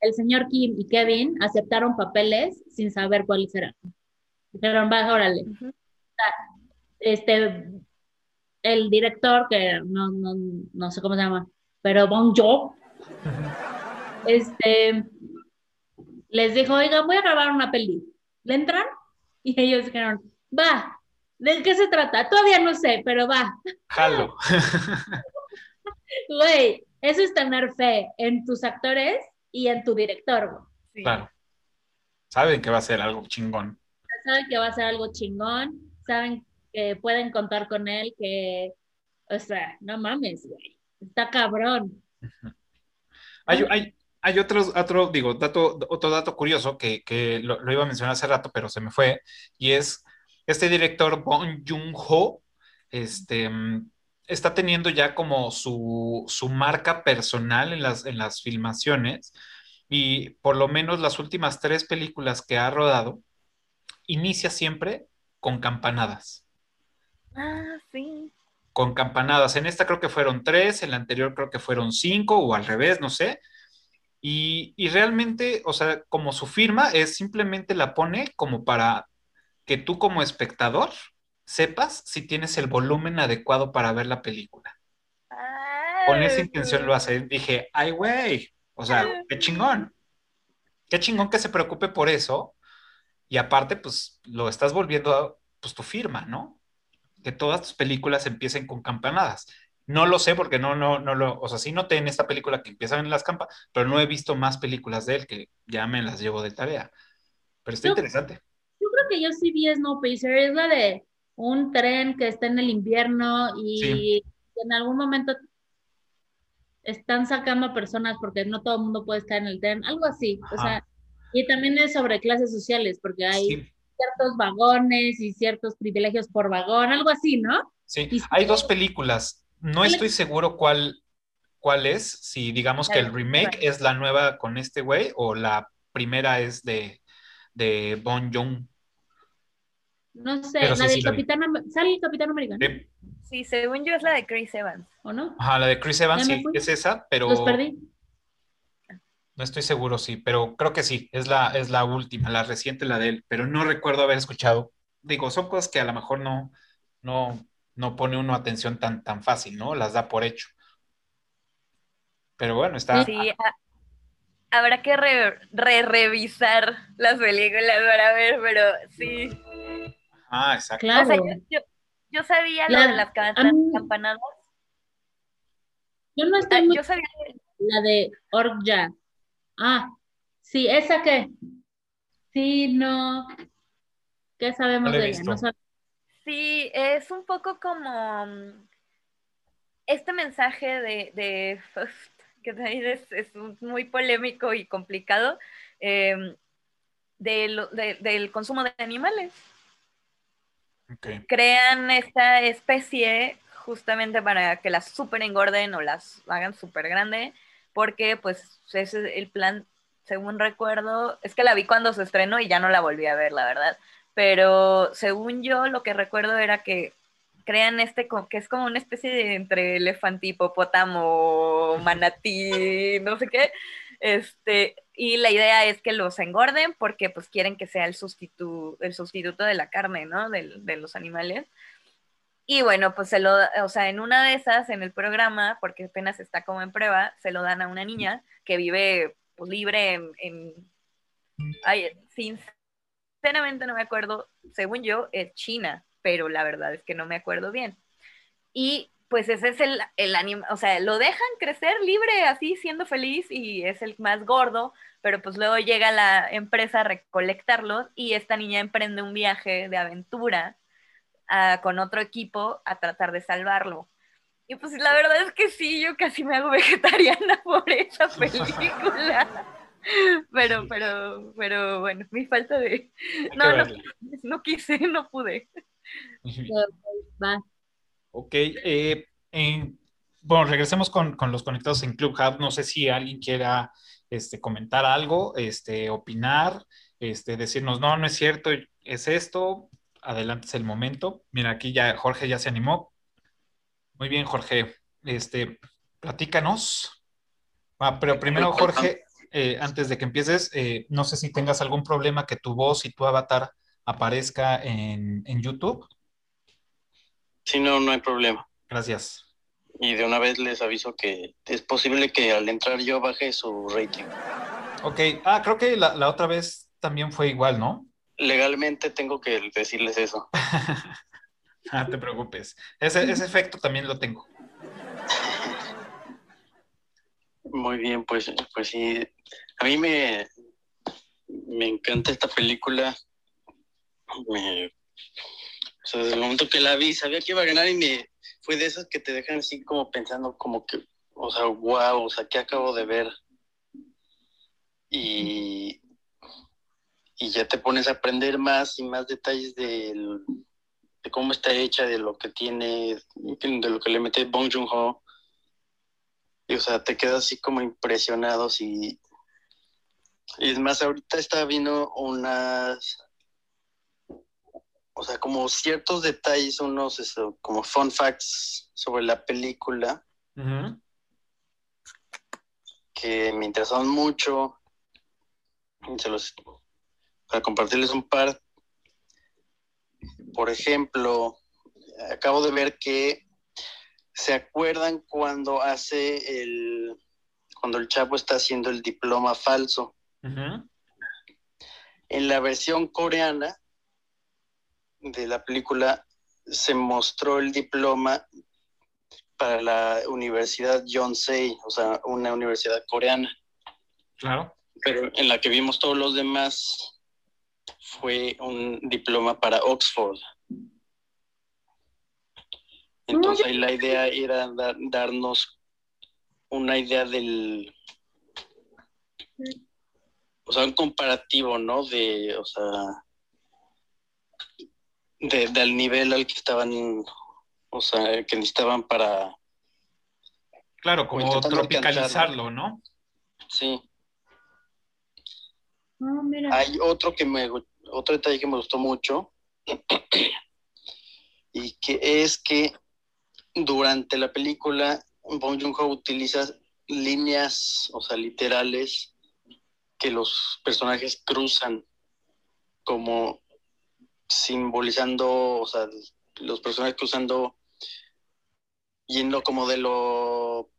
el señor Kim y Kevin aceptaron papeles sin saber cuáles eran. Dijeron, va, órale. Este, el director, que no, no, no sé cómo se llama, pero Bon Jo, este, les dijo, oigan, voy a grabar una peli. ¿Le entran? Y ellos dijeron, va, ¿de qué se trata? Todavía no sé, pero va. Jalo. (laughs) Güey, eso es tener fe en tus actores y en tu director, güey. sí. claro. Saben que va a ser algo chingón. Saben que va a ser algo chingón, saben que pueden contar con él, que, o sea, no mames, güey. Está cabrón. Hay, hay, hay otros, otro, digo, dato, otro dato curioso que, que lo, lo iba a mencionar hace rato, pero se me fue, y es este director Bong Joon-ho, este, está teniendo ya como su, su marca personal en las, en las filmaciones, y por lo menos las últimas tres películas que ha rodado, inicia siempre con campanadas. Ah, sí. con campanadas. En esta creo que fueron tres, en la anterior creo que fueron cinco o al revés, no sé. Y, y realmente, o sea, como su firma es simplemente la pone como para que tú como espectador sepas si tienes el volumen adecuado para ver la película. Con esa intención lo hace. Dije, ay, güey, o sea, qué chingón. Qué chingón que se preocupe por eso. Y aparte, pues lo estás volviendo a, pues tu firma, ¿no? Que todas tus películas empiecen con campanadas. No lo sé porque no, no, no lo, o sea, sí noté en esta película que empiezan en las campas, pero no he visto más películas de él que ya me las llevo de tarea. Pero está Yo- interesante. Yo creo que yo sí vi Snowpiercer, es la de un tren que está en el invierno y Sí. en algún momento están sacando personas porque no todo el mundo puede estar en el tren, algo así. O sea, y también es sobre clases sociales, porque hay Sí, ciertos vagones y ciertos privilegios por vagón, algo así, ¿no? sí. Y- Hay dos películas. No estoy seguro cuál, cuál es, si digamos que el remake es la nueva con este güey o la primera es de, de Bon Joon. No sé, Pero la sí, del sí. Capitán, ¿sale el Capitán Americano? Sí. Sí, según yo es la de Chris Evans. ¿O no? Ajá, la de Chris Evans sí, fui. es esa, pero Los perdí. no estoy seguro, sí, pero creo que sí, es la, es la última, la reciente, la de él, pero no recuerdo haber escuchado. Digo, son cosas que a lo mejor no, no, no pone uno atención tan, tan fácil, ¿no? Las da por hecho. Pero bueno, está. Sí, ha- habrá que re, re- revisar las películas para ver, pero sí. Ah, exacto. Claro. O sea, yo, yo, yo sabía lo La- de las mí- campanadas. Yo no Ah, estoy muy Yo sabía La de Orja. Ah, sí, ¿esa qué? Sí, no. ¿Qué sabemos No de ella? No sab- Sí, es un poco como mm, este mensaje de, de (laughs) que también es, es muy polémico y complicado eh, de lo- de- del consumo de animales. Crean esta especie justamente para que las super engorden o las hagan súper grande, porque pues ese es el plan, según recuerdo, es que la vi cuando se estrenó y ya no la volví a ver, la verdad. Pero según yo, lo que recuerdo era que crean este, que es como una especie de entre elefante, hipopótamo, manatí, no sé qué. Este, y la idea es que los engorden porque pues quieren que sea el, sustitu- el sustituto de la carne, ¿no? Del- de los animales. Y bueno, pues se lo, o sea, en una de esas, en el programa, porque apenas está como en prueba, se lo dan a una niña que vive pues, libre en, en ay, sinceramente no me acuerdo, según yo, es China, pero la verdad es que no me acuerdo bien. Y pues ese es el, el anima, o sea, lo dejan crecer libre así, siendo feliz y es el más gordo, pero pues luego llega la empresa a recolectarlos y esta niña emprende un viaje de aventura ah, con otro equipo a tratar de salvarlo. Y pues la verdad es que sí, yo casi me hago (laughs) vegetariana por esa película. (laughs) (laughs) Pero, pero, pero bueno, mi falta de... No, no, no quise, no pude. Va. Ok, eh, eh, bueno, regresemos con, con los conectados en Clubhouse. No sé si alguien quiera este, comentar algo, este, opinar, este, decirnos, no, no es cierto, es esto. Adelante es el momento. Mira, aquí ya Jorge ya se animó. Muy bien, Jorge. Este, platícanos. Ah, pero primero, Jorge, eh, antes de que empieces, eh, no sé si tengas algún problema que tu voz y tu avatar aparezca en, en YouTube. Sí, no, no hay problema. Gracias. Y de una vez les aviso que es posible que al entrar yo baje su rating. Ok, ah, creo que la, la otra vez también fue igual, ¿no? Legalmente tengo que decirles eso. (laughs) Ah, te preocupes. Ese, ese efecto también lo tengo. Muy bien, pues, pues sí. A mí me, me encanta esta película. Me, desde el momento que la vi, sabía que iba a ganar y me fue de esas que te dejan así como pensando como que, o sea, wow, o sea, ¿qué acabo de ver? Y, y ya te pones a aprender más y más detalles de cómo está hecha, de lo que tiene, de lo que le mete Bong Joon-ho. Y, o sea, te quedas así como impresionado. Y, y es más, ahorita estaba viendo unas, o sea, como ciertos detalles, unos eso, como fun facts sobre la película que me interesaron mucho. Y se los, para compartirles un par. Por ejemplo, acabo de ver que se acuerdan cuando hace el cuando el chavo está haciendo el diploma falso. En la versión coreana de la película se mostró el diploma para la Universidad Yonsei, o sea, una universidad coreana. Claro. Pero en la que vimos todos los demás fue un diploma para Oxford. Entonces ahí la idea era dar- darnos una idea del, o sea, un comparativo, ¿no? De, o sea, de- del nivel al que estaban, o sea, que necesitaban para, Claro, como tropicalizarlo, ¿no? sí. Oh, mira. Hay otro que me otro detalle que me gustó mucho (clears throat) y que es que durante la película Bong Joon-ho utiliza líneas, o sea, literales que los personajes cruzan como simbolizando, o sea, los personajes cruzando yendo como de lo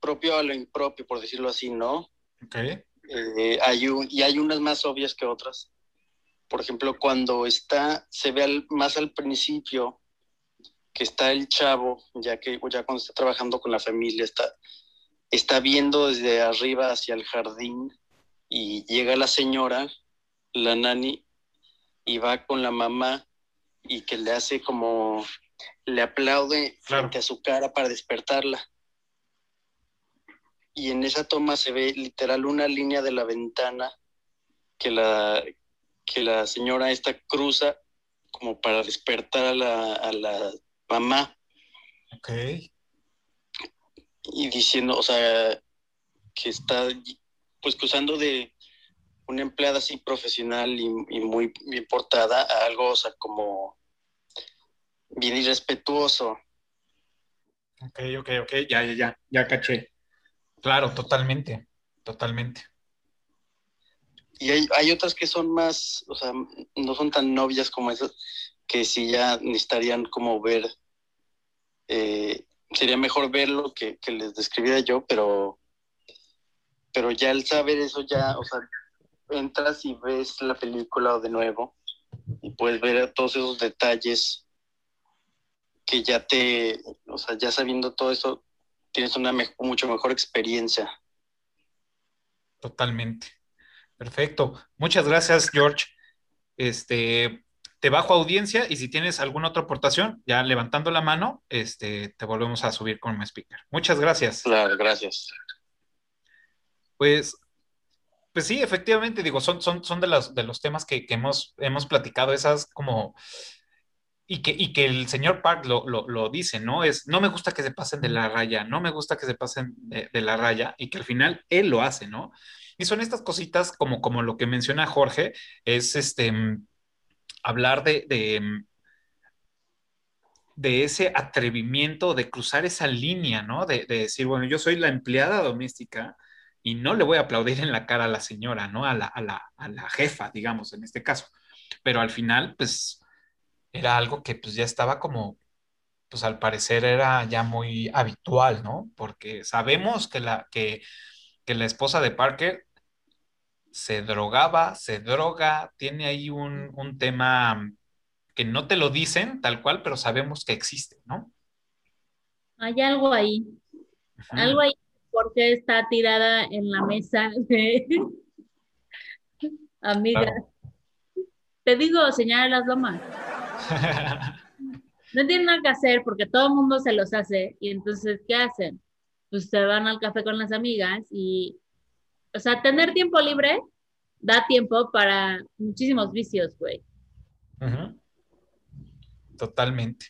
propio a lo impropio, por decirlo así, ¿no? Ok. Eh, hay un- y hay unas más obvias que otras. Por ejemplo, cuando está, se ve al- más al principio que está el chavo, ya que ya cuando está trabajando con la familia, está, está viendo desde arriba hacia el jardín y llega la señora, la nani, y va con la mamá y que le hace como, le aplaude Claro. frente a su cara para despertarla y en esa toma se ve literal una línea de la ventana que la, que la señora esta cruza como para despertar a la, a la mamá Ok. y diciendo, o sea, que está pues cruzando de una empleada así profesional y, y muy bien portada a algo, o sea, como bien irrespetuoso. Ok, ok, ok. Ya, ya, ya. Ya caché. Claro, totalmente. Totalmente. Y hay, hay otras que son más, o sea, no son tan novias como esas, que sí ya necesitarían como ver, eh, sería mejor verlo que, que les describiera yo, pero, pero ya al saber eso ya, o sea, entras y ves la película de nuevo y puedes ver todos esos detalles que ya te, o sea, ya sabiendo todo eso, tienes una mucho mejor experiencia. Totalmente. Perfecto. Muchas gracias, George. Este, te bajo audiencia y si tienes alguna otra aportación, ya levantando la mano, este, te volvemos a subir como speaker. Muchas gracias. Claro, gracias. Pues Pues sí, efectivamente, digo, son, son, son de, los, de los temas que, que hemos, hemos platicado, esas como y que, y que el señor Park lo, lo, lo, dice, ¿no? Es, no me gusta que se pasen de la raya, no me gusta que se pasen de, de, la raya, y que al final él lo hace, ¿no? Y son estas cositas como, como lo que menciona Jorge, es este, hablar de, de, ese atrevimiento, de cruzar esa línea, ¿no? De, de, decir, bueno, yo soy la empleada doméstica y no le voy a aplaudir en la cara a la señora, ¿no? A la, a la, a la jefa, digamos, en este caso. Pero al final, pues era algo que pues ya estaba como, pues al parecer era ya muy habitual, ¿no? Porque sabemos que la, que, que la esposa de Parker se drogaba, se droga, tiene ahí un, un, tema que no te lo dicen tal cual, pero sabemos que existe, ¿no? Hay algo ahí, Ajá. algo ahí porque está tirada en la mesa de... (laughs) Amiga, claro. te digo, señala las lomas. (laughs) no tienen nada que hacer porque todo el mundo se los hace y entonces, ¿qué hacen? Pues se van al café con las amigas y, o sea, tener tiempo libre da tiempo para muchísimos vicios, güey. Uh -huh. Totalmente.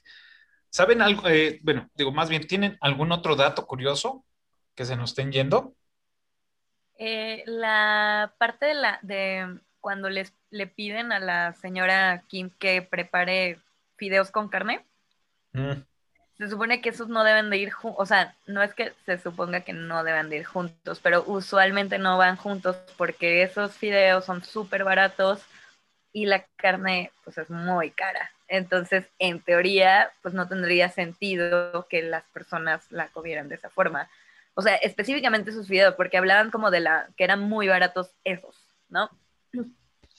¿Saben algo? Eh, bueno, digo, más bien, ¿tienen algún otro dato curioso que se nos estén yendo? Eh, la parte de la de cuando les le piden a la señora Kim que prepare fideos con carne. Mm. Se supone que esos no deben de ir juntos, o sea, no es que se suponga que no deben de ir juntos, pero usualmente no van juntos porque esos fideos son súper baratos y la carne pues es muy cara. Entonces, en teoría, pues no tendría sentido que las personas la comieran de esa forma. O sea, específicamente esos fideos, porque hablaban como de la que eran muy baratos esos, ¿no?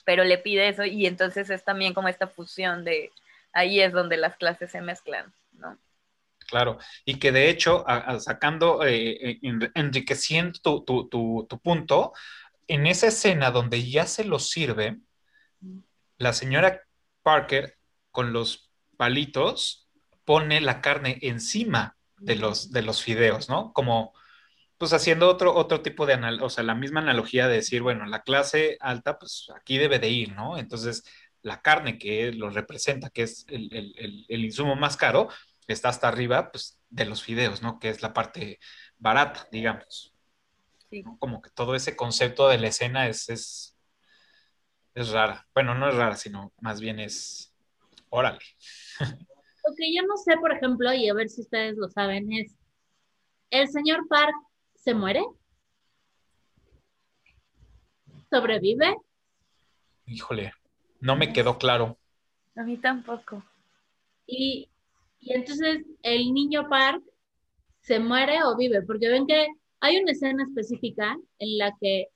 pero le pide eso y entonces es también como esta fusión de ahí es donde las clases se mezclan. Claro, y que de hecho, a, a sacando, eh, enriqueciendo tu, tu, tu, tu, punto, en esa escena donde ya se lo sirve, la señora Parker con los palitos pone la carne encima de los, de los fideos, ¿no? Como, pues haciendo otro, otro tipo de, anal o sea, la misma analogía de decir, bueno, la clase alta, pues aquí debe de ir, ¿no? Entonces, la carne que lo representa, que es el, el, el, insumo más caro, está hasta arriba, pues, de los fideos, ¿no? Que es la parte barata, digamos. Sí. Como que todo ese concepto de la escena es, es, es rara. Bueno, no es rara, sino más bien es, órale. (laughs) Lo que yo no sé, por ejemplo, y a ver si ustedes lo saben, es, el señor Park se muere? ¿Sobrevive? Híjole, no me quedó claro. A mí tampoco. Y, y entonces el niño Park se muere o vive, porque ven que hay una escena específica en la que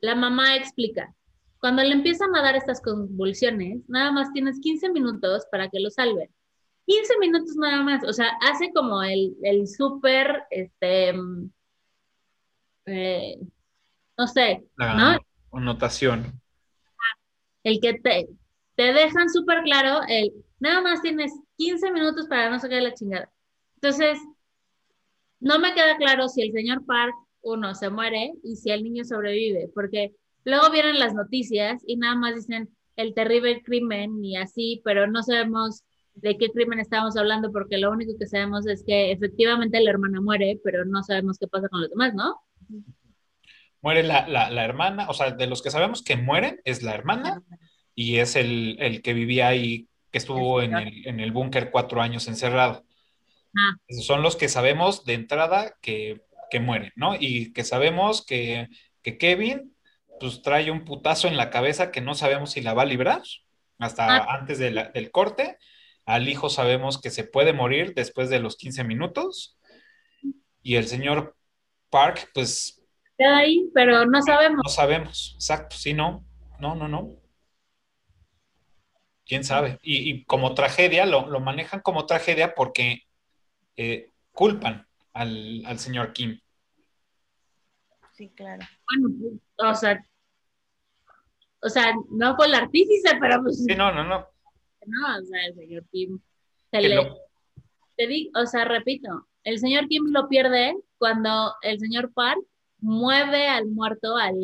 la mamá explica, cuando le empiezan a dar estas convulsiones, nada más tienes 15 minutos para que lo salven. 15 minutos nada más, o sea, hace como el, el súper, este, eh, no sé, La ¿no? Notación. El que te, te dejan súper claro, el, nada más tienes 15 minutos para no sacar la chingada. Entonces, no me queda claro si el señor Park, uno, se muere y si el niño sobrevive, porque luego vienen las noticias y nada más dicen el terrible crimen y así, pero no sabemos de qué crimen estamos hablando porque lo único que sabemos es que efectivamente la hermana muere, pero no sabemos qué pasa con los demás, ¿no? Muere la, la, la, hermana, o sea, de los que sabemos que mueren es la hermana y es el, el que vivía ahí, que estuvo en el, en el búnker cuatro años encerrado. Ah. Son los que sabemos de entrada que, que mueren, ¿no? Y que sabemos que, que, Kevin pues trae un putazo en la cabeza que no sabemos si la va a librar hasta ah. antes de la, del corte. Al hijo sabemos que se puede morir después de los 15 minutos. Y el señor Park, pues queda ahí, pero no sabemos. No sabemos, exacto, sí, no, no, no, no. ¿Quién sabe? Y, y como tragedia, lo, lo, manejan como tragedia porque eh, culpan al, al, señor Kim. Sí, claro. Bueno, o sea, o sea, no fue el artífice, pero pues... Sí, no, no, no. No, o sea, el señor Kim se le... Lo... Te digo, o sea, repito, el señor Kim lo pierde cuando el señor Park mueve al muerto, al,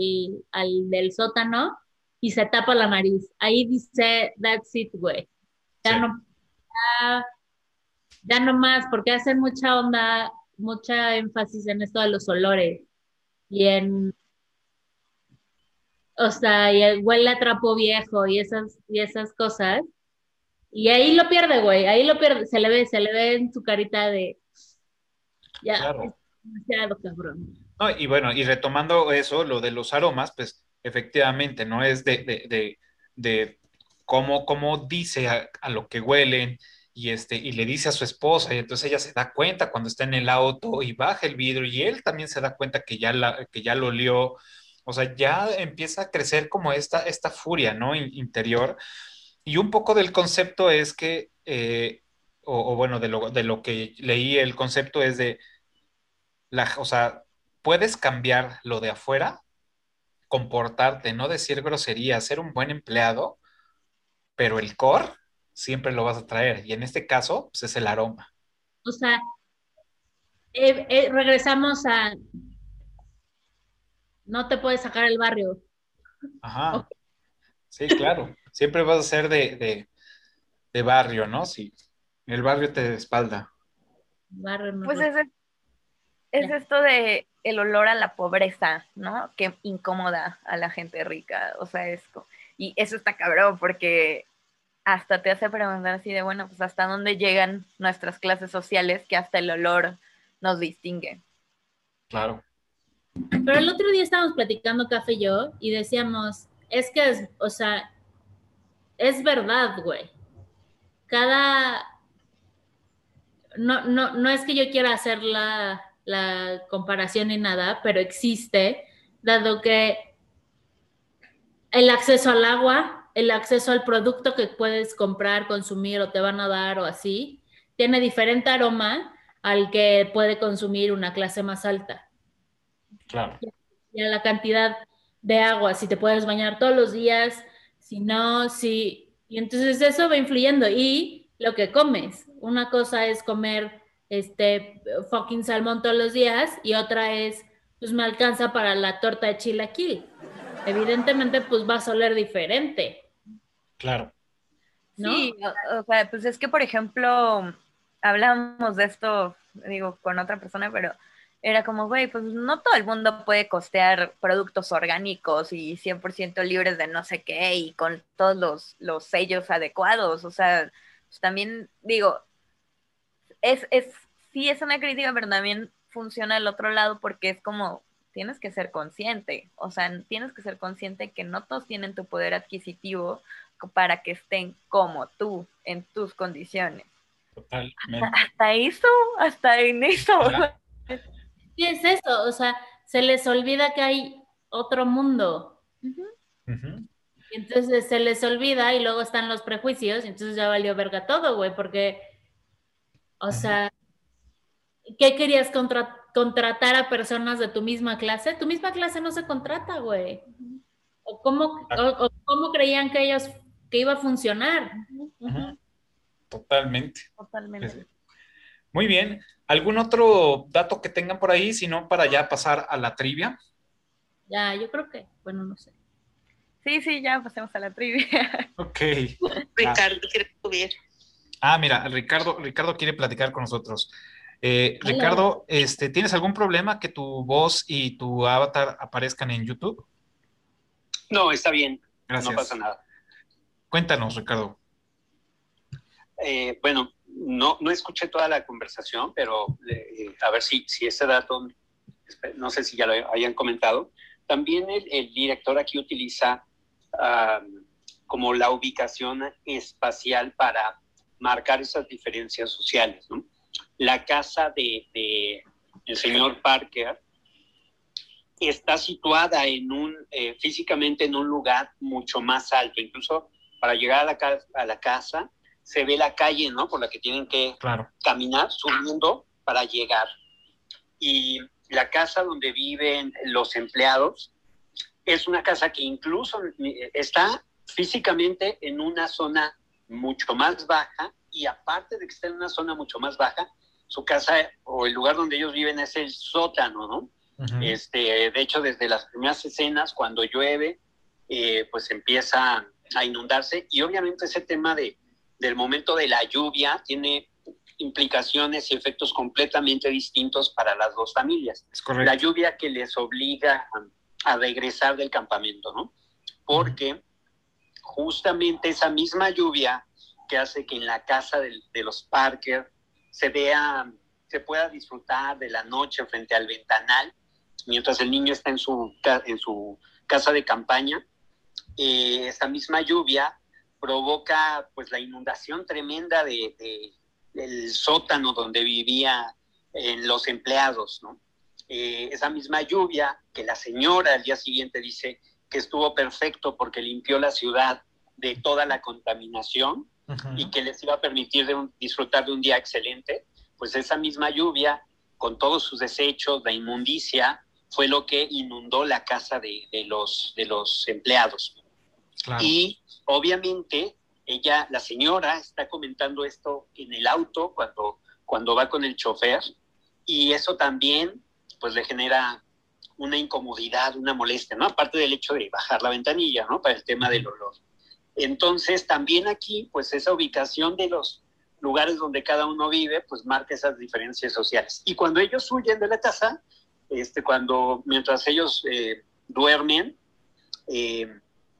al del sótano, y se tapa la nariz. Ahí dice, that's it, güey. Ya Sí. no, ya, ya no más, porque hacen mucha onda, mucha énfasis en esto de los olores y en, o sea, y el huele a trapo viejo y esas, y esas cosas. Y ahí lo pierde, güey, ahí lo pierde, se le ve, se le ve en su carita de, ya, Claro. es demasiado cabrón. No, y bueno, y retomando eso, lo de los aromas, pues efectivamente, ¿no? Es de, de, de, de cómo, cómo dice a, lo que huelen y, este, y le dice a su esposa, y entonces ella se da cuenta cuando está en el auto y baja el vidrio y él también se da cuenta que ya, que ya lo olió. O sea, ya empieza a crecer como esta, esta furia, ¿no? In- interior. Y un poco del concepto es que, eh, o, o bueno, de lo, de lo que leí, el concepto es de, la, o sea, puedes cambiar lo de afuera, comportarte, no decir grosería, ser un buen empleado, pero el core siempre lo vas a traer. Y en este caso, pues es el aroma. O sea, eh, eh, regresamos a no te puedes sacar el barrio. Ajá. Sí, claro. (laughs) Siempre vas a ser de, de, de barrio, ¿no? Si el barrio te espalda. Barrio no Pues es, es esto de el olor a la pobreza, ¿no? Que incomoda a la gente rica. O sea, es y eso está cabrón porque hasta te hace preguntar así de, bueno, pues hasta dónde llegan nuestras clases sociales que hasta el olor nos distingue. Claro. Pero el otro día estábamos platicando Café y yo y decíamos, es que es, o sea, es verdad, güey. Cada... No, no, no es que yo quiera hacer la, comparación ni nada, pero existe, dado que el acceso al agua, el acceso al producto que puedes comprar, consumir o te van a dar o así, tiene diferente aroma al que puede consumir una clase más alta Claro. y a la cantidad de agua, si te puedes bañar todos los días, si no, si... Y entonces eso va influyendo. Y lo que comes. Una cosa es comer este fucking salmón todos los días y otra es, pues me alcanza para la torta de chilaquil. Evidentemente, pues vas a oler diferente, Claro. ¿no? Sí, o, o sea, pues es que, por ejemplo, hablamos de esto, digo, con otra persona, pero era como, güey, pues no todo el mundo puede costear productos orgánicos y 100% libres de no sé qué y con todos los, los sellos adecuados. O sea, pues también digo, es, es, sí es una crítica, pero también funciona el otro lado porque es como, tienes que ser consciente, o sea, tienes que ser consciente que no todos tienen tu poder adquisitivo para que estén como tú, en tus condiciones. Totalmente. (laughs) Hasta eso, hasta en eso. Sí, es eso, o sea, se les olvida que hay otro mundo. Entonces se les olvida y luego están los prejuicios y entonces ya valió verga todo, güey, porque, o sea, ¿qué querías contra- contratar a personas de tu misma clase? Tu misma clase no se contrata, güey. ¿O cómo, o- o cómo creían que ellos, que iba a funcionar? Totalmente. Totalmente. Muy bien. ¿Algún otro dato que tengan por ahí? Si no, para ya pasar a la trivia. Ya, yo creo que, bueno, no sé. Sí, sí, ya pasemos a la trivia. Ok. (laughs) Ricardo, quiere subir. Ah, mira, Ricardo, Ricardo quiere platicar con nosotros. Eh. Ricardo, este, ¿tienes algún problema que tu voz y tu avatar aparezcan en YouTube? No, está bien, Gracias. no pasa nada. Cuéntanos, Ricardo. Eh, bueno, no, no escuché toda la conversación, pero eh, a ver si, si ese dato, no sé si ya lo hayan comentado. También el, el director aquí utiliza como la ubicación espacial para marcar esas diferencias sociales. ¿no? La casa de, de el señor Parker está situada en un, eh, físicamente en un lugar mucho más alto, incluso para llegar a la, ca- a la casa se ve la calle, ¿no? Por la que tienen que Claro. caminar, subiendo para llegar. Y la casa donde viven los empleados es una casa que incluso eh, está físicamente en una zona mucho más baja y aparte de que está en una zona mucho más baja, su casa o el lugar donde ellos viven es el sótano, ¿no? Este, de hecho, desde las primeras escenas, cuando llueve, eh, pues empieza a inundarse y obviamente ese tema de, del momento de la lluvia tiene implicaciones y efectos completamente distintos para las dos familias. la lluvia que les obliga a, regresar del campamento, ¿no? Porque justamente esa misma lluvia que hace que en la casa de, los Parker se vea, se pueda disfrutar de la noche frente al ventanal, mientras el niño está en su, en su casa de campaña, eh, esa misma lluvia provoca pues la inundación tremenda de, de, del sótano donde vivía en los empleados, ¿no? Eh, esa misma lluvia que la señora al día siguiente dice que estuvo perfecto porque limpió la ciudad de toda la contaminación uh -huh. y que les iba a permitir de un, disfrutar de un día excelente, pues esa misma lluvia, con todos sus desechos, la inmundicia, fue lo que inundó la casa de, de los, de los empleados. Claro. Y obviamente ella, la señora, está comentando esto en el auto cuando, cuando va con el chofer y eso también pues le genera una incomodidad, una molestia, ¿no? Aparte del hecho de bajar la ventanilla, ¿no? Para el tema del olor. Entonces, también aquí, pues esa ubicación de los lugares donde cada uno vive, pues marca esas diferencias sociales. Y cuando ellos huyen de la casa, este, cuando, mientras ellos eh, duermen, eh,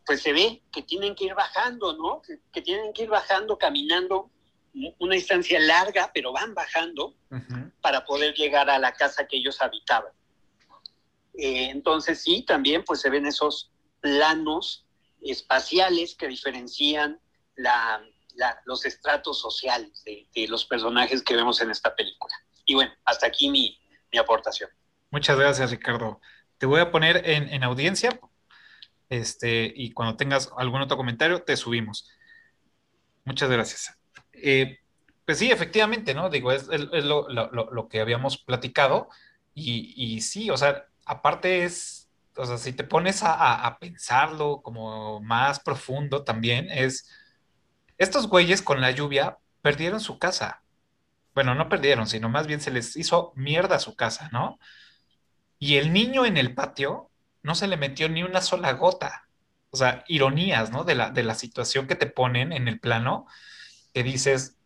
pues se ve que tienen que ir bajando, ¿no? Que, que, tienen que ir bajando, caminando una distancia larga, pero van bajando uh -huh. para poder llegar a la casa que ellos habitaban. Eh, entonces sí, también pues se ven esos planos espaciales que diferencian la, los estratos sociales de, de, los personajes que vemos en esta película. Y bueno, hasta aquí mi, mi aportación. Muchas gracias, Ricardo. Te voy a poner en, en audiencia este, y cuando tengas algún otro comentario, te subimos. Muchas gracias. Eh, pues sí, efectivamente, ¿no? Digo, es, es lo, lo, lo, que habíamos platicado y, y, sí, o sea, aparte es, o sea, si te pones a, a, pensarlo como más profundo también, es, estos güeyes con la lluvia perdieron su casa. Bueno, no perdieron, sino más bien se les hizo mierda su casa, ¿no? Y el niño en el patio no se le metió ni una sola gota. O sea, ironías, ¿no? De la, de la situación que te ponen en el plano, que dices,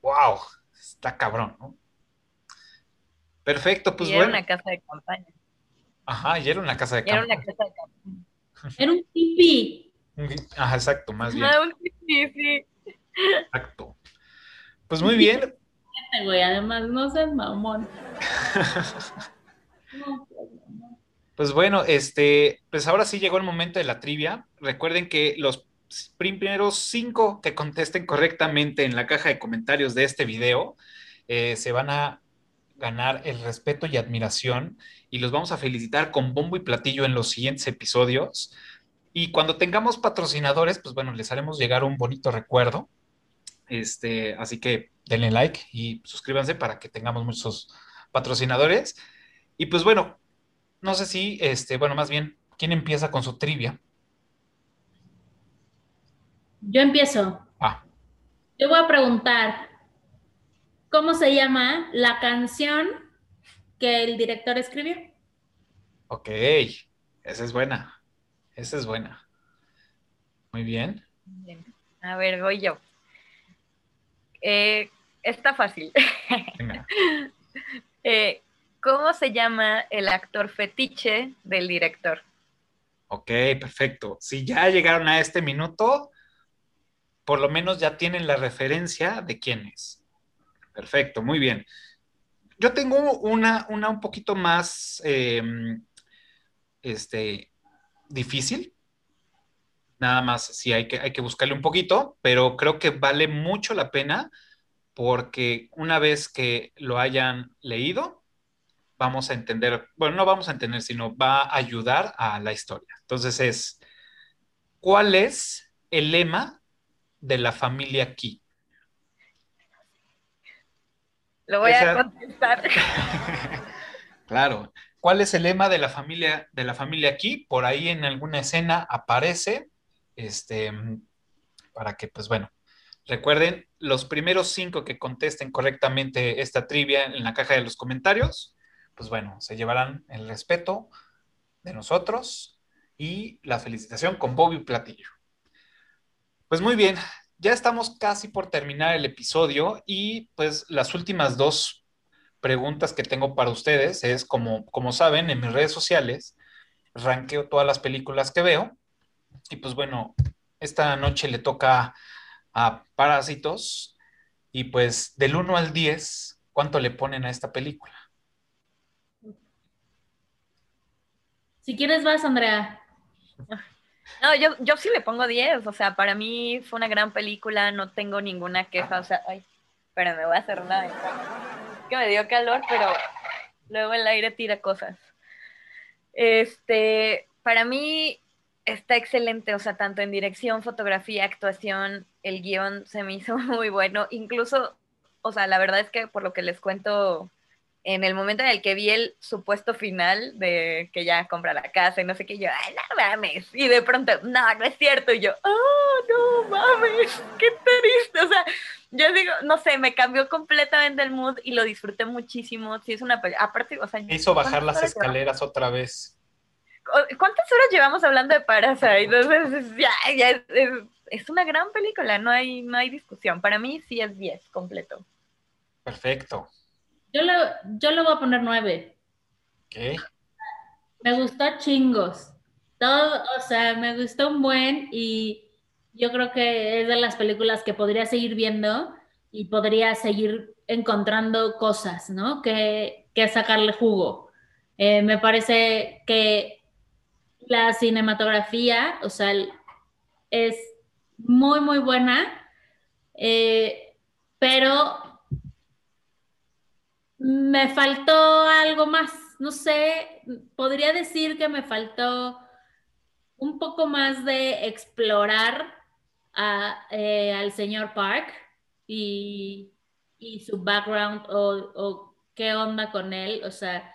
wow, está cabrón, ¿no? Perfecto, pues y era bueno. una casa de campaña. Ajá, y era una casa de campaña. Era una casa de campaña. (laughs) Era un tipi. Ajá, exacto, más bien. Ah, un tipi, sí. Exacto. Pues muy bien. Güey, además, no seas mamón. (laughs) Pues bueno, este, pues ahora sí llegó el momento de la trivia. Recuerden que los primeros cinco que contesten correctamente en la caja de comentarios de este video eh, se van a ganar el respeto y admiración y los vamos a felicitar con bombo y platillo en los siguientes episodios. Y cuando tengamos patrocinadores, pues bueno, les haremos llegar un bonito recuerdo. Este, así que denle like y suscríbanse para que tengamos muchos patrocinadores. Y pues bueno, no sé si, este, bueno, más bien, ¿quién empieza con su trivia? Yo empiezo. Ah. Yo voy a preguntar, ¿cómo se llama la canción que el director escribió? Ok, esa es buena. Esa es buena. Muy bien. bien. A ver, voy yo. Eh, está fácil. Venga. (laughs) eh, ¿Cómo se llama el actor fetiche del director? Ok, perfecto. Si ya llegaron a este minuto, por lo menos ya tienen la referencia de quién es. Perfecto, muy bien. Yo tengo una, una un poquito más eh, este, difícil. Nada más, sí, hay que, hay que buscarle un poquito, pero creo que vale mucho la pena porque una vez que lo hayan leído, vamos a entender, bueno, no vamos a entender, sino va a ayudar a la historia. Entonces es, ¿cuál es el lema de la familia Key? Lo voy Esa... a contestar. (laughs) claro. ¿Cuál es el lema de la familia de la familia Key? Por ahí en alguna escena aparece, este, para que, pues bueno, recuerden los primeros cinco que contesten correctamente esta trivia en la caja de los comentarios pues bueno, se llevarán el respeto de nosotros y la felicitación con Bobby Platillo. Pues muy bien, ya estamos casi por terminar el episodio y pues las últimas dos preguntas que tengo para ustedes es, como, como saben, en mis redes sociales, ranqueo todas las películas que veo y pues bueno, esta noche le toca a Parásitos y pues del 1 al 10, ¿cuánto le ponen a esta película? Si quieres vas, Andrea. No, yo, yo sí le pongo 10, o sea, para mí fue una gran película, no tengo ninguna queja, o sea, ay, pero me voy a hacer una que me dio calor, pero luego el aire tira cosas. Este, para mí está excelente, o sea, tanto en dirección, fotografía, actuación, el guion se me hizo (laughs) muy bueno, incluso, o sea, la verdad es que por lo que les cuento en el momento en el que vi el supuesto final de que ya compra la casa y no sé qué, yo, ay, no mames. Y de pronto, no, no es cierto. Y yo, oh, no mames, qué triste. O sea, yo digo, no sé, me cambió completamente el mood y lo disfruté muchísimo. Sí, es una aparte, o sea, hizo bajar las escaleras otra vez. ¿Cuántas horas llevamos hablando de Parasite? Entonces, ya, ya es, es, una gran película, no hay, no hay discusión. Para mí sí es 10 completo. Perfecto. Yo le, yo le voy a poner nueve. ¿Qué? Me gustó chingos. Todo, o sea, me gustó un buen y yo creo que es de las películas que podría seguir viendo y podría seguir encontrando cosas, ¿no? Que, que sacarle jugo. Eh, me parece que la cinematografía, o sea, es muy, muy buena, eh, pero me faltó algo más, no sé, podría decir que me faltó un poco más de explorar eh, al señor Park y, su background o, qué onda con él, o sea,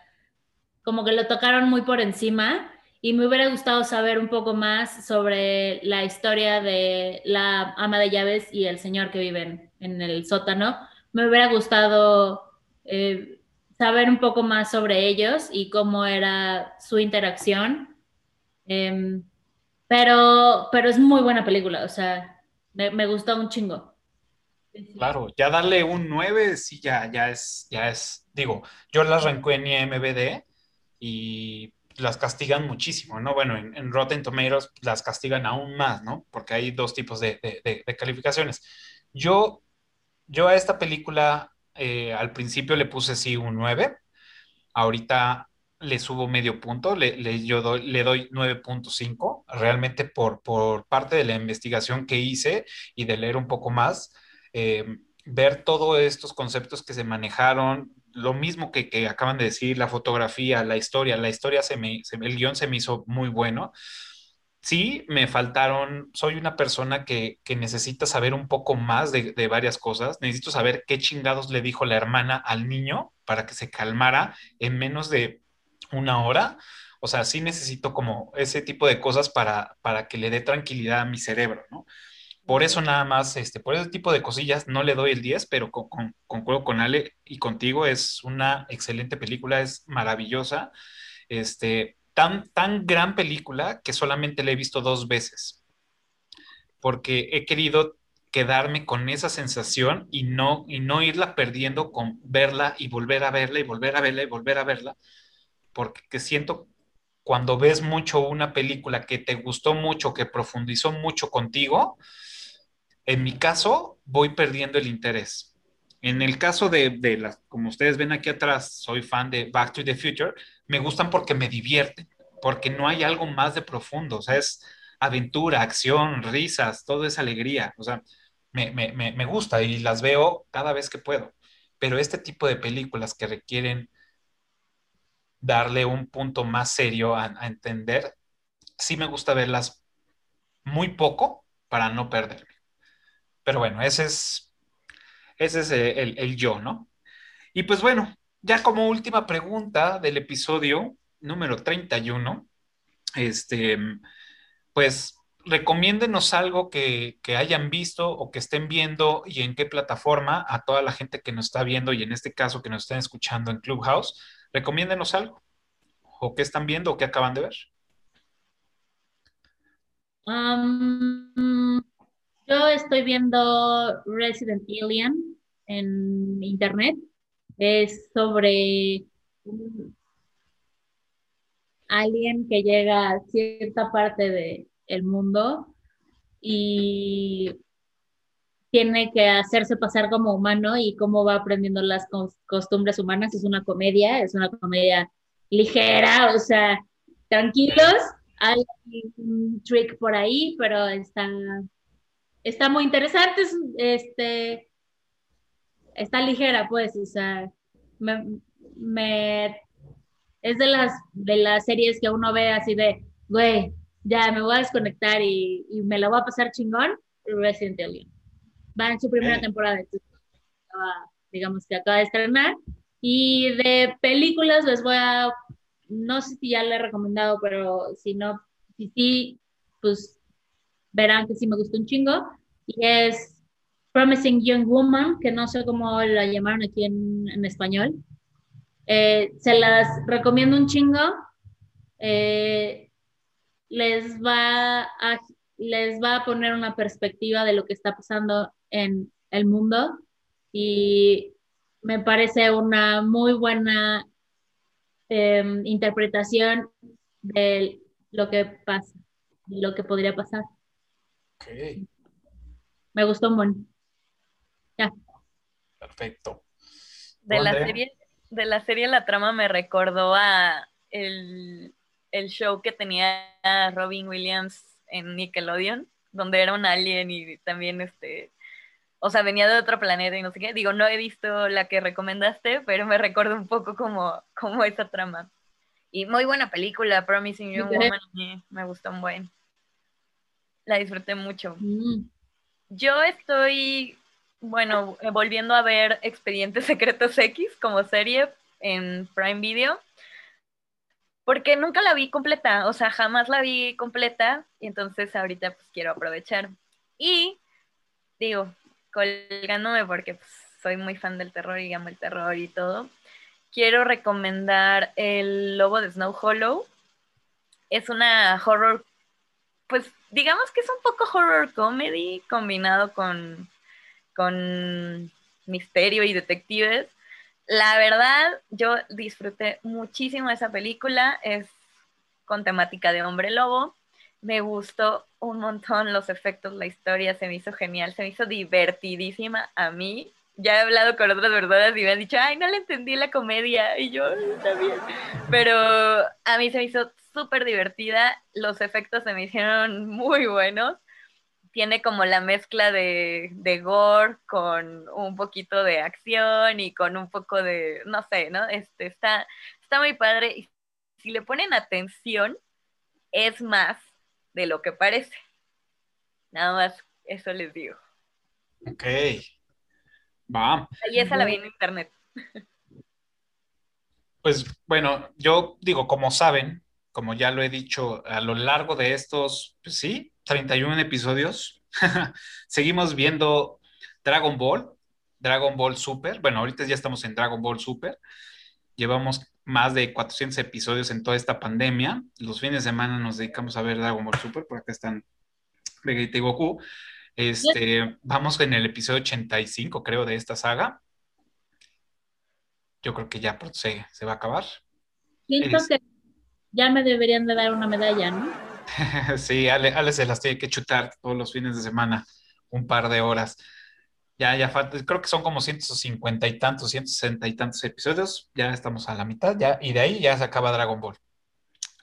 como que lo tocaron muy por encima y me hubiera gustado saber un poco más sobre la historia de la ama de llaves y el señor que vive en el sótano. Me hubiera gustado eh, saber un poco más sobre ellos y cómo era su interacción. Em, pero, pero es muy buena película, o sea, me, me, gustó un chingo. Claro, ya darle un 9, sí, ya, ya es, ya es, digo, yo las arrancó en IMBD y las castigan muchísimo, ¿no? Bueno, en, Rotten Tomatoes las castigan aún más, ¿no? Porque hay dos tipos de, de, de calificaciones. Yo, yo a esta película eh, al principio le puse sí un 9, ahorita le subo medio punto, le, yo doy, le doy 9.5, realmente por, por parte de la investigación que hice y de leer un poco más, eh, ver todos estos conceptos que se manejaron, lo mismo que, que, acaban de decir, la fotografía, la historia, la historia se me, el guion se me hizo muy bueno sí, me faltaron, soy una persona que, necesita saber un poco más de, varias cosas, necesito saber qué chingados le dijo la hermana al niño para que se calmara en menos de una hora. O sea, sí necesito como ese tipo de cosas para, para que le dé tranquilidad a mi cerebro, ¿no? Por eso nada más, este, por ese tipo de cosillas no le doy el 10, pero con, con, concuerdo con Ale y contigo, es una excelente película, es maravillosa. Este, tan, gran película que solamente la he visto dos veces, porque he querido quedarme con esa sensación y no, y no irla perdiendo con verla y volver a verla y volver a verla y volver a verla, porque siento cuando ves mucho una película que te gustó mucho, que profundizó mucho contigo, en mi caso voy perdiendo el interés. En el caso de, de las, como ustedes ven aquí atrás, soy fan de Back to the Future, me gustan porque me divierten, porque no hay algo más de profundo, o sea, es aventura, acción, risas, todo es alegría, o sea, me, me, me gusta y las veo cada vez que puedo, pero este tipo de películas que requieren darle un punto más serio a, entender, sí me gusta verlas muy poco para no perderme. Pero bueno, ese es, ese es el, el yo, ¿no? Y pues bueno, ya como última pregunta del episodio número 31, este, pues recomiéndenos algo que, que, hayan visto o que estén viendo y en qué plataforma a toda la gente que nos está viendo y en este caso que nos están escuchando en Clubhouse. recomiéndenos algo. ¿O qué están viendo o qué acaban de ver? Um, yo estoy viendo Resident Alien en internet. Es sobre un alien que llega a cierta parte del mundo y tiene que hacerse pasar como humano y cómo va aprendiendo las costumbres humanas. Es una comedia, es una comedia ligera, o sea, tranquilos, hay un trick por ahí, pero está, está muy interesante, este, está ligera, pues, o sea, me, es de las, de las series que uno ve así de, güey, ya me voy a desconectar y, y me la voy a pasar chingón, Resident Evil. Va en su primera temporada, digamos que acaba de estrenar. Y de películas les voy a, no sé si ya le he recomendado, pero si no, si sí, pues verán que sí me gustó un chingo. Y es Promising Young Woman, que no sé cómo la llamaron aquí en, en español. Eh, se las recomiendo un chingo. Eh, les va a, les va a poner una perspectiva de lo que está pasando en el mundo y me parece una muy buena em, interpretación de lo que pasa, de lo que podría pasar. Me gustó un buen. Ya. Perfecto. De la, serie, de la serie La Trama me recordó a el el show que tenía Robin Williams en Nickelodeon, donde era un alien y también este, o sea, venía de otro planeta y no sé qué. Digo, no he visto la que recomendaste, pero me recuerdo un poco como, como esa trama. Y muy buena película, Promising Young Woman, me gustó un buen. La disfruté mucho. Mm. Yo estoy, bueno, volviendo a ver Expedientes (laughs) Secretos X como serie en Prime Video porque nunca la vi completa, o sea, jamás la vi completa, y entonces ahorita pues quiero aprovechar. Y digo, colgándome porque pues, soy muy fan del terror y amo el terror y todo, quiero recomendar El Lobo de Snow Hollow. Es una horror, pues digamos que es un poco horror comedy combinado con, con misterio y detectives. La verdad, yo disfruté muchísimo esa película, es con temática de hombre lobo. Me gustó un montón los efectos, la historia se me hizo genial, se me hizo divertidísima a mí. Ya he hablado con otras verdaderas y me han dicho, ay, no le entendí la comedia, y yo también. Pero a mí se me hizo súper divertida, los efectos se me hicieron muy buenos tiene como la mezcla de, de, gore con un poquito de acción y con un poco de, no sé, ¿no? Este, está, está muy padre. Y si le ponen atención, es más de lo que parece. Nada más, eso les digo. Ok. Va. Y esa la vi en internet. (laughs) Pues bueno, yo digo, como saben, como ya lo he dicho, a lo largo de estos, pues sí, 31 episodios. (laughs) Seguimos viendo Dragon Ball, Dragon Ball Super. Bueno, ahorita ya estamos en Dragon Ball Super. Llevamos más de 400 episodios en toda esta pandemia. Los fines de semana nos dedicamos a ver Dragon Ball Super, por acá están Vegeta y Goku. Este, vamos en el episodio 85, creo, de esta saga. Yo creo que ya se, se va a acabar. Siento que ya me deberían de dar una medalla, ¿no? (laughs) sí, Ale, se las tiene que chutar todos los fines de semana, un par de horas. Ya, ya falta, creo que son como 150 y tantos, 160 y tantos episodios, ya estamos a la mitad, ya, y de ahí ya se acaba Dragon Ball.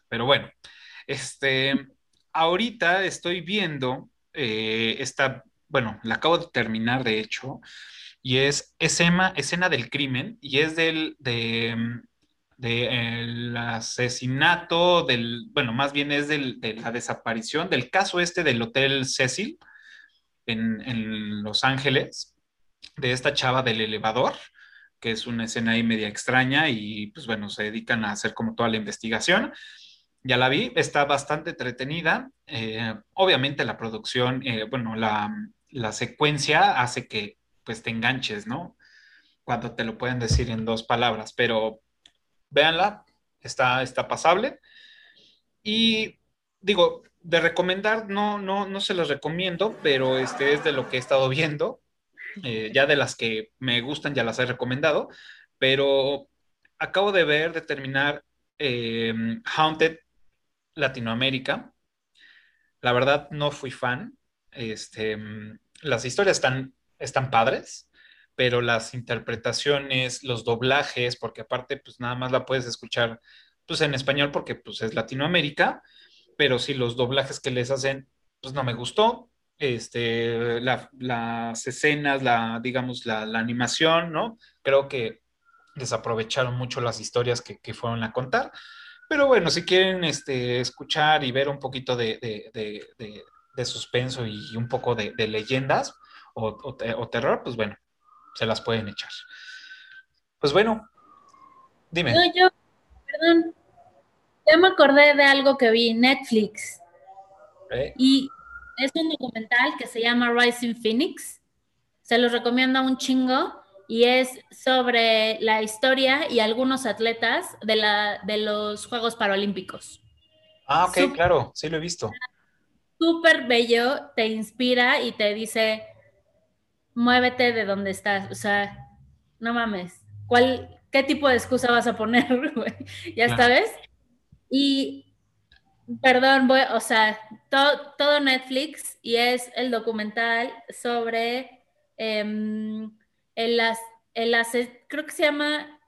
Pero bueno, este, ahorita estoy viendo eh, esta, bueno, la acabo de terminar de hecho, y es escena, escena del crimen, y es del, de, del asesinato, del, bueno, más bien es de la desaparición, del caso este del Hotel Cecil en, Los Ángeles, de esta chava del elevador, que es una escena ahí media extraña y pues bueno, se dedican a hacer como toda la investigación. Ya la vi, está bastante entretenida. Eh, obviamente la producción, eh, bueno, la, la secuencia hace que pues te enganches, ¿no? Cuando te lo pueden decir en dos palabras, pero véanla, está, está pasable. Y digo, de recomendar, no, no, no se los recomiendo, pero este es de lo que he estado viendo. Eh, ya de las que me gustan, ya las he recomendado, pero acabo de ver, de terminar Haunted Latinoamérica. La verdad, no fui fan. Este, las historias están, están padres, pero las interpretaciones, los doblajes, porque aparte, pues nada más la puedes escuchar pues en español porque pues es Latinoamérica, pero si los doblajes que les hacen, pues no me gustó. Este, las escenas, la, digamos, la, animación, ¿no? Creo que desaprovecharon mucho las historias que, que, fueron a contar. Pero bueno, si quieren este, escuchar y ver un poquito de, de, de, suspenso y un poco de, leyendas o, o, terror, pues bueno, se las pueden echar. Pues bueno, dime. No, yo, perdón, ya me acordé de algo que vi en Netflix. Y es un documental que se llama Rising Phoenix. Se los recomiendo un chingo y es sobre la historia y algunos atletas de, la, de los Juegos Paralímpicos. Ah, ok, claro, sí lo he visto. Súper bello, te inspira y te dice, muévete de donde estás. O sea, no mames. ¿Cuál, ¿Qué tipo de excusa vas a poner, (laughs) ¿Ya sabes? Y, perdón, voy, o sea, todo Netflix y es el documental sobre em, el, el, creo que se llama,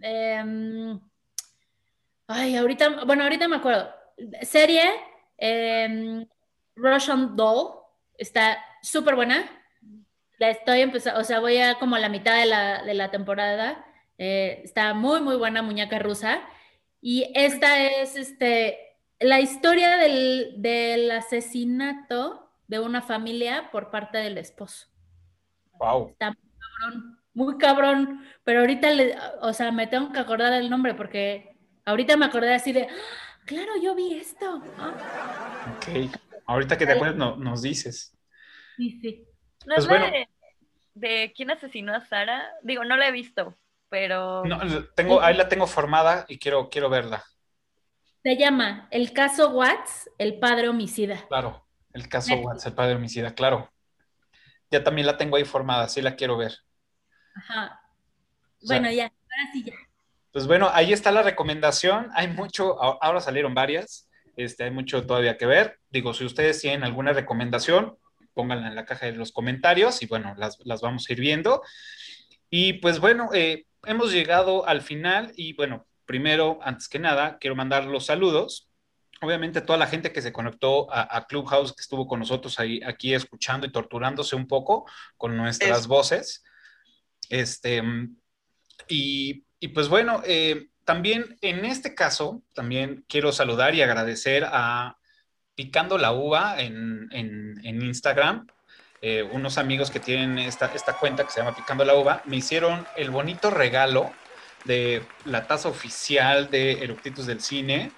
em, ay, ahorita, bueno, ahorita me acuerdo, serie eh, Russian Doll, está súper buena, la estoy empezando, o sea, voy a como a la mitad de la, de la temporada, eh, está muy, muy buena muñeca rusa, y esta es, este, la historia del, del asesinato de una familia por parte del esposo. Wow. Está muy cabrón, muy cabrón. Pero ahorita, le, o sea, me tengo que acordar el nombre porque ahorita me acordé así de, ¡Ah, claro, yo vi esto. Ok, ahorita que te acuerdas no, nos dices. Sí, sí. ¿No pues es de, quién asesinó a Sara? Digo, no la he visto, pero... No, tengo, ahí la tengo formada y quiero, quiero verla. Se llama El caso Watts, el padre homicida. Claro, el caso Watts, el padre homicida, claro ya también la tengo ahí formada, sí la quiero ver. Ajá. Bueno, ya, ahora sí ya. Pues bueno, ahí está la recomendación. Hay mucho, ahora salieron varias, este, hay mucho todavía que ver. Digo, si ustedes tienen alguna recomendación, pónganla en la caja de los comentarios y bueno, las, vamos a ir viendo. Y pues bueno, eh, hemos llegado al final y bueno, primero, antes que nada, quiero mandar los saludos obviamente toda la gente que se conectó a, Clubhouse, que estuvo con nosotros ahí, aquí escuchando y torturándose un poco con nuestras voces. Este, y, pues bueno, eh, también en este caso, también quiero saludar y agradecer a Picando la Uva en, Instagram. Eh, unos amigos que tienen esta, esta cuenta que se llama Picando la Uva, me hicieron el bonito regalo de la taza oficial de Eructitos del Cine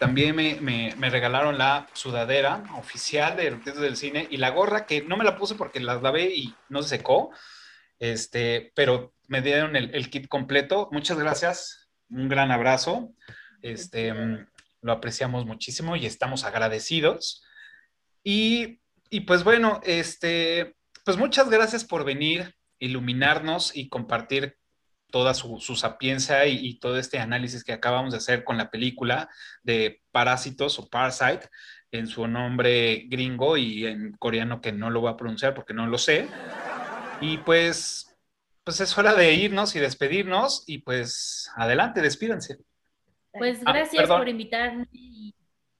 también me, regalaron la sudadera oficial de Eructitos del Cine y la gorra que no me la puse porque la lavé y no se secó, este, pero me dieron el, kit completo. Muchas gracias, un gran abrazo. Este, lo apreciamos muchísimo y estamos agradecidos. Y, y pues bueno, este, pues muchas gracias por venir, iluminarnos y compartir toda su, sapiencia y, todo este análisis que acabamos de hacer con la película de Parásitos o Parasite en su nombre gringo y en coreano que no lo voy a pronunciar porque no lo sé. Y pues, pues es hora de irnos y despedirnos y pues adelante, despídanse. Pues ah, gracias por invitarme.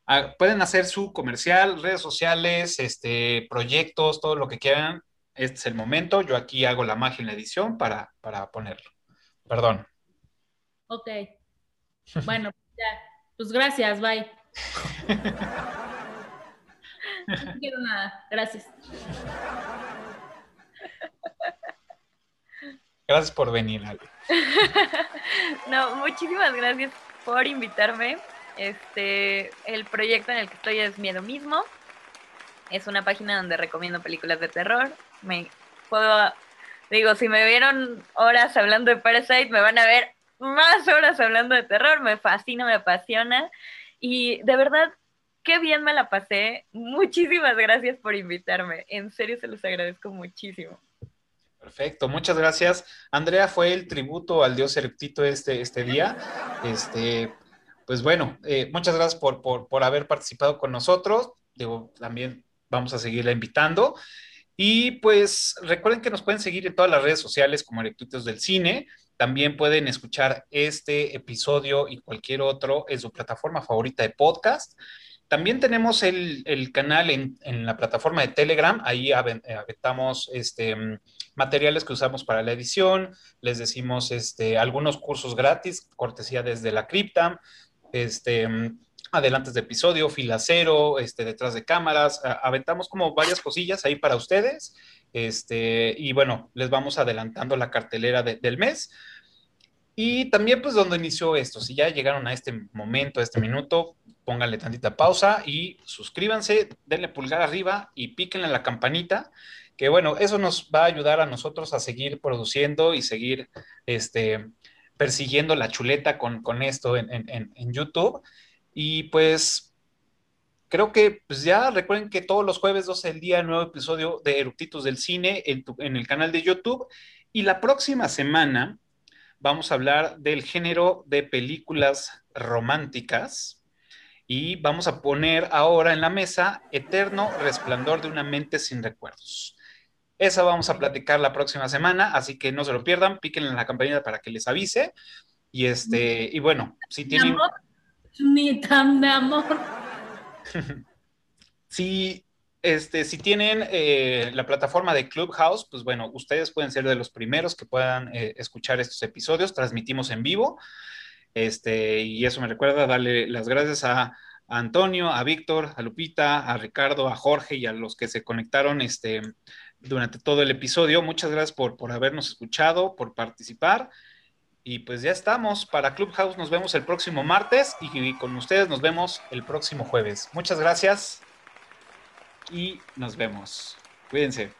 Ah, pueden hacer su comercial, redes sociales, este, proyectos, todo lo que quieran. Este es el momento. Yo aquí hago la magia en la edición para, para ponerlo. Perdón. Ok. Bueno, ya. Pues gracias, bye. no quiero nada. Gracias. Gracias por venir, Ale. no, muchísimas gracias por invitarme. Este, el proyecto en el que estoy es Miedo Mismo. Es una página donde recomiendo películas de terror. Me puedo Digo, si me vieron horas hablando de Parasite, me van a ver más horas hablando de terror, me fascina, me apasiona y de verdad, qué bien me la pasé. Muchísimas gracias por invitarme, en serio se los agradezco muchísimo. Perfecto, muchas gracias. Andrea fue el tributo al dios Eruptito este, este día. Este, pues bueno, eh, muchas gracias por, por, por, haber participado con nosotros. Digo, también vamos a seguirla invitando. Y pues recuerden que nos pueden seguir en todas las redes sociales como Erectitos del Cine. También pueden escuchar este episodio y cualquier otro en su plataforma favorita de podcast. También tenemos el, el canal en, en, la plataforma de Telegram. Ahí aventamos este, materiales que usamos para la edición. Les decimos este, algunos cursos gratis, cortesía desde la cripta. Este, adelantes de episodio, fila cero, este, detrás de cámaras, aventamos como varias cosillas ahí para ustedes, este, y bueno, les vamos adelantando la cartelera del mes. Y también pues donde inició esto, si ya llegaron a este momento, a este minuto, pónganle tantita pausa y suscríbanse, denle pulgar arriba y píquenle la campanita, que bueno, eso nos va a ayudar a nosotros a seguir produciendo y seguir este, persiguiendo la chuleta con, con esto en, en, en YouTube. Y pues creo que pues ya recuerden que todos los jueves 12 del día, nuevo episodio de Eructitos del Cine en, en, el canal de YouTube. Y la próxima semana vamos a hablar del género de películas románticas. Y vamos a poner ahora en la mesa Eterno Resplandor de una mente sin recuerdos. Esa vamos a platicar la próxima semana, así que no se lo pierdan, píquenle en la campanita para que les avise. Y este, y bueno, si tienen. Ni tan de amor. (laughs) si, este, si tienen eh, la plataforma de Clubhouse, pues bueno, ustedes pueden ser de los primeros que puedan eh, escuchar estos episodios. Transmitimos en vivo. Este, y eso me recuerda darle las gracias a, a, Antonio, a Víctor, a Lupita, a Ricardo, a Jorge y a los que se conectaron este, durante todo el episodio. Muchas gracias por, por habernos escuchado, por participar. Y pues ya estamos. Para Clubhouse nos vemos el próximo martes y con ustedes nos vemos el próximo jueves. Muchas gracias y nos vemos. Cuídense.